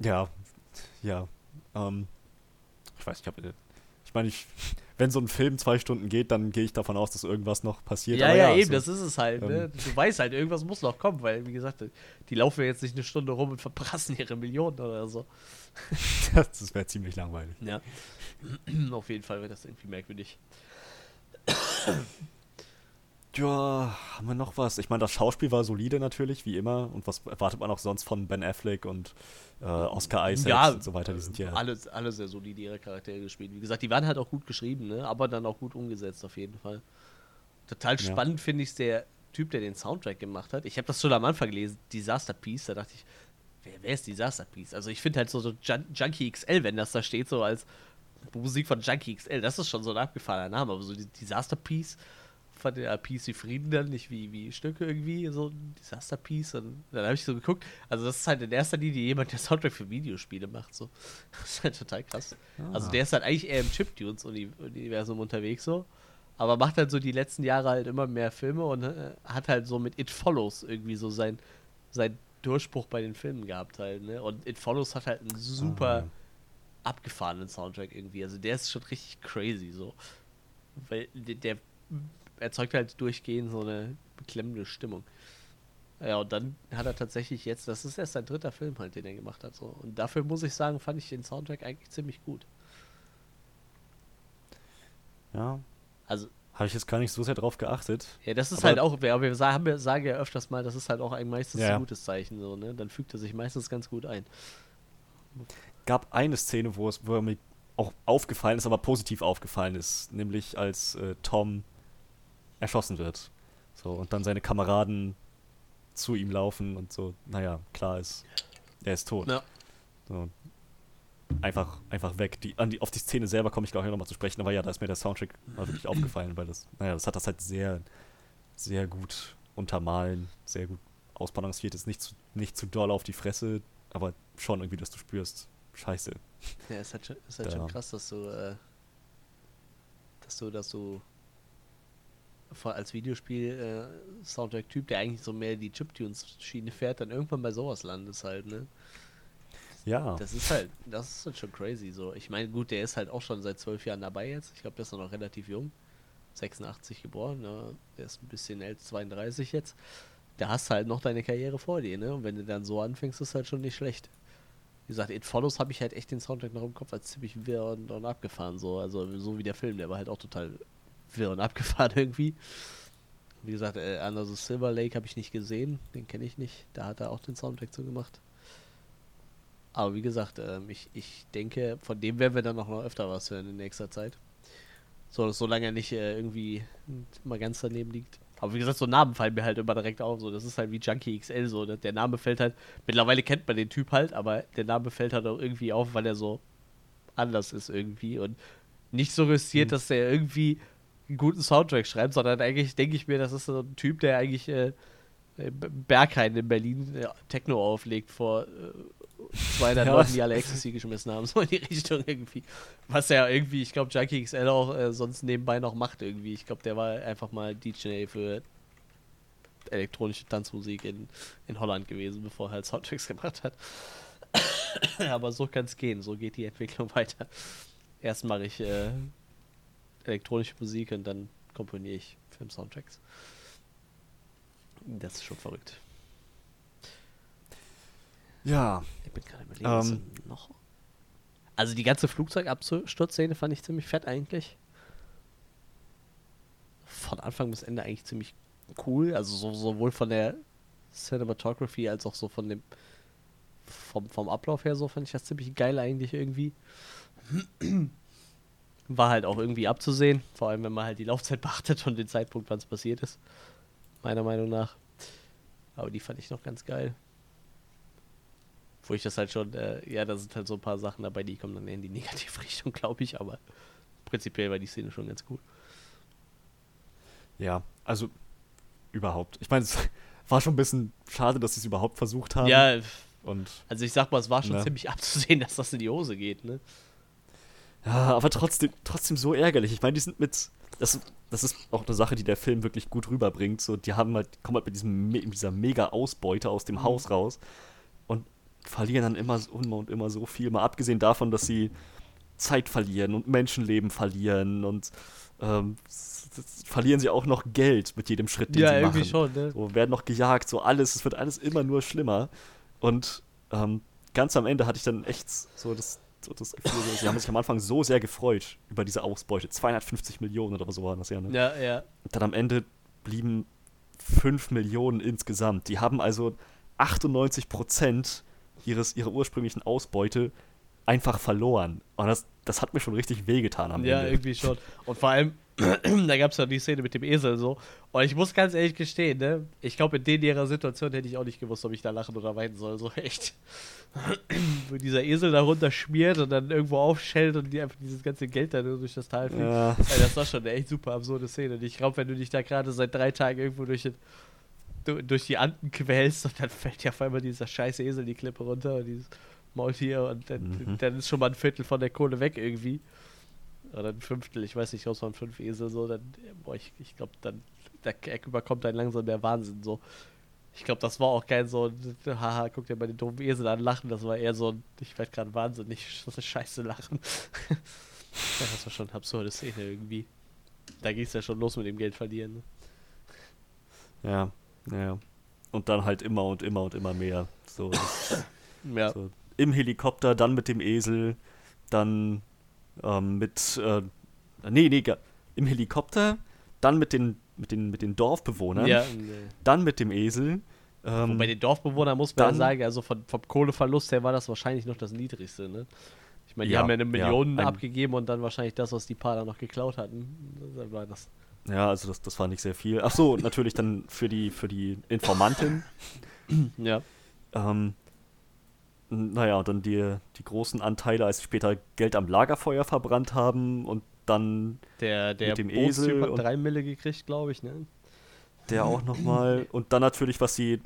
Ja, ja. Ähm, ich weiß, ich habe. Ich meine, ich, wenn so ein Film zwei Stunden geht, dann gehe ich davon aus, dass irgendwas noch passiert. Ja, aber ja, eben, so- das ist es halt. Ne? ähm, Du weißt halt, irgendwas muss noch kommen, weil, wie gesagt, die laufen ja jetzt nicht eine Stunde rum und verprassen ihre Millionen oder so. <laughs> das wäre ziemlich langweilig. Ja. <clears throat> Auf jeden Fall wäre das irgendwie merkwürdig. Ja, haben wir noch was? Ich meine, das Schauspiel war solide natürlich, wie immer. Und was erwartet man auch sonst von Ben Affleck und äh, Oscar Isaac Ja, und so weiter? Die sind ja. Alle, alle sehr solide ihre Charaktere gespielt. Wie gesagt, die waren halt auch gut geschrieben, ne? aber dann auch gut umgesetzt auf jeden Fall. Total Ja. spannend finde ich der Typ, der den Soundtrack gemacht hat. Ich habe das schon am Anfang gelesen, Disaster Piece, da dachte ich, wer, wer ist Disaster Piece? Also ich finde halt so, so Jun Junkie XL, wenn das da steht, so als Musik von Junkie XL, das ist schon so ein abgefahrener Name, aber so die Disaster Piece von der Piece wie Frieden dann, nicht wie, wie Stücke irgendwie, so ein Disaster Piece. Und dann habe ich so geguckt, also das ist halt in erster Linie jemand, der Soundtrack für Videospiele macht, so. <laughs> Das ist halt total krass. Also Ah. der ist halt eigentlich eher im Chiptunes-Universum unterwegs, so. Aber macht halt so die letzten Jahre halt immer mehr Filme und äh, hat halt so mit It Follows irgendwie so sein, sein Durchbruch bei den Filmen gehabt halt, ne? Und It Follows hat halt einen super Ah. abgefahrenen Soundtrack irgendwie. Also der ist schon richtig crazy so. Weil der, der erzeugt halt durchgehend so eine beklemmende Stimmung. Ja, und dann hat er tatsächlich jetzt, das ist erst sein dritter Film halt, den er gemacht hat. So. Und dafür muss ich sagen, fand ich den Soundtrack eigentlich ziemlich gut. Ja, Also, habe ich jetzt gar nicht so sehr drauf geachtet. ja, das ist halt auch, wir, wir sagen, wir sagen ja öfters mal, das ist halt auch ein meistens ja. ein gutes Zeichen, so, ne? Dann fügt er sich meistens ganz gut ein. Gab eine Szene, wo es wo er mir auch aufgefallen ist, aber positiv aufgefallen ist, nämlich als äh, Tom erschossen wird. So, und dann seine Kameraden zu ihm laufen und so, naja, klar ist, er ist tot. Ja. So. Einfach, einfach weg. Die, an die, auf die Szene selber komme ich gleich nochmal zu sprechen, aber ja, da ist mir der Soundtrack mal wirklich aufgefallen, weil das, naja, das hat das halt sehr, sehr gut untermalen, sehr gut ausbalanciert. Ist nicht zu, nicht zu doll auf die Fresse, aber schon irgendwie, dass du spürst, scheiße. Ja, ist halt schon, ist halt Da. schon krass, dass du, äh, dass du, dass du als Videospiel äh, Soundtrack-Typ, der eigentlich so mehr die Chiptunes-Schiene fährt, dann irgendwann bei sowas landest halt, ne? Ja, Das ist halt, das ist halt schon crazy so. Ich meine, gut, der ist halt auch schon seit zwölf Jahren dabei jetzt. Ich glaube, der ist noch relativ jung. 86 geboren, ne? Der ist ein bisschen älter, 32 jetzt. Da hast du halt noch deine Karriere vor dir, ne? Und wenn du dann so anfängst, ist halt schon nicht schlecht. Wie gesagt, It Follows habe ich halt echt den Soundtrack noch im Kopf als ziemlich wirr und, und abgefahren so. Also so wie der Film, der war halt auch total wirr und abgefahren <laughs> irgendwie. Wie gesagt, äh, Under the Silver Lake habe ich nicht gesehen, den kenne ich nicht. Da hat er auch den Soundtrack zu gemacht. Aber wie gesagt, ähm, ich, ich denke, von dem werden wir dann noch, noch öfter was hören in nächster Zeit. So, solange er nicht äh, irgendwie mal ganz daneben liegt. Aber wie gesagt, so Namen fallen mir halt immer direkt auf. So, das ist halt wie Junkie XL so. Ne? Der Name fällt halt. Mittlerweile kennt man den Typ halt, aber der Name fällt halt auch irgendwie auf, weil er so anders ist irgendwie und nicht so riskiert, Mhm. dass der irgendwie einen guten Soundtrack schreibt, sondern eigentlich denke ich mir, das ist so ein Typ, der eigentlich äh, äh, Berghain in Berlin äh, Techno auflegt vor äh, 200 <laughs> Ja, Leuten, die alle Ecstasy geschmissen haben, so in die <laughs> Richtung irgendwie. Was er irgendwie, ich glaube, Junkie XL auch äh, sonst nebenbei noch macht irgendwie. Ich glaube, der war einfach mal DJ für elektronische Tanzmusik in, in Holland gewesen, bevor er halt Soundtracks <laughs> gemacht hat. Aber so kann es gehen, so geht die Entwicklung weiter. Erst mache ich äh, elektronische Musik und dann komponiere ich Film-Soundtracks. Das ist schon verrückt. Ja, Ich bin gerade überlegen, was Ähm. denn noch. Also die ganze Flugzeugabsturzszene fand ich ziemlich fett eigentlich. Von Anfang bis Ende eigentlich ziemlich cool. Also so, sowohl von der Cinematography als auch so von dem vom, vom Ablauf her so fand ich das ziemlich geil eigentlich irgendwie. War halt auch irgendwie abzusehen, vor allem wenn man halt die Laufzeit <laughs> beachtet und den Zeitpunkt, wann es passiert ist. Meiner Meinung nach. Aber die fand ich noch ganz geil. Wo ich das halt schon, äh, ja, da sind halt so ein paar Sachen dabei, die kommen dann in die Negativrichtung, <laughs> glaube ich, aber prinzipiell war die Szene schon ganz cool. ja, also überhaupt. Ich meine, es <laughs> war schon ein bisschen schade, dass sie es überhaupt versucht haben. Ja, Und also ich sag mal, es war schon Ja. ziemlich abzusehen, dass das in die Hose geht, ne? Ja, aber trotzdem, trotzdem so ärgerlich. Ich meine, die sind mit. Das, das ist auch eine Sache, die der Film wirklich gut rüberbringt. So, die haben halt, kommen halt mit, diesem, mit dieser mega Ausbeute aus dem Haus raus und verlieren dann immer, und immer so viel. Mal abgesehen davon, dass sie Zeit verlieren und Menschenleben verlieren und ähm, verlieren sie auch noch Geld mit jedem Schritt, den Ja, sie irgendwie machen. schon, ne? So, werden noch gejagt, so alles, es wird alles immer nur schlimmer. Und ähm, ganz am Ende hatte ich dann echt so das, so das Gefühl, so, sie haben sich am Anfang so sehr gefreut über diese Ausbeute. 250 Millionen oder so waren das ja, ne? Ja, ja. Und dann am Ende blieben 5 Millionen insgesamt. Die haben also 98 Prozent ihres, ihrer ursprünglichen Ausbeute einfach verloren. Und das, das hat mir schon richtig wehgetan am Ja, Ende. irgendwie schon. Und vor allem, da gab es ja die Szene mit dem Esel so. Und ich muss ganz ehrlich gestehen, ne? Ich glaube, in den ihrer Situation hätte ich auch nicht gewusst, ob ich da lachen oder weinen soll. So echt. <clears throat> Wo dieser Esel da runter schmiert und dann irgendwo aufschellt und die einfach dieses ganze Geld da durch das Tal fliegt. Ja, Ey, das war schon eine echt super absurde Szene. Und ich glaube, wenn du dich da gerade seit drei Tagen irgendwo durch, den, du, durch die Anden quälst und dann fällt ja auf einmal dieser scheiß Esel die Klippe runter und dieses Maultier und dann, Mhm. dann ist schon mal ein Viertel von der Kohle weg irgendwie. Oder ein Fünftel, ich weiß nicht, aus von fünf Esel so, dann, boah, ich, ich glaube, dann da überkommt dann langsam der Wahnsinn so. Ich glaube, das war auch kein so, ein, <laughs> haha, guck dir mal den doofen Esel an, lachen. Das war eher so ein, ich werde gerade wahnsinnig, <laughs> so eine Scheiße lachen. <laughs> das war schon eine absurde Szene irgendwie. Da ging es ja schon los mit dem Geld verlieren. Ne? ja, ja. Und dann halt immer und immer und immer mehr. So, das, Ja. so im Helikopter, dann mit dem Esel, dann ähm, mit, äh, nee, nee, im Helikopter, dann mit den, mit den, mit den Dorfbewohnern, ja nee. dann mit dem Esel. Ähm, Wobei den Dorfbewohnern muss man ja dann- sagen, also von, vom Kohleverlust her war das wahrscheinlich noch das niedrigste, ne? Ich meine, die Ja, haben ja eine ja, Million ein- abgegeben und dann wahrscheinlich das, was die Paar da noch geklaut hatten. Dann war das. ja, also das, das war nicht sehr viel. Ach so, natürlich dann für die, für die Informantin. Ja. Ähm, naja, und dann die, die großen Anteile, als sie später Geld am Lagerfeuer verbrannt haben und dann Der, der Mit dem Esel hat und- drei Mille gekriegt, glaube ich, ne? der auch nochmal. Und dann natürlich, was sie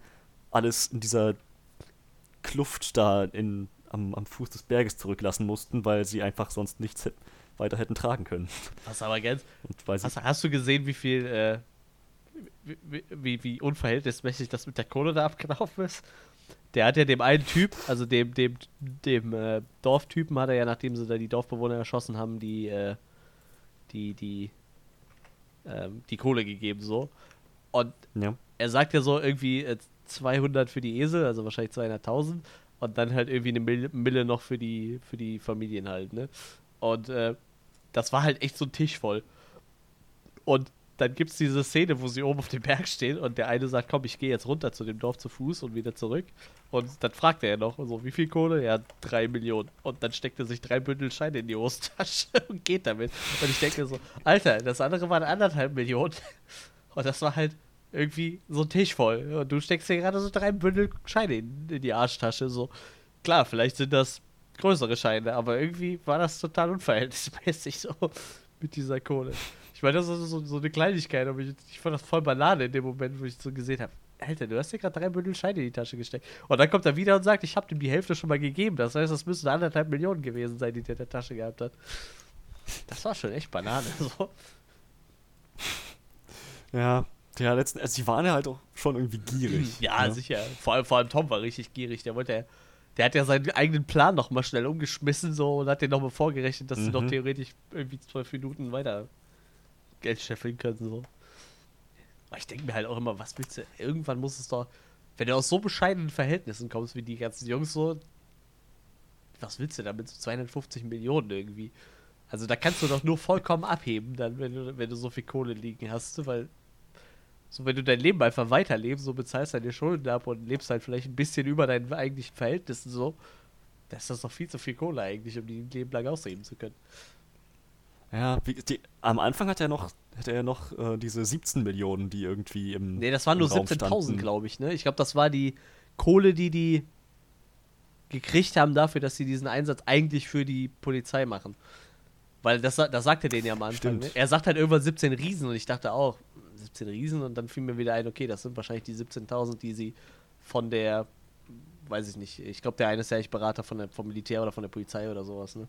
alles in dieser Kluft da in, am, am Fuß des Berges zurücklassen mussten, weil sie einfach sonst nichts weiter hätten tragen können. Was aber ganz. Hast, hast du gesehen, wie viel, äh, wie- wie, wie unverhältnismäßig das mit der Kohle da abgelaufen ist? Der hat ja dem einen Typ, also dem, dem, dem äh, Dorftypen, hat er ja, nachdem sie da die Dorfbewohner erschossen haben, die, äh, die, die, ähm, die Kohle gegeben, so. Und ja, er sagt ja so irgendwie äh, 200 für die Esel, also wahrscheinlich 200.000 und dann halt irgendwie eine Mille, Mille noch für die, für die Familien halt, ne? Und äh, das war halt echt so ein Tisch voll. Und dann gibt es diese Szene, wo sie oben auf dem Berg stehen und der eine sagt, komm, ich gehe jetzt runter zu dem Dorf zu Fuß und wieder zurück. Und dann fragt er ja noch, so, wie viel Kohle? Ja, drei Millionen. Und dann steckt er sich drei Bündel Scheine in die Hosentasche <laughs> und geht damit. Und ich denke so, Alter, das andere waren anderthalb Millionen. Und das war halt irgendwie so ein Tisch voll. Und du steckst dir gerade so drei Bündel Scheine in, in die Arschtasche. So, klar, vielleicht sind das größere Scheine, aber irgendwie war das total unverhältnismäßig so <laughs> mit dieser Kohle. Ich meine, das ist so, so eine Kleinigkeit, aber ich, ich fand das voll Banane in dem Moment, wo ich so gesehen habe. Alter, du hast dir gerade drei Bündel Scheine in die Tasche gesteckt. Und dann kommt er wieder und sagt, ich habe ihm die Hälfte schon mal gegeben. Das heißt, das müssen anderthalb Millionen gewesen sein, die der in der Tasche gehabt hat. Das war schon echt Banane. <laughs> So. Ja, ja, letzten, also sie waren ja halt auch schon irgendwie gierig. Ja, ne? sicher. Vor allem, vor allem Tom war richtig gierig. Der wollte ja, der hat ja seinen eigenen Plan noch mal schnell umgeschmissen so und hat den noch mal vorgerechnet, dass sie noch Mhm. theoretisch irgendwie zwölf Minuten weiter Geld scheffeln können so. Aber ich denke mir halt auch immer, was willst du? Irgendwann muss es doch, wenn du aus so bescheidenen Verhältnissen kommst wie die ganzen Jungs so, was willst du damit? So 250 Millionen irgendwie. Also da kannst du doch nur vollkommen abheben, dann, wenn du, wenn du so viel Kohle liegen hast, weil so, wenn du dein Leben einfach weiterlebst, so bezahlst deine Schulden ab und lebst halt vielleicht ein bisschen über deinen eigentlichen Verhältnissen so, das ist das doch viel zu viel Kohle eigentlich, um die Leben lang ausheben zu können. Ja, wie, die, am Anfang hat er noch, hatte er noch äh, diese 17 Millionen, die irgendwie im. Nee, das waren nur Raum 17.000, standen. glaube ich, ne? Ich glaube, das war die Kohle, die die gekriegt haben dafür, dass sie diesen Einsatz eigentlich für die Polizei machen. Weil das, das sagt er denen ja am Anfang. Ne? Er sagt halt irgendwann 17 Riesen und ich dachte auch, 17 Riesen und dann fiel mir wieder ein, okay, das sind wahrscheinlich die 17.000, die sie von der, weiß ich nicht, ich glaube, der eine ist ja eigentlich Berater von der, vom Militär oder von der Polizei oder sowas, ne?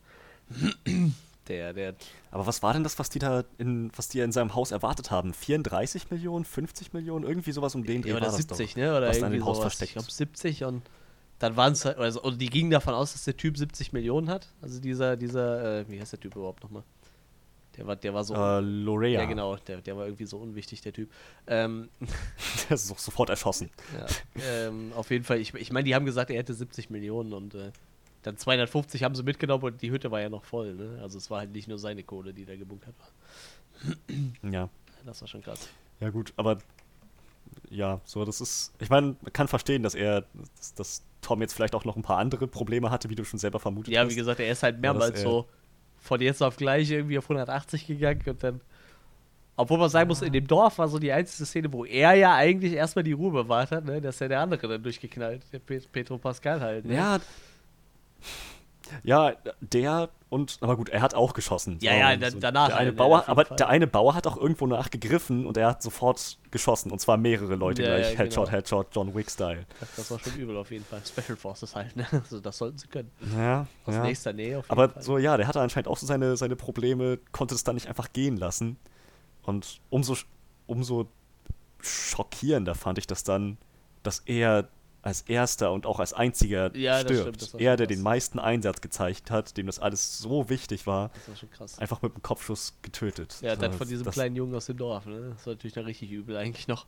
Der, der, Aber was war denn das, was die da in, was die in seinem Haus erwartet haben? 34 Millionen, 50 Millionen, irgendwie sowas um den Dreh oder war das 70, doch, ne? Oder was da in irgendwie dem Haus sowas. versteckt. Ich glaube 70 und dann waren es halt, also, und die gingen davon aus, dass der Typ 70 Millionen hat. Also dieser, dieser, äh, wie heißt der Typ überhaupt nochmal? Der war, der war so. äh, Lorea. ja, genau, der, der war irgendwie so unwichtig, der Typ. Ähm, <laughs> Der ist doch sofort erschossen. ja, ähm, auf jeden Fall, ich, ich meine, die haben gesagt, er hätte 70 Millionen und äh, dann 250 haben sie mitgenommen und die Hütte war ja noch voll, ne? Also es war halt nicht nur seine Kohle, die da gebunkert war. Ja. Das war schon krass. Ja, gut, aber ja, so, das ist. Ich meine, man kann verstehen, dass er, dass, dass Tom jetzt vielleicht auch noch ein paar andere Probleme hatte, wie du schon selber vermutet Ja, hast. wie gesagt, er ist halt mehrmals so von jetzt auf gleich irgendwie auf 180 gegangen und dann. Obwohl man sagen muss, in dem Dorf war so die einzige Szene, wo er ja eigentlich erstmal die Ruhe bewahrt hat, ne? dass ja der andere dann durchgeknallt, der Pet Petro Pascal halt. Ne? Ja. Ja, der und, aber gut, er hat auch geschossen. Ja, ja, da- danach Der eine ne, Bauer, aber Fall. der eine Bauer hat auch irgendwo nachgegriffen und er hat sofort geschossen. Und zwar mehrere Leute Ja, gleich. ja, Headshot, genau. Headshot, John Wick-Style. Das, das war schon übel auf jeden Fall. Special Forces halt, ne? Also das sollten sie können. Ja, Aus ja. nächster Nähe auf jeden Aber Fall. so, ja, der hatte anscheinend auch so seine, seine Probleme, konnte es dann nicht einfach gehen lassen. Und umso, umso schockierender fand ich das dann, dass er als erster und auch als einziger Ja, stirbt. stimmt, er, der krass. den meisten Einsatz gezeigt hat, dem das alles so wichtig war, Das war schon krass. einfach mit einem Kopfschuss getötet. Ja, dann von diesem das, kleinen Jungen aus dem Dorf, ne? Das war natürlich noch richtig übel eigentlich noch.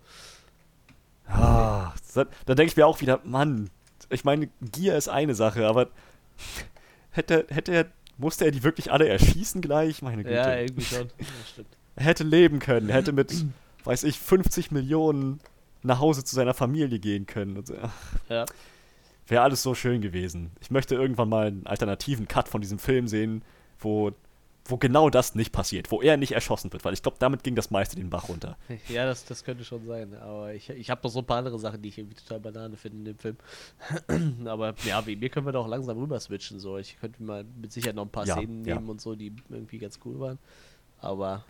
Ah, da denke ich mir auch wieder, Mann, ich meine, Gier ist eine Sache, aber <laughs> hätte, hätte er, musste er die wirklich alle erschießen gleich? Meine Güte. Ja, irgendwie schon. Ja. Er hätte leben können. Hätte mit, <clears throat> weiß ich, 50 Millionen nach Hause zu seiner Familie gehen können. Und so. Ja. Wäre alles so schön gewesen. Ich möchte irgendwann mal einen alternativen Cut von diesem Film sehen, wo, wo genau das nicht passiert, wo er nicht erschossen wird, weil ich glaube, damit ging das meiste den Bach runter. Ja, das, das könnte schon sein. Aber ich, ich habe noch so ein paar andere Sachen, die ich irgendwie total Banane finde in dem Film. <clears throat> aber ja, wegen mir können wir doch langsam rüber switchen. So. Ich könnte mal mit Sicherheit noch ein paar Ja, Szenen ja. nehmen und so, die irgendwie ganz cool waren. Aber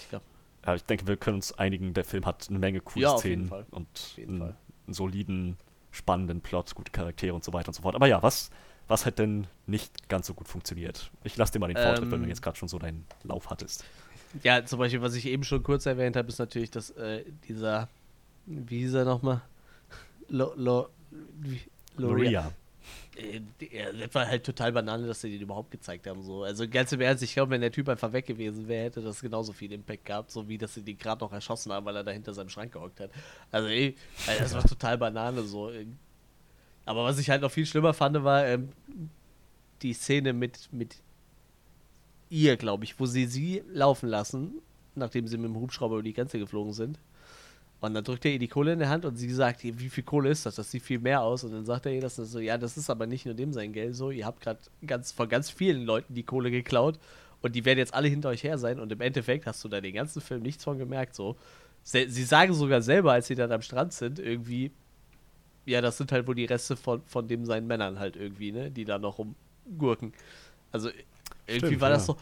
ich glaube, Ja, ich denke, wir können uns einigen, der Film hat eine Menge coole Ja, Szenen und jeden einen, Fall. einen soliden, spannenden Plot, gute Charaktere und so weiter und so fort. Aber ja, was, was hat denn nicht ganz so gut funktioniert? Ich lasse dir mal den Vortritt, wenn du Ähm, jetzt gerade schon so deinen Lauf hattest. ja, zum Beispiel, was ich eben schon kurz erwähnt habe, ist natürlich, dass äh, dieser, wie hieß er nochmal? Lo, lo, wie, Loria. Loria. Äh, das war halt total banane, dass sie den überhaupt gezeigt haben. So. Also ganz im Ernst, ich glaube, wenn der Typ einfach weg gewesen wäre, hätte das genauso viel Impact gehabt, so wie dass sie den gerade noch erschossen haben, weil er da hinter seinem Schrank gehockt hat. Also ey, das war total Banane so. Aber was ich halt noch viel schlimmer fand, war ähm, die Szene mit, mit ihr, glaube ich, wo sie sie laufen lassen, nachdem sie mit dem Hubschrauber über die Grenze geflogen sind. Und dann drückt er ihr die Kohle in der Hand und sie sagt, ihr, wie viel Kohle ist das? Das sieht viel mehr aus. Und dann sagt er ihr das so, ja, das ist aber nicht nur dem sein Geld so. Ihr habt gerade ganz, von ganz vielen Leuten die Kohle geklaut und die werden jetzt alle hinter euch her sein. Und im Endeffekt hast du da den ganzen Film nichts von gemerkt. So. Sie sagen sogar selber, als sie dann am Strand sind, irgendwie, ja, das sind halt wohl die Reste von, von dem seinen Männern halt irgendwie, ne, die da noch rumgurken. Also irgendwie Stimmt, war das ja. so.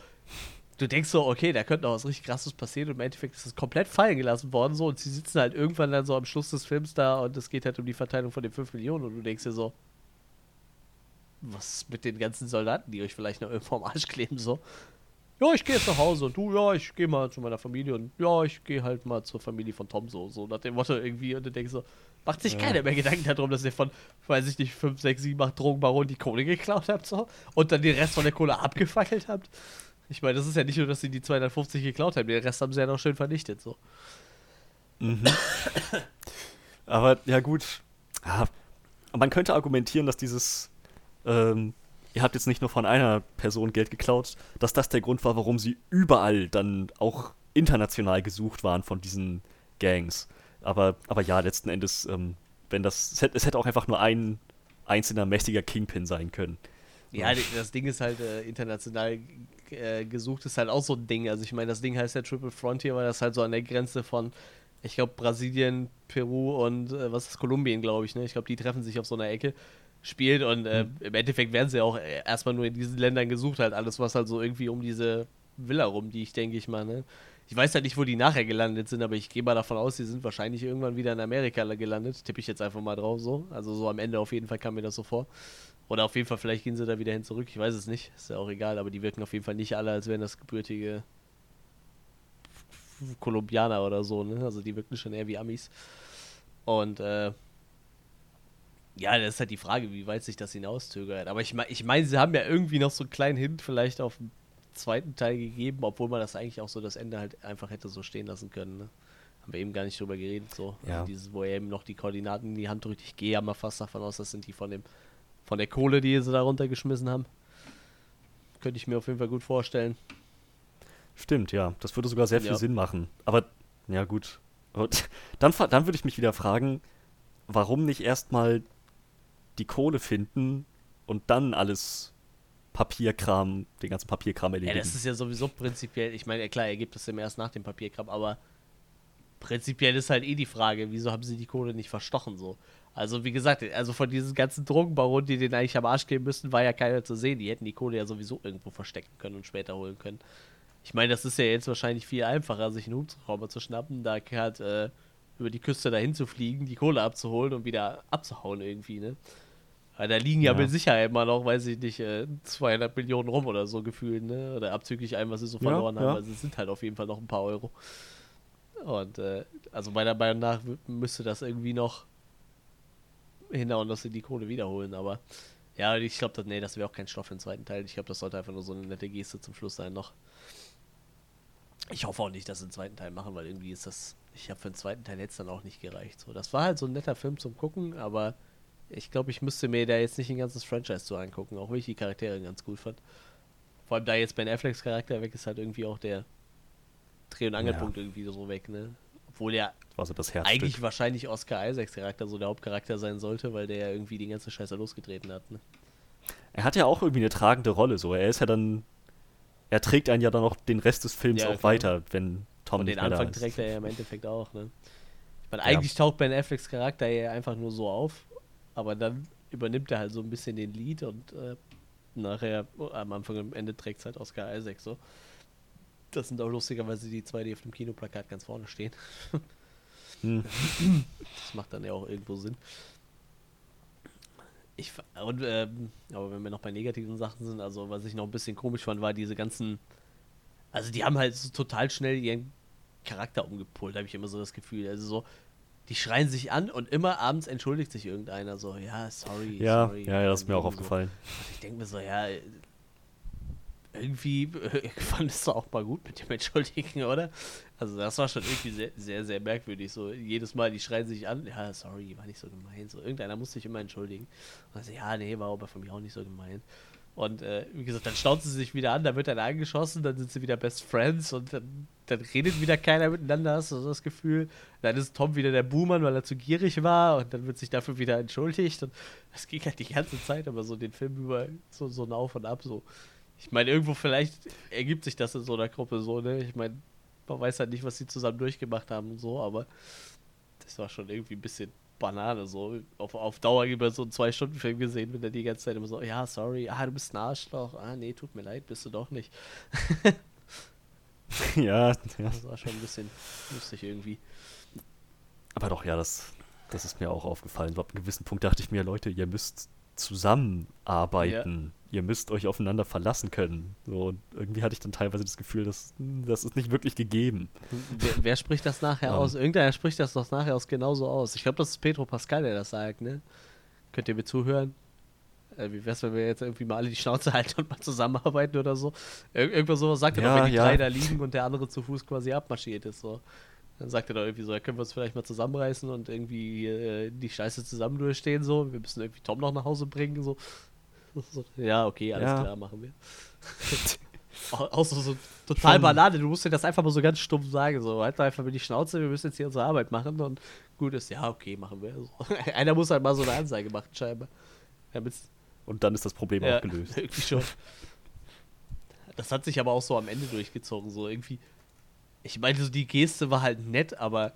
Du denkst so, okay, da könnte noch was richtig krasses passieren und im Endeffekt ist es komplett fallen gelassen worden so und sie sitzen halt irgendwann dann so am Schluss des Films da und es geht halt um die Verteilung von den 5 Millionen und du denkst dir so, was mit den ganzen Soldaten, die euch vielleicht noch irgendwo am Arsch kleben, so. Ja, ich gehe jetzt nach Hause und du, ja, ich gehe mal zu meiner Familie und ja, ich gehe halt mal zur Familie von Tom, so, so nach dem Motto irgendwie und du denkst so, macht sich Ja. keiner mehr Gedanken darum, dass ihr von, weiß ich nicht, 5, 6, 7, 8 Drogenbaronen die Kohle geklaut habt, so, und dann den Rest von der Kohle abgefackelt habt. Ich meine, das ist ja nicht nur, dass sie die 250 geklaut haben, den Rest haben sie ja noch schön vernichtet, so. Mhm. Aber ja gut, ja, man könnte argumentieren, dass dieses, ähm, ihr habt jetzt nicht nur von einer Person Geld geklaut, dass das der Grund war, warum sie überall dann auch international gesucht waren von diesen Gangs. Aber, aber ja, letzten Endes, ähm, wenn das, es hätte, es hätte auch einfach nur ein einzelner mächtiger Kingpin sein können. Ja, das Ding ist halt äh, international äh, gesucht, ist halt auch so ein Ding. Also ich meine, das Ding heißt ja Triple Frontier, weil das halt so an der Grenze von, ich glaube, Brasilien, Peru und äh, was ist Kolumbien, glaube ich, ne? Ich glaube, die treffen sich auf so einer Ecke, spielt und äh, im Endeffekt werden sie auch äh, erstmal nur in diesen Ländern gesucht, halt alles, was halt so irgendwie um diese Villa rum, die ich denke ich mal, ne? Ich weiß halt nicht, wo die nachher gelandet sind, aber ich gehe mal davon aus, die sind wahrscheinlich irgendwann wieder in Amerika gelandet. Tippe ich jetzt einfach mal drauf so. Also so am Ende auf jeden Fall kam mir das so vor. Oder auf jeden Fall, vielleicht gehen sie da wieder hin zurück. Ich weiß es nicht. Ist ja auch egal, aber die wirken auf jeden Fall nicht alle, als wären das gebürtige Kolumbianer oder so, ne? Also die wirken schon eher wie Amis. Und äh, ja, das ist halt die Frage, wie weit sich das hinauszögert. Aber ich meine, ich mein, sie haben ja irgendwie noch so einen kleinen Hint vielleicht auf den zweiten Teil gegeben, obwohl man das eigentlich auch so das Ende halt einfach hätte so stehen lassen können. Ne? Haben wir eben gar nicht drüber geredet, so. Ja. Also dieses, wo er eben noch die Koordinaten in die Hand drückt. Ich gehe ja mal fast davon aus, das sind die von dem, von der Kohle, die sie da runtergeschmissen haben. Könnte ich mir auf jeden Fall gut vorstellen. Stimmt, ja. Das würde sogar sehr viel Ja. Sinn machen. Aber, ja gut. <laughs> Dann, dann würde ich mich wieder fragen, warum nicht erstmal die Kohle finden und dann alles Papierkram, den ganzen Papierkram Ja, erledigen. das ist ja sowieso prinzipiell, ich meine, klar, er gibt es ihm erst nach dem Papierkram, aber prinzipiell ist halt eh die Frage, wieso haben sie die Kohle nicht verstochen so? Also wie gesagt, also von diesen ganzen Drogenbaronen, die den eigentlich am Arsch gehen müssten, war ja keiner zu sehen. Die hätten die Kohle ja sowieso irgendwo verstecken können und später holen können. Ich meine, das ist ja jetzt wahrscheinlich viel einfacher, sich einen Hubschrauber zu schnappen, da halt äh, über die Küste dahin zu fliegen, die Kohle abzuholen und wieder abzuhauen irgendwie, ne? Weil da liegen ja, Ja. mit Sicherheit immer noch, weiß ich nicht, äh, 200 Millionen rum oder so gefühlt, ne? Oder abzüglich allem, was sie so Ja, verloren haben. ja. Also es sind halt auf jeden Fall noch ein paar Euro. Und äh, also meiner Meinung nach müsste das irgendwie noch hinhauen, dass sie die Kohle wiederholen. Aber ja, ich glaube, das, nee, das wäre auch kein Stoff für den zweiten Teil. Ich glaube, das sollte einfach nur so eine nette Geste zum Schluss sein noch. Ich hoffe auch nicht, dass sie einen zweiten Teil machen, weil irgendwie ist das, ich habe für den zweiten Teil jetzt dann auch nicht gereicht. So, das war halt so ein netter Film zum Gucken, aber ich glaube, ich müsste mir da jetzt nicht ein ganzes Franchise zu angucken, auch wenn ich die Charaktere ganz gut fand. Vor allem da jetzt Ben Afflecks Charakter weg ist, halt irgendwie auch der Dreh- und Angelpunkt irgendwie so weg, ne? Obwohl ja war so das Herzstück. eigentlich wahrscheinlich Oscar Isaacs Charakter so der Hauptcharakter sein sollte, weil der ja irgendwie die ganze Scheiße losgetreten hat, ne? Er hat ja auch irgendwie eine tragende Rolle, so. Er ist ja dann, er trägt einen ja dann auch den Rest des Films Ja, auch klar. weiter, wenn Tom Und nicht den mehr da Anfang ist. trägt er ja im Endeffekt auch, ne? Ich meine, Ja. eigentlich taucht Ben Afflecks Charakter ja einfach nur so auf, aber dann übernimmt er halt so ein bisschen den Lead und äh, nachher, am Anfang und am Ende trägt es halt Oscar Isaac so. Das sind auch lustigerweise die zwei, die auf dem Kinoplakat ganz vorne stehen. Hm. Das macht dann ja auch irgendwo Sinn. Ich, und, ähm, aber wenn wir noch bei negativen Sachen sind, also was ich noch ein bisschen komisch fand, war diese ganzen, also die haben halt so total schnell ihren Charakter umgepult, habe ich immer so das Gefühl. Also so, die schreien sich an und immer abends entschuldigt sich irgendeiner so, ja, sorry, Ja, sorry. ja, ja, das ist mir auch So. aufgefallen. Und ich denke mir so, ja, irgendwie äh, <laughs> fand es doch auch mal gut mit dem Entschuldigen, oder? Also das war schon irgendwie sehr, sehr, sehr merkwürdig. So jedes Mal, die schreien sich an, ja, sorry, war nicht so gemeint. So irgendeiner muss sich immer entschuldigen. Und dann so, ja, nee, war aber von mir auch nicht so gemeint. Und äh, wie gesagt, dann staut sie sich wieder an, dann wird einer angeschossen, dann sind sie wieder Best Friends und dann, dann redet wieder keiner miteinander, hast du so das Gefühl. Dann ist Tom wieder der Buhmann, weil er zu gierig war und dann wird sich dafür wieder entschuldigt. Und das ging halt die ganze Zeit, aber so den Film über so, so ein Auf und Ab so. Ich meine, irgendwo vielleicht ergibt sich das in so einer Gruppe so, ne? Ich meine, man weiß halt nicht, was sie zusammen durchgemacht haben und so, aber das war schon irgendwie ein bisschen Banane so. Auf, auf Dauer über so einen Zwei-Stunden-Film gesehen, wenn er die ganze Zeit immer so, ja, sorry, ah, du bist ein Arschloch, ah, nee, tut mir leid, bist du doch nicht. <laughs> ja. Das war schon ein bisschen lustig irgendwie. Aber doch, ja, das, das ist mir auch aufgefallen. Ab einem gewissen Punkt dachte ich mir, Leute, ihr müsst zusammenarbeiten. Ihr müsst euch aufeinander verlassen können. So, und irgendwie hatte ich dann teilweise das Gefühl, dass hm, das ist nicht wirklich gegeben. Wer, wer spricht das nachher Ja. aus? Irgendeiner spricht das doch nachher aus genauso aus. Ich glaube, das ist Pedro Pascal, der das sagt, ne? Könnt ihr mir zuhören? Äh, wie wär's, wenn wir jetzt irgendwie mal alle die Schnauze halten und mal zusammenarbeiten oder so? Ir irgendwas sowas sagt er Ja, doch, wenn die ja. drei da liegen und der andere zu Fuß quasi abmarschiert ist. So. Dann sagt er doch irgendwie so, ja, können wir uns vielleicht mal zusammenreißen und irgendwie äh, die Scheiße zusammen durchstehen, so. Wir müssen irgendwie Tom noch nach Hause bringen, so. <laughs> so ja, okay, alles Ja. klar, machen wir. <laughs> Au- Auch so, total Schon. Banane, du musst dir das einfach mal so ganz stumpf sagen, so, halt einfach mit die Schnauze, wir müssen jetzt hier unsere Arbeit machen und gut ist, ja, okay, machen wir. So. <laughs> Einer muss halt mal so eine Ansage machen, scheinbar. Damit's, Und dann ist das Problem ja, auch gelöst. irgendwie schon. Das hat sich aber auch so am Ende durchgezogen, so irgendwie. Ich meine, so die Geste war halt nett, aber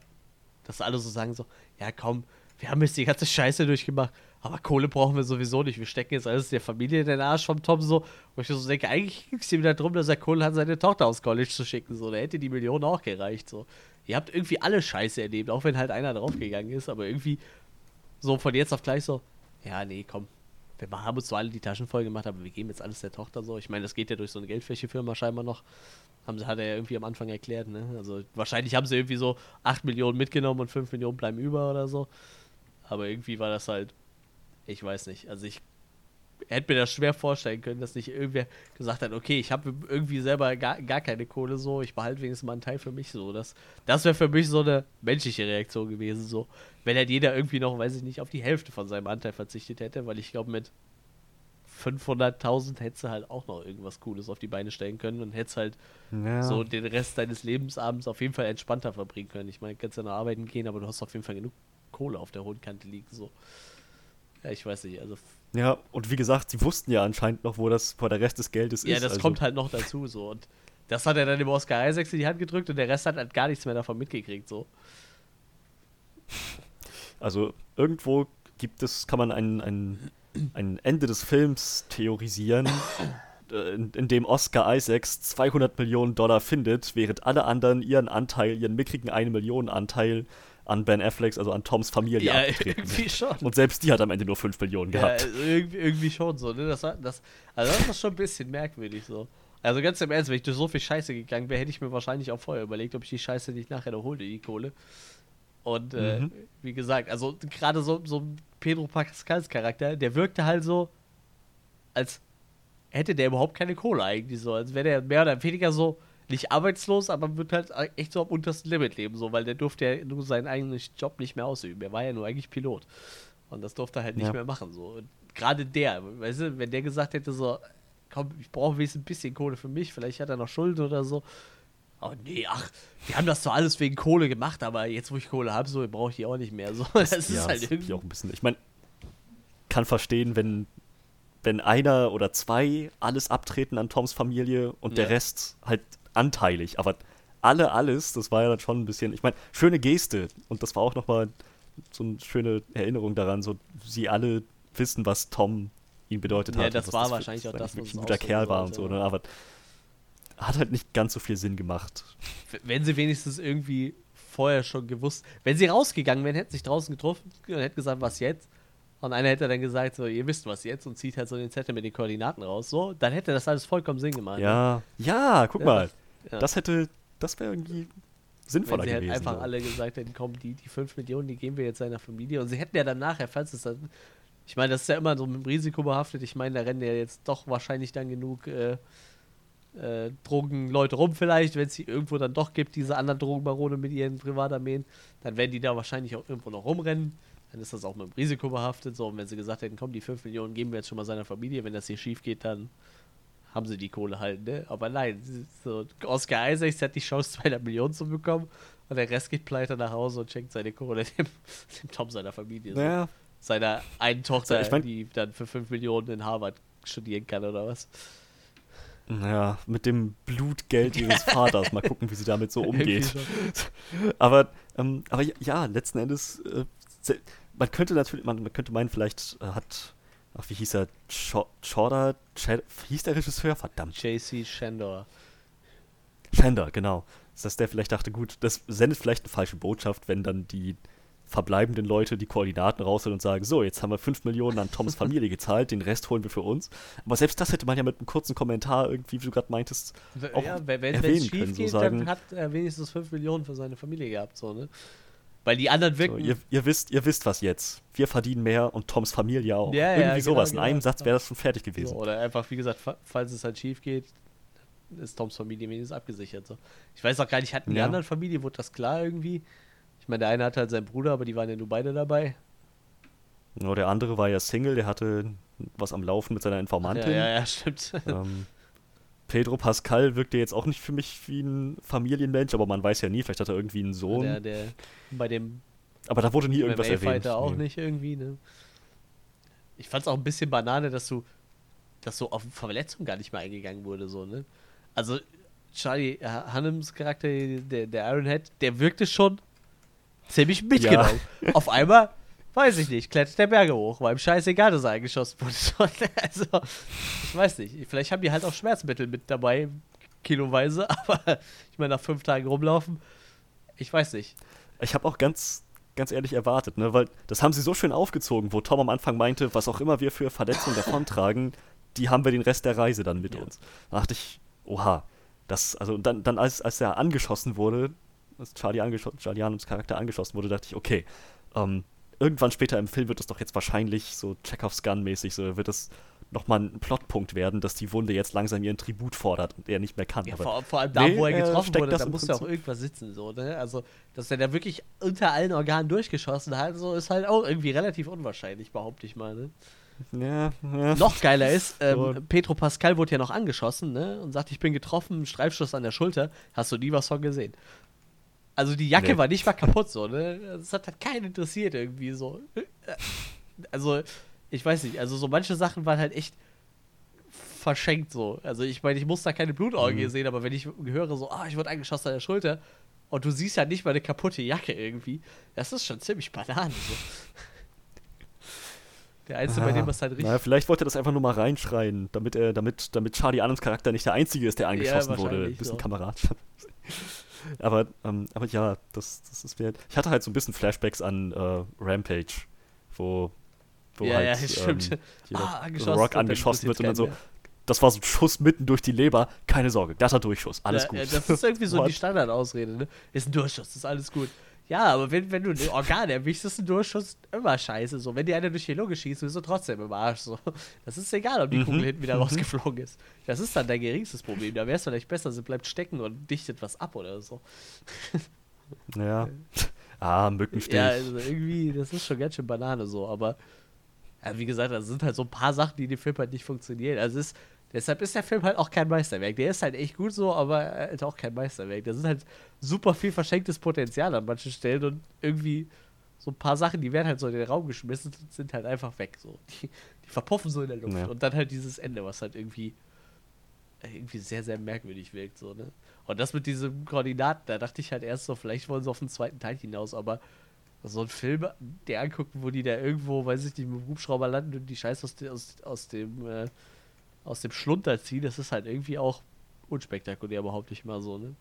dass alle so sagen so, ja komm, wir haben jetzt die ganze Scheiße durchgemacht, aber Kohle brauchen wir sowieso nicht. Wir stecken jetzt alles der Familie in den Arsch vom Tom so. Wo ich so denke, eigentlich ging es ihm darum, dass er Kohle hat, seine Tochter aufs College zu schicken. So, da hätte die Million auch gereicht. So. Ihr habt irgendwie alle Scheiße erlebt, auch wenn halt einer draufgegangen ist, aber irgendwie so von jetzt auf gleich so, ja, nee, komm. Wir haben uns zwar alle die Taschen voll gemacht, aber wir geben jetzt alles der Tochter so. Ich meine, das geht ja durch so eine Geldwäschefirma scheinbar noch. Haben sie, hat er ja irgendwie am Anfang erklärt, ne? Also wahrscheinlich haben sie irgendwie so 8 Millionen mitgenommen und 5 Millionen bleiben über oder so. Aber irgendwie war das halt, ich weiß nicht. Also ich hätte mir das schwer vorstellen können, dass nicht irgendwer gesagt hat, okay, ich habe irgendwie selber gar, gar keine Kohle so, ich behalte wenigstens mal einen Teil für mich so. Das, das wäre für mich so eine menschliche Reaktion gewesen so. Wenn halt jeder irgendwie noch, weiß ich nicht, auf die Hälfte von seinem Anteil verzichtet hätte, weil ich glaube mit 500.000 hättest du halt auch noch irgendwas Cooles auf die Beine stellen können und hättest halt Ja. so den Rest deines Lebensabends auf jeden Fall entspannter verbringen können. Ich meine, kannst ja noch arbeiten gehen, aber du hast auf jeden Fall genug Kohle auf der hohen Kante liegen. So. Ja, ich weiß nicht. Also, ja, und wie gesagt, sie wussten ja anscheinend noch, wo, das, wo der Rest des Geldes ja, ist. das also, kommt halt noch dazu. So. Und das hat er dann dem Oscar Isaacs in die Hand gedrückt und der Rest hat halt gar nichts mehr davon mitgekriegt. So. Also irgendwo gibt es, kann man ein, ein, ein Ende des Films theorisieren, äh, in, in dem Oscar Isaacs 200 Millionen Dollar findet, während alle anderen ihren Anteil, ihren mickrigen 1 Millionen Anteil an Ben Afflecks, also an Toms Familie Ja, abgetreten <laughs> irgendwie schon. Und selbst die hat am Ende nur 5 Millionen Ja, gehabt. also irgendwie, irgendwie schon so, ne? Das das, also das ist schon ein bisschen merkwürdig so. Also ganz im Ernst, wenn ich durch so viel Scheiße gegangen wäre, hätte ich mir wahrscheinlich auch vorher überlegt, ob ich die Scheiße nicht nachher noch hole, die Kohle. Und äh, Mhm. wie gesagt, also gerade so, so ein Pedro Pascals Charakter, der wirkte halt so, als hätte der überhaupt keine Kohle eigentlich so. Als wäre der mehr oder weniger so, nicht arbeitslos, aber wird halt echt so am untersten Limit leben, so, weil der durfte ja nur seinen eigenen Job nicht mehr ausüben. Er war ja nur eigentlich Pilot. Und das durfte er halt nicht Ja. mehr machen. So. Gerade der, weißt du, wenn der gesagt hätte, so, komm, ich brauche wenigstens ein bisschen Kohle für mich, vielleicht hat er noch Schulden oder so. Oh nee, ach, wir haben das zwar alles wegen Kohle gemacht, aber jetzt, wo ich Kohle habe, so brauche ich die auch nicht mehr. So, <laughs> das, ist ja, halt das irgendwie. auch ein bisschen. Ich meine, kann verstehen, wenn, wenn einer oder zwei alles abtreten an Toms Familie und der Ja. Rest halt anteilig. Aber alle alles, das war ja dann schon ein bisschen. Ich meine, schöne Geste. Und das war auch nochmal so eine schöne Erinnerung daran, so sie alle wissen, was Tom ihnen bedeutet Ja, hat. und das war für- wahrscheinlich auch das, was ein guter Kerl war und so, ne? ja. aber hat halt nicht ganz so viel Sinn gemacht. wenn sie wenigstens irgendwie vorher schon gewusst, wenn sie rausgegangen wären, hätten sich draußen getroffen und hätten gesagt, was jetzt? Und einer hätte dann gesagt, so, ihr wisst was jetzt und zieht halt so den Zettel mit den Koordinaten raus, so, dann hätte das alles vollkommen Sinn gemacht. ne? Ja, ja, guck Ja. mal. Ja. Das hätte, das wäre irgendwie Wenn sinnvoller sie halt gewesen. einfach so. alle gesagt hätten, komm, die, die 5 Millionen, die geben wir jetzt seiner Familie. Und sie hätten ja dann nachher, falls es dann. Ich meine, das ist ja immer so mit dem Risiko behaftet. Ich meine, da rennen ja jetzt doch wahrscheinlich dann genug äh, äh, Drogenleute rum, vielleicht, wenn es sie irgendwo dann doch gibt, diese anderen Drogenbarone mit ihren Privatarmeen. Dann werden die da wahrscheinlich auch irgendwo noch rumrennen. Dann ist das auch mit dem Risiko behaftet. So, und wenn sie gesagt hätten, komm, die 5 Millionen geben wir jetzt schon mal seiner Familie, wenn das hier schief geht, dann haben sie die Kohle halt, ne? Aber nein, so, Oscar Isaacs hat die Chance, 200 Millionen zu bekommen und der Rest geht pleite nach Hause und schenkt seine Kohle <laughs> dem, dem Tom seiner Familie. So. Naja, Seiner einen Tochter, Ich mein- die dann für 5 Millionen in Harvard studieren kann oder was. naja, mit dem Blutgeld ihres <laughs> Vaters. Mal gucken, wie sie damit so umgeht. <laughs> Aber, ähm, aber ja, letzten Endes, äh, man könnte natürlich, man, man könnte meinen, vielleicht äh, hat, ach, wie hieß er, Cho- Chorda, Ch hieß der Regisseur? Verdammt. JC Shandor. Fender, genau. Dass der vielleicht dachte, gut, das sendet vielleicht eine falsche Botschaft, wenn dann die verbleibenden Leute die Koordinaten rausholen und sagen, so, jetzt haben wir 5 Millionen an Toms Familie gezahlt, den Rest holen wir für uns. Aber selbst das hätte man ja mit einem kurzen Kommentar irgendwie, wie du gerade meintest, auch ja, wenn wenn erwähnen es können, schief so geht, sagen, dann hat er wenigstens 5 Millionen für seine Familie gehabt, so, ne? Weil die anderen so, wirken. ihr, ihr, wisst, ihr wisst was jetzt. Wir verdienen mehr und Toms Familie auch. Ja, ja, irgendwie genau, sowas. In genau. einem Satz wäre das schon fertig so, gewesen. oder einfach, wie gesagt, fa- falls es halt schief geht, ist Toms Familie wenigstens abgesichert. So. Ich weiß auch gar nicht, hatten die Ja. anderen Familie, wurde das klar irgendwie? Ich meine, der eine hatte halt seinen Bruder, aber die waren ja nur beide dabei. Ja, der andere war ja Single, der hatte was am Laufen mit seiner Ja, Informantin. ja, ja, stimmt. Ähm, Pedro Pascal wirkte jetzt auch nicht für mich wie ein Familienmensch, aber man weiß ja nie, vielleicht hat er irgendwie einen Sohn. Der, der bei dem aber da wurde nie irgendwas erwähnt. Auch Nee. nicht irgendwie, ne? Ich fand's auch ein bisschen Banane, dass du, dass so auf Verletzung gar nicht mehr eingegangen wurde, so, ne? Also, Charlie äh, Hannems Charakter, der, der Ironhead, der wirkte schon ziemlich mitgenommen. Auf einmal, weiß ich nicht, klettert der Berge hoch, war ihm scheißegal, dass er eingeschossen wurde. <laughs> also, ich weiß nicht. Vielleicht haben die halt auch Schmerzmittel mit dabei, kiloweise, <laughs> aber ich meine, nach fünf Tagen rumlaufen, ich weiß nicht. Ich habe auch ganz, ganz ehrlich erwartet, ne? weil das haben sie so schön aufgezogen, wo Tom am Anfang meinte, was auch immer wir für Verletzungen davontragen, die haben wir den Rest der Reise dann mit Ja. uns. Da dachte ich, oha, das, also dann, dann als, als er angeschossen wurde, als Charlie, angeschossen, Charlie Hunnams Charakter angeschossen wurde, dachte ich, okay, ähm, irgendwann später im Film wird es doch jetzt wahrscheinlich so Chekhovs Gun-mäßig, so wird es nochmal ein Plotpunkt werden, dass die Wunde jetzt langsam ihren Tribut fordert und er nicht mehr kann. Ja, vor, vor allem da, nee, wo er äh, getroffen steckt wurde, da muss ja auch irgendwas sitzen, so, ne? Also, dass er da wirklich unter allen Organen durchgeschossen hat, so ist halt auch irgendwie relativ unwahrscheinlich, behaupte ich mal, ne? ja, ja. Noch geiler ist, ähm, So. Petro Pascal wurde ja noch angeschossen, ne? Und sagt, ich bin getroffen, Streifschuss an der Schulter. Hast du nie was von gesehen? Also die Jacke Nee. war nicht mal kaputt, so, ne? Das hat halt keinen interessiert irgendwie so. Also, ich weiß nicht, also so manche Sachen waren halt echt verschenkt so. Also ich meine, ich muss da keine Blutorgie Mhm. sehen, aber wenn ich höre so, ah, ich wurde angeschossen an der Schulter und du siehst ja nicht mal eine kaputte Jacke irgendwie, das ist schon ziemlich Bananen so. Der Einzige, bei Ah, dem es halt richtig Na, vielleicht wollte er das einfach nur mal reinschreien, damit er, damit, damit Charlie Adams Charakter nicht der Einzige ist, der angeschossen wurde. Ein bisschen so. Kameradschaft. Aber, ähm, aber ja, das, das ist wert. Ich hatte halt so ein bisschen Flashbacks an äh, Rampage, wo, wo Ja, halt ja, <laughs> stimmt. ähm, Ah, angeschossen Rock angeschossen wird und dann so, das war so ein Schuss mitten durch die Leber, keine Sorge, glatter Durchschuss, alles ja, gut. Ja, das ist irgendwie so die <laughs> Standardausrede, ne? Ist ein Durchschuss, ist alles gut. Ja, aber wenn, wenn du ein Organ erwischst, ist ein Durchschuss immer scheiße. So, wenn dir einer durch die Lunge schießt, bist du trotzdem im Arsch. So. Das ist egal, ob die Mhm, Kugel hinten wieder mhm. rausgeflogen ist. Das ist dann dein geringstes Problem. Da wäre es vielleicht besser, sie bleibt stecken und dichtet was ab oder so. <laughs> ja. Ah, Mückenstich. Ja, also irgendwie, das ist schon ganz schön Banane so, aber ja, wie gesagt, das sind halt so ein paar Sachen, die in dem Film halt nicht funktionieren. Also es ist, deshalb ist der Film halt auch kein Meisterwerk. Der ist halt echt gut so, aber halt auch kein Meisterwerk. Da sind halt super viel verschenktes Potenzial an manchen Stellen und irgendwie so ein paar Sachen, die werden halt so in den Raum geschmissen und sind halt einfach weg. So. Die, die verpuffen so in der Luft. Ja. Und dann halt dieses Ende, was halt irgendwie irgendwie sehr, sehr merkwürdig wirkt. So, ne? Und das mit diesen Koordinaten, da dachte ich halt erst so, vielleicht wollen sie auf den zweiten Teil hinaus, aber so ein Film, der angucken, wo die da irgendwo, weiß ich nicht, mit dem Hubschrauber landen und die Scheiße aus, de- aus, aus dem äh, aus dem Schlunter ziehen, das ist halt irgendwie auch unspektakulär, behaupte ich mal so, ne?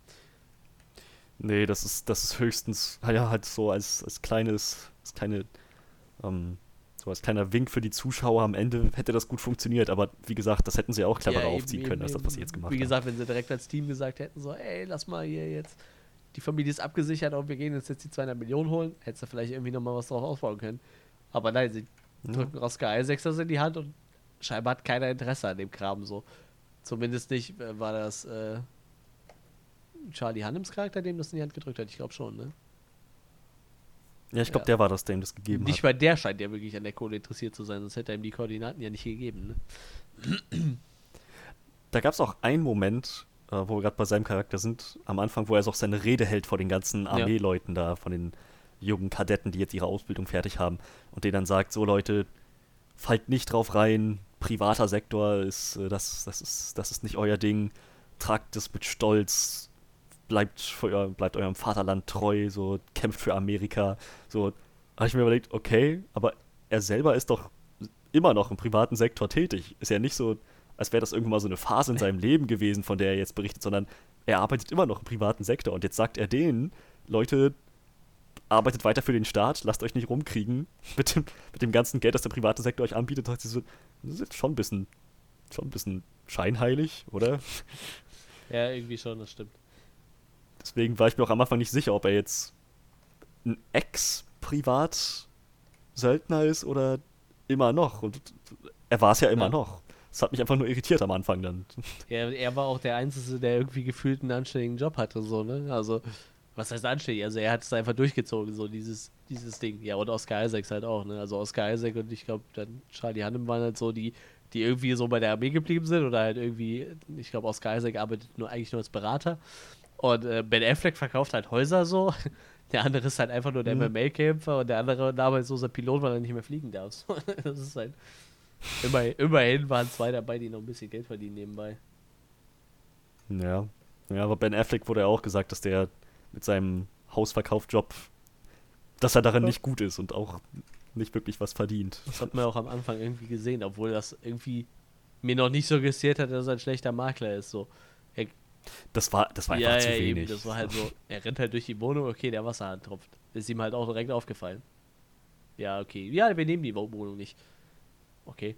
Nee, das ist, das ist höchstens, ja, halt so als, als kleines, als kleine, ähm, so als kleiner Wink für die Zuschauer am Ende hätte das gut funktioniert, aber wie gesagt, das hätten sie auch cleverer Ja, aufziehen eben, können, als das, was sie jetzt gemacht Wie haben. gesagt, wenn sie direkt als Team gesagt hätten, so, ey, lass mal hier jetzt, die Familie ist abgesichert und wir gehen uns jetzt die 200 Millionen holen, hättest du vielleicht irgendwie nochmal was drauf aufbauen können. Aber nein, sie Ja. drücken Oscar Isaacs das in die Hand und scheinbar hat keiner Interesse an dem Kram so. Zumindest nicht, äh, war das äh, Charlie Hannems Charakter, dem das in die Hand gedrückt hat? Ich glaube schon, ne? Ja, ich glaube, Ja. der war das, der ihm das gegeben Nicht hat. mal der scheint ja wirklich an der Kohle interessiert zu sein, sonst hätte er ihm die Koordinaten ja nicht gegeben, ne? <clears throat> Da gab es auch einen Moment, äh, wo wir gerade bei seinem Charakter sind, am Anfang, wo er so auch seine Rede hält vor den ganzen Armeeleuten da, von den jungen Kadetten, die jetzt ihre Ausbildung fertig haben und denen dann sagt, so Leute, fallt nicht drauf rein, privater Sektor ist, äh, das, das ist, das ist nicht euer Ding, tragt es mit Stolz, bleibt, euer, bleibt eurem Vaterland treu, so kämpft für Amerika, so, habe ich mir überlegt, okay, aber er selber ist doch immer noch im privaten Sektor tätig. Ist ja nicht so, als wäre das irgendwann mal so eine Phase in seinem Leben gewesen, von der er jetzt berichtet, sondern er arbeitet immer noch im privaten Sektor. Und jetzt sagt er denen, Leute, arbeitet weiter für den Staat, lasst euch nicht rumkriegen <laughs> mit dem, mit dem ganzen Geld, das der private Sektor euch anbietet. Das ist jetzt schon ein bisschen, schon ein bisschen scheinheilig, oder? <laughs> Ja, irgendwie schon, das stimmt. Deswegen war ich mir auch am Anfang nicht sicher, ob er jetzt ein Ex-Privat-Söldner ist oder immer noch. Und er war es ja immer Ja. noch. Das hat mich einfach nur irritiert am Anfang dann. Ja, er war auch der Einzige, der irgendwie gefühlt einen anständigen Job hatte, so, ne? Also, was heißt anständig? Also, er hat es einfach durchgezogen, so dieses, dieses Ding. Ja, und Oscar Isaacs halt auch, ne? Also, Oscar Isaac und ich glaube, dann Charlie Hannem waren halt so die, die irgendwie so bei der Armee geblieben sind oder halt irgendwie, ich glaube, Oscar Isaac arbeitet nur eigentlich nur als Berater. Und äh, Ben Affleck verkauft halt Häuser so. <laughs> Der andere ist halt einfach nur der Mhm. MMA-Kämpfer und der andere arbeitsloser Pilot, weil er nicht mehr fliegen darf. <laughs> Das ist halt. Immerhin, immerhin waren zwei dabei, die noch ein bisschen Geld verdienen nebenbei. Ja. Ja, aber Ben Affleck wurde ja auch gesagt, dass der mit seinem Hausverkaufjob, dass er darin Ja. nicht gut ist und auch nicht wirklich was verdient. Das hat man auch am Anfang irgendwie gesehen, obwohl das irgendwie mir noch nicht suggestiert hat, dass er ein schlechter Makler ist. So. Er, Das war, das war einfach ja, zu ja, wenig. eben. Das war halt so, er rennt halt durch die Wohnung, okay, der Wasserhahn tropft. Ist ihm halt auch direkt aufgefallen. Ja, okay. Ja, wir nehmen die Wo- Wohnung nicht. Okay.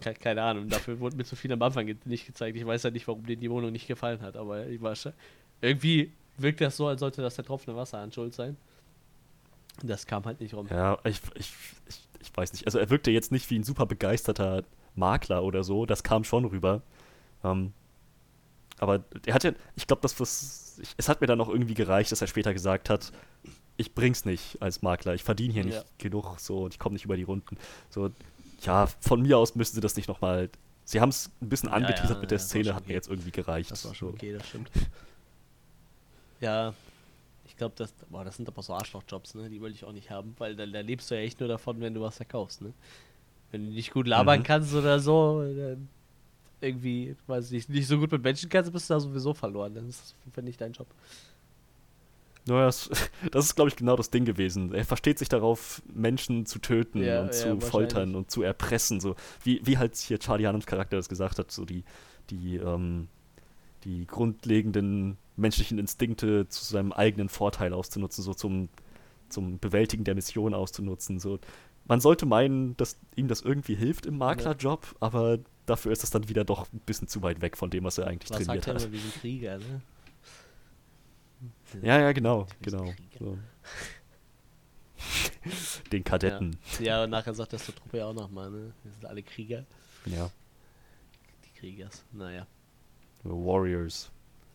Ke keine Ahnung, dafür wurde mir zu viel am Anfang nicht gezeigt. Ich weiß ja nicht, warum denen die Wohnung nicht gefallen hat, aber ich war sche- irgendwie wirkt das so, als sollte das der tropfende Wasserhahn schuld sein. Das kam halt nicht rum. Ja, ich, ich, ich, ich weiß nicht. Also er wirkte jetzt nicht wie ein super begeisterter Makler oder so. Das kam schon rüber. Ähm, aber er hat ja, ich glaube, das was, ich, es hat mir dann auch irgendwie gereicht, dass er später gesagt hat, ich bring's nicht als Makler, ich verdiene hier nicht Ja. genug, so, und ich komme nicht über die Runden. So, ja, von mir aus müssten sie das nicht nochmal. Sie haben es ein bisschen Ja, angeteasert ja, mit der das Szene, hat mir jetzt irgendwie gereicht. Das war schon okay, das stimmt. Ja, ich glaube, das, boah, das sind aber so Arschlochjobs, ne? Die wollte ich auch nicht haben, weil da, da lebst du ja echt nur davon, wenn du was verkaufst, ne? Wenn du nicht gut labern Mhm. kannst oder so, dann irgendwie, weiß ich nicht, nicht so gut mit Menschen kannst, bist du da sowieso verloren. Dann ist das auf jeden Fall nicht dein Job. Naja, das, <laughs> das ist, glaube ich, genau das Ding gewesen. Er versteht sich darauf, Menschen zu töten Ja, und zu foltern und zu erpressen. So. Wie, wie halt hier Charlie Hunnams Charakter das gesagt hat, so die, die, ähm, die grundlegenden menschlichen Instinkte zu seinem eigenen Vorteil auszunutzen, so zum, zum Bewältigen der Mission auszunutzen. So. Man sollte meinen, dass ihm das irgendwie hilft im Maklerjob, aber dafür ist das dann wieder doch ein bisschen zu weit weg von dem, was er eigentlich Was trainiert sagt er hat. wir sind Krieger, ne? Ja, ja, genau, genau. So. <laughs> Den Kadetten. Ja, und nachher sagt das zur Truppe ja auch nochmal, ne? Wir sind alle Krieger. Ja. Die Kriegers. Naja. Warriors.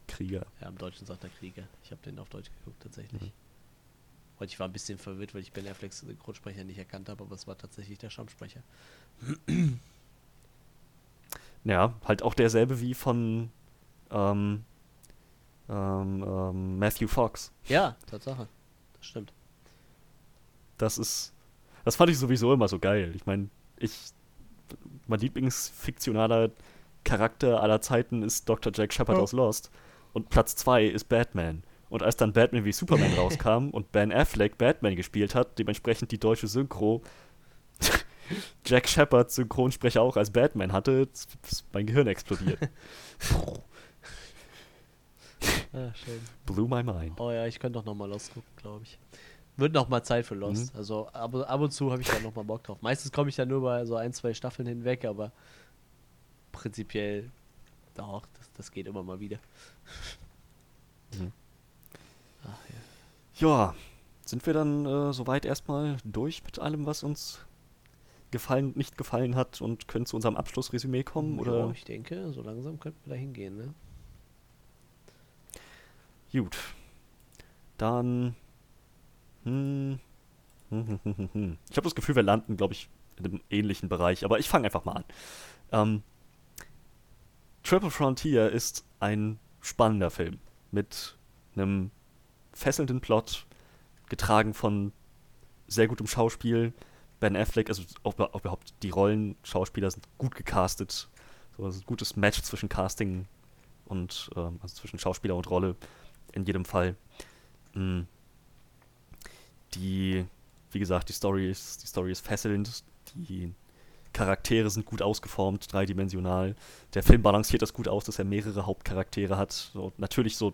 Krieger. Ja, im Deutschen sagt er Krieger. Ich habe den auf Deutsch geguckt, tatsächlich. Mhm. Und ich war ein bisschen verwirrt, weil ich Ben Afflecks Synchronsprecher nicht erkannt habe, aber es war tatsächlich der Stammsprecher. <clears throat> Ja, halt auch derselbe wie von ähm, ähm, ähm, Matthew Fox. Ja, Tatsache. Das stimmt. Das ist. Das fand ich sowieso immer so geil. Ich meine, ich. Mein Lieblingsfiktionaler Charakter aller Zeiten ist Dr. Jack Shepard Ja. aus Lost. Und Platz 2 ist Batman. Und als dann Batman wie Superman <laughs> rauskam und Ben Affleck Batman gespielt hat, dementsprechend die deutsche Synchro <laughs> Jack Shepard Synchronsprecher auch als Batman hatte, ist mein Gehirn explodiert. <laughs> Ah, schön. Blew my mind. Oh ja, ich könnte doch nochmal Lost gucken, glaube ich. Wird nochmal Zeit für Lost. Mhm. Also ab, ab und zu habe ich da nochmal Bock drauf. Meistens komme ich da nur bei so ein, zwei Staffeln hinweg, aber prinzipiell doch, das, das geht immer mal wieder. Mhm. Ach ja. Ja, sind wir dann äh, soweit erstmal durch mit allem, was uns gefallen und nicht gefallen hat und können zu unserem Abschlussresümee kommen? Ja, Oder? ich denke, so langsam könnten wir da hingehen, ne? Gut. Dann. Hm. Hm, <laughs> hm. Ich habe das Gefühl, wir landen, glaube ich, in einem ähnlichen Bereich, aber ich fange einfach mal an. Ähm, Triple Frontier ist ein spannender Film mit einem fesselnden Plot, getragen von sehr gutem Schauspiel. Ben Affleck, also auch, auch überhaupt die Rollen, Schauspieler sind gut gecastet. So, ein gutes Match zwischen Casting und ähm, also zwischen Schauspieler und Rolle in jedem Fall. Mm. Die, wie gesagt, die Story ist, die Story ist fesselnd. Die Charaktere sind gut ausgeformt, dreidimensional. Der Film balanciert das gut aus, dass er mehrere Hauptcharaktere hat. So, natürlich so,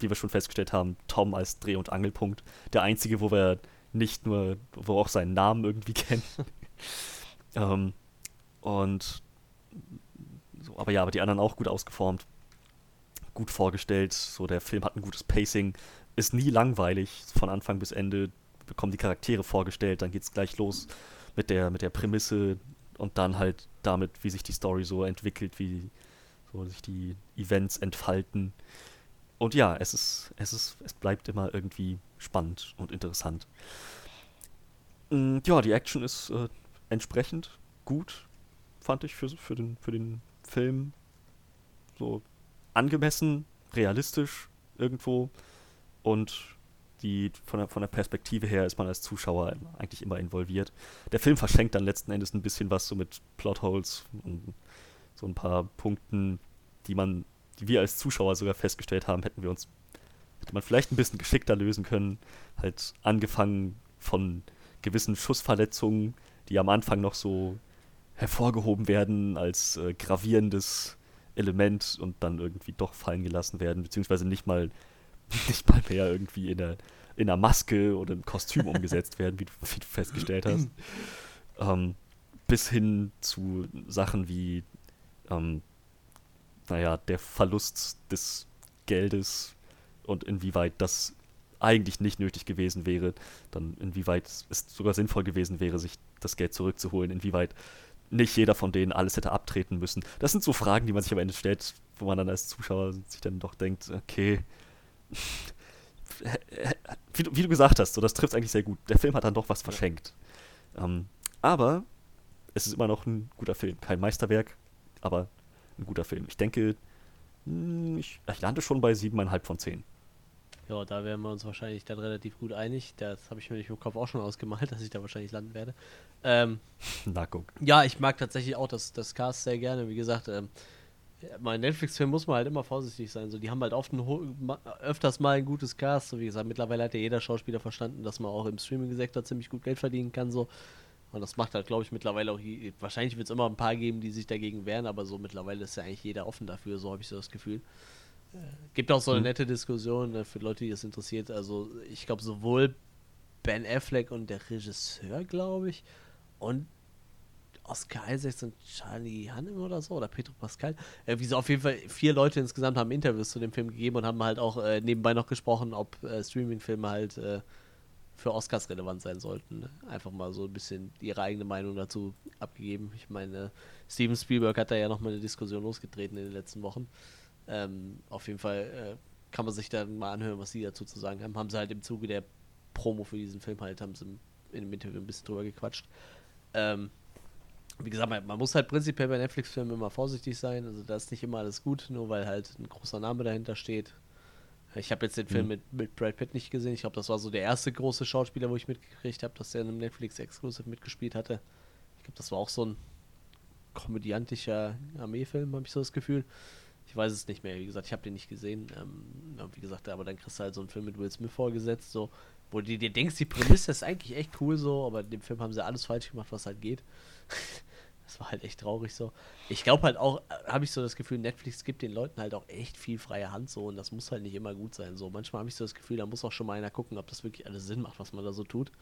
wie wir schon festgestellt haben, Tom als Dreh- und Angelpunkt. Der einzige, wo wir nicht nur, wo wir auch seinen Namen irgendwie <laughs> kennen. ähm, und so, aber ja, aber die anderen auch gut ausgeformt, gut vorgestellt. So, der Film hat ein gutes Pacing, ist nie langweilig, von Anfang bis Ende bekommen die Charaktere vorgestellt, dann geht's gleich los mit der, mit der Prämisse und dann halt damit, wie sich die Story so entwickelt, wie so sich die Events entfalten. Und ja, es ist, es ist, es bleibt immer irgendwie spannend und interessant. Mm, ja, die Action ist äh, entsprechend gut, fand ich für, für, den, für den Film. So angemessen, realistisch irgendwo. Und die, von, der, von der Perspektive her ist man als Zuschauer eigentlich immer involviert. Der Film verschenkt dann letzten Endes ein bisschen was so mit Plotholes und so ein paar Punkten, die man, die wir als Zuschauer sogar festgestellt haben, hätten wir uns, hätte man vielleicht ein bisschen geschickter lösen können. Halt angefangen von gewissen Schussverletzungen, die am Anfang noch so hervorgehoben werden als äh, gravierendes Element und dann irgendwie doch fallen gelassen werden, beziehungsweise nicht mal <laughs> nicht mal mehr irgendwie in der, in einer Maske oder im Kostüm umgesetzt <laughs> werden, wie du, wie du festgestellt <clears throat> hast. ähm, bis hin zu Sachen wie, ähm, naja, der Verlust des Geldes und inwieweit das eigentlich nicht nötig gewesen wäre, dann inwieweit es sogar sinnvoll gewesen wäre, sich das Geld zurückzuholen, inwieweit nicht jeder von denen alles hätte abtreten müssen. Das sind so Fragen, die man sich am Ende stellt, wo man dann als Zuschauer sich dann doch denkt, okay, wie du, wie du, gesagt hast, so, das trifft eigentlich sehr gut. Der Film hat dann doch was verschenkt. Ähm, aber es ist immer noch ein guter Film. Kein Meisterwerk, aber ein guter Film. Ich denke, hm, ich, ich lande schon bei 7,5 von 10. Ja, da wären wir uns wahrscheinlich dann relativ gut einig. Das habe ich mir nicht im Kopf auch schon ausgemalt, <laughs> dass ich da wahrscheinlich landen werde. Ähm, <laughs> Na, guck. Ja, ich mag tatsächlich auch das, das Cast sehr gerne. Wie gesagt, ähm, bei Netflix-Filmen muss man halt immer vorsichtig sein. So, die haben halt oft ein, öfters mal ein gutes Cast. So wie gesagt, mittlerweile hat ja jeder Schauspieler verstanden, dass man auch im Streaming-Sektor ziemlich gut Geld verdienen kann. So. Und das macht halt, glaube ich, mittlerweile auch. Wahrscheinlich wird es immer ein paar geben, die sich dagegen wehren, aber so mittlerweile ist ja eigentlich jeder offen dafür, so habe ich so das Gefühl. Äh, gibt auch so eine mhm. nette Diskussion ne, für Leute, die es interessiert. Also, ich glaube, sowohl Ben Affleck und der Regisseur, glaube ich, und Oscar Isaacs und Charlie Hannem oder so, oder Pedro Pascal. Äh, wie so auf jeden Fall vier Leute insgesamt haben Interviews zu dem Film gegeben und haben halt auch äh, nebenbei noch gesprochen, ob äh, Streaming-Filme halt äh, für Oscars relevant sein sollten. Einfach mal so ein bisschen ihre eigene Meinung dazu abgegeben. Ich meine, Steven Spielberg hat da ja nochmal eine Diskussion losgetreten in den letzten Wochen. Ähm, auf jeden Fall äh, kann man sich dann mal anhören, was sie dazu zu sagen haben. Haben sie halt im Zuge der Promo für diesen Film halt, haben sie in dem Interview ein bisschen drüber gequatscht. Ähm, wie gesagt, man, man, muss halt prinzipiell bei Netflix-Filmen immer vorsichtig sein. Also da ist nicht immer alles gut, nur weil halt ein großer Name dahinter steht. Ich habe jetzt den Film mhm. mit, mit Brad Pitt nicht gesehen. Ich glaube, das war so der erste große Schauspieler, wo ich mitgekriegt habe, dass er in einem Netflix-Exclusive mitgespielt hatte. Ich glaube, das war auch so ein komödiantischer Armeefilm, habe ich so das Gefühl. Ich weiß es nicht mehr. Wie gesagt, ich habe den nicht gesehen. Ähm, wie gesagt, aber dann kriegst du halt so einen Film mit Will Smith vorgesetzt, so, wo du dir denkst, die Prämisse ist eigentlich echt cool so, aber in dem Film haben sie alles falsch gemacht, was halt geht. <laughs> das war halt echt traurig so. Ich glaube halt auch, äh, habe ich so das Gefühl, Netflix gibt den Leuten halt auch echt viel freie Hand so und das muss halt nicht immer gut sein so. Manchmal habe ich so das Gefühl, da muss auch schon mal einer gucken, ob das wirklich alles Sinn macht, was man da so tut.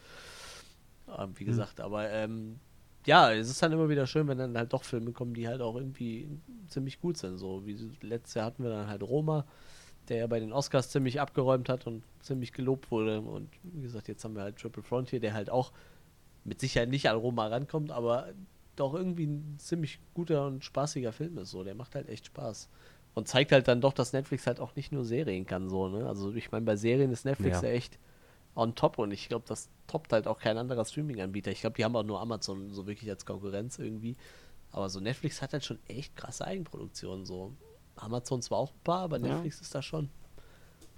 Ähm, wie hm. gesagt, mhm. aber ähm, ja, es ist dann immer wieder schön, wenn dann halt doch Filme kommen, die halt auch irgendwie ziemlich gut sind. So wie letztes Jahr hatten wir dann halt Roma, der ja bei den Oscars ziemlich abgeräumt hat und ziemlich gelobt wurde. Und wie gesagt, jetzt haben wir halt Triple Frontier, der halt auch mit Sicherheit nicht an Roma rankommt, aber doch irgendwie ein ziemlich guter und spaßiger Film ist. So, der macht halt echt Spaß. Und zeigt halt dann doch, dass Netflix halt auch nicht nur Serien kann, so, ne? Also ich meine, bei Serien ist Netflix ja, ja echt on top und ich glaube, das toppt halt auch kein anderer Streaming-Anbieter. Ich glaube, die haben auch nur Amazon so wirklich als Konkurrenz irgendwie. Aber so Netflix hat halt schon echt krasse Eigenproduktionen. So Amazon zwar auch ein paar, aber Netflix ja. ist da schon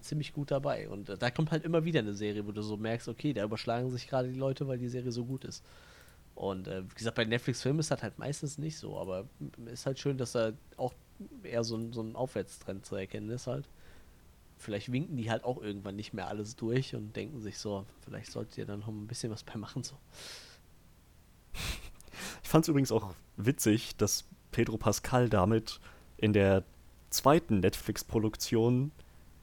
ziemlich gut dabei. Und äh, da kommt halt immer wieder eine Serie, wo du so merkst, okay, da überschlagen sich gerade die Leute, weil die Serie so gut ist. Und äh, wie gesagt, bei Netflix-Filmen ist das halt meistens nicht so, aber ist halt schön, dass da auch eher so ein, so ein Aufwärtstrend zu erkennen ist halt. Vielleicht winken die halt auch irgendwann nicht mehr alles durch und denken sich so, vielleicht solltet ihr dann noch ein bisschen was bei machen so. <laughs> Ich fand es übrigens auch witzig, dass Pedro Pascal damit in der zweiten Netflix-Produktion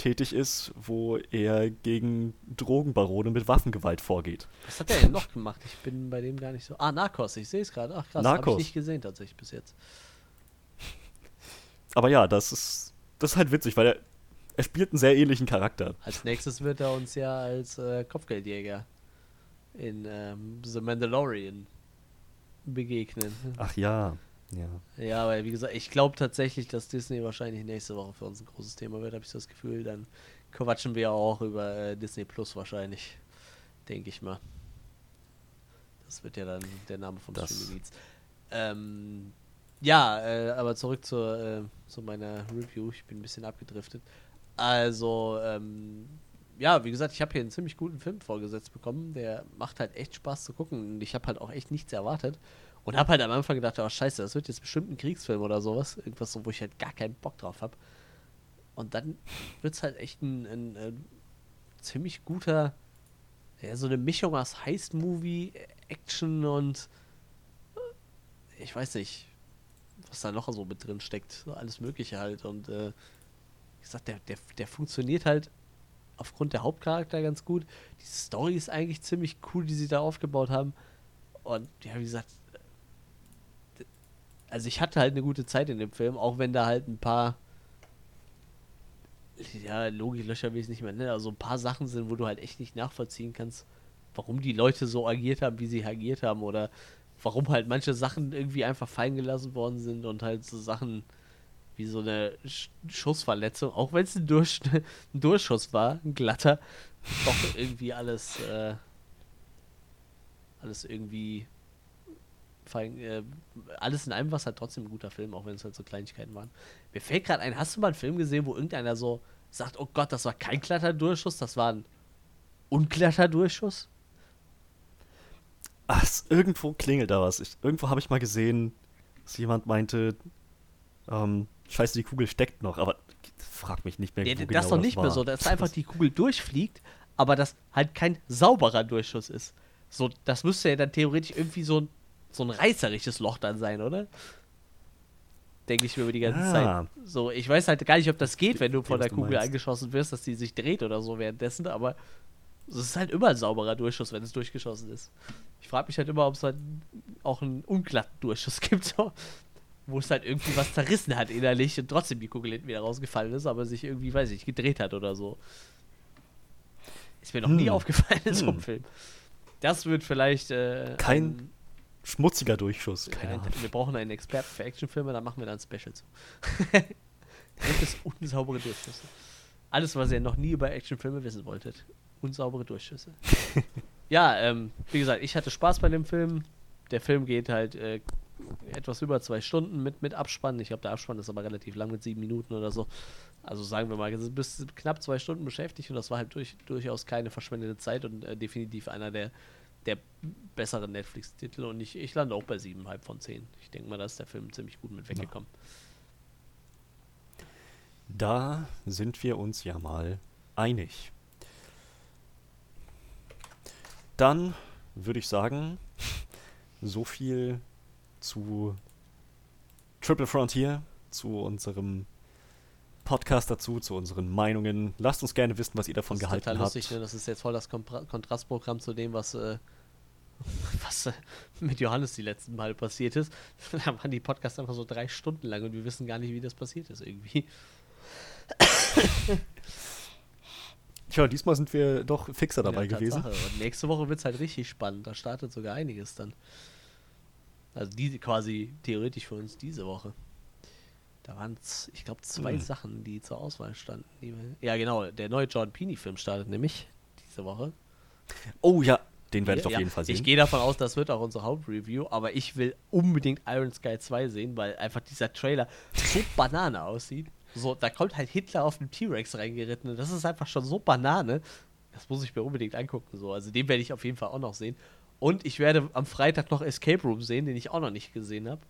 tätig ist, wo er gegen Drogenbarone mit Waffengewalt vorgeht. Was hat er denn noch gemacht? Ich bin bei dem gar nicht so. Ah, Narcos, ich sehe es gerade. Ach krass, habe ich nicht gesehen tatsächlich bis jetzt. <laughs> Aber ja, das ist, das ist halt witzig, weil er, er spielt einen sehr ähnlichen Charakter. Als nächstes wird er uns ja als äh, Kopfgeldjäger in ähm, The Mandalorian begegnen. Ach ja, ja. Ja, aber wie gesagt, ich glaube tatsächlich, dass Disney wahrscheinlich nächste Woche für uns ein großes Thema wird, habe ich das Gefühl. Dann quatschen wir auch über äh, Disney Plus wahrscheinlich, denke ich mal. Das wird ja dann der Name vom Das- Streaming-Dienst. Ähm, ja, äh, aber zurück zur, äh, zu meiner Review. Ich bin ein bisschen abgedriftet. Also, ähm, ja, wie gesagt, ich habe hier einen ziemlich guten Film vorgesetzt bekommen. Der macht halt echt Spaß zu gucken. Und ich habe halt auch echt nichts erwartet. Und habe halt am Anfang gedacht, oh scheiße, das wird jetzt bestimmt ein Kriegsfilm oder sowas. Irgendwas, so, wo ich halt gar keinen Bock drauf habe. Und dann wird es halt echt ein, ein, ein ziemlich guter, ja, so eine Mischung aus Heist-Movie, Action und äh, ich weiß nicht, was da noch so mit drin steckt. So alles Mögliche halt. Und äh, wie gesagt, der, der, der funktioniert halt aufgrund der Hauptcharakter ganz gut. Die Story ist eigentlich ziemlich cool, die sie da aufgebaut haben. Und ja, wie gesagt, also ich hatte halt eine gute Zeit in dem Film, auch wenn da halt ein paar ja, Logiklöcher will ich es nicht mehr nennen, also ein paar Sachen sind, wo du halt echt nicht nachvollziehen kannst, warum die Leute so agiert haben, wie sie agiert haben oder warum halt manche Sachen irgendwie einfach fallen gelassen worden sind und halt so Sachen wie so eine Sch Schussverletzung, auch wenn es ein, Durch <laughs> ein Durchschuss war, ein glatter, doch irgendwie alles, äh, alles irgendwie fallen, äh, alles in einem war es halt trotzdem ein guter Film, auch wenn es halt so Kleinigkeiten waren. Mir fällt gerade ein, hast du mal einen Film gesehen, wo irgendeiner so sagt, oh Gott, das war kein glatter Durchschuss, das war ein unglatter Durchschuss? Ach, irgendwo klingelt da was. Ich, irgendwo habe ich mal gesehen, dass jemand meinte, ähm, scheiße, die Kugel steckt noch, aber frag mich nicht mehr, wo das ist genau doch nicht mehr war. so, dass einfach die Kugel durchfliegt, aber das halt kein sauberer Durchschuss ist. So, das müsste ja dann theoretisch irgendwie so ein, so ein reißerisches Loch dann sein, oder? Denke ich mir über die ganze Ah. Zeit. So, ich weiß halt gar nicht, ob das geht, wenn du von der du Kugel meinst. angeschossen wirst, dass die sich dreht oder so währenddessen, aber es ist halt immer ein sauberer Durchschuss, wenn es durchgeschossen ist. Ich frage mich halt immer, ob es halt auch einen unglatten Durchschuss <laughs> gibt, so, wo es halt irgendwie was zerrissen hat innerlich und trotzdem die Kugel hinten wieder rausgefallen ist, aber sich irgendwie, weiß ich, gedreht hat oder so. Ist mir noch nie Hm. aufgefallen in so einem Hm. Film. Das wird vielleicht äh, Kein ein- Schmutziger Durchschuss, keine ein, Ahnung. wir brauchen einen Experten für Actionfilme, dann machen wir dann ein Special zu. das unsaubere Durchschüsse. Alles, was ihr noch nie über Actionfilme wissen wolltet. Unsaubere Durchschüsse. <laughs> ja, ähm, wie gesagt, ich hatte Spaß bei dem Film. Der Film geht halt äh, etwas über zwei Stunden mit, mit Abspann. Ich glaube, der Abspann ist aber relativ lang mit sieben Minuten oder so. Also sagen wir mal, es ist bis knapp zwei Stunden beschäftigt und das war halt durch, durchaus keine verschwendete Zeit und äh, definitiv einer der, der besseren Netflix-Titel und ich, ich lande auch bei 7,5 von 10. Ich denke mal, da ist der Film ziemlich gut mit weggekommen. Da sind wir uns ja mal einig. Dann würde ich sagen, so viel zu Triple Frontier, zu unserem Podcast dazu, zu unseren Meinungen. Lasst uns gerne wissen, was ihr davon das ist gehalten total habt. lustig, ne? Das ist jetzt voll das Kontrastprogramm zu dem, was, äh, was äh, mit Johannes die letzten Male passiert ist. <laughs> Da waren die Podcasts einfach so drei Stunden lang und wir wissen gar nicht, wie das passiert ist irgendwie. <laughs> Tja, diesmal sind wir doch fixer dabei Ja, gewesen. Und nächste Woche wird es halt richtig spannend. Da startet sogar einiges dann. Also die quasi theoretisch für uns diese Woche. Da waren es, ich glaube, zwei Hm. Sachen, die zur Auswahl standen. Ja, genau. Der neue Jordan Peony-Film startet nämlich diese Woche. Oh ja, den werde ich auf Ja, jeden Fall sehen. Ich gehe davon aus, das wird auch unsere Hauptreview, aber ich will unbedingt Iron Sky 2 sehen, weil einfach dieser Trailer so <laughs> Banane aussieht. So, da kommt halt Hitler auf den T-Rex reingeritten und das ist einfach schon so Banane. Das muss ich mir unbedingt angucken. So. Also den werde ich auf jeden Fall auch noch sehen. Und ich werde am Freitag noch Escape Room sehen, den ich auch noch nicht gesehen habe.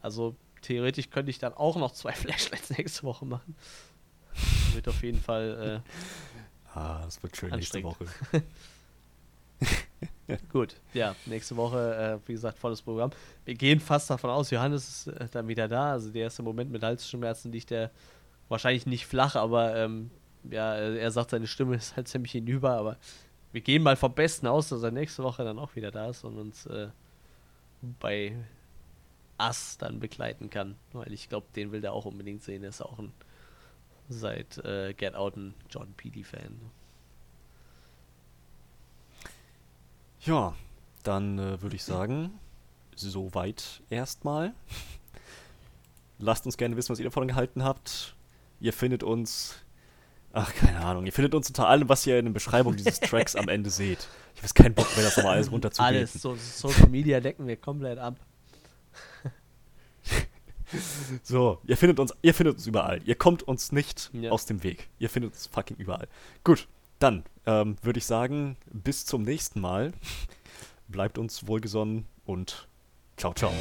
Also theoretisch könnte ich dann auch noch zwei <laughs> Flashlights nächste Woche machen. Wird auf jeden Fall. Äh, <laughs> ah, das wird schön nächste. Woche. <laughs> Gut, ja, nächste Woche, äh, wie gesagt, volles Programm. Wir gehen fast davon aus, Johannes ist äh, dann wieder da. Also der erste Moment mit Halsschmerzen liegt der wahrscheinlich nicht flach, aber ähm, ja, er sagt, seine Stimme ist halt ziemlich hinüber, aber wir gehen mal vom Besten aus, dass er nächste Woche dann auch wieder da ist und uns äh, bei Ass dann begleiten kann. Weil ich glaube, den will der auch unbedingt sehen. Er ist auch ein seit äh, Get Out ein John Peedy-Fan. Ja, dann äh, würde ich sagen, soweit erstmal. <laughs> Lasst uns gerne wissen, was ihr davon gehalten habt. Ihr findet uns, ach keine Ahnung, ihr findet uns unter allem, was ihr in der Beschreibung dieses <laughs> Tracks am Ende seht. Ich weiß keinen Bock mehr, das nochmal alles runterzubeten. Alles, so, Social Media decken wir komplett ab. <laughs> So, ihr findet uns, ihr findet uns überall. Ihr kommt uns nicht Ja. aus dem Weg. Ihr findet uns fucking überall. Gut, dann ähm, würde ich sagen, bis zum nächsten Mal. Bleibt uns wohlgesonnen und ciao, ciao.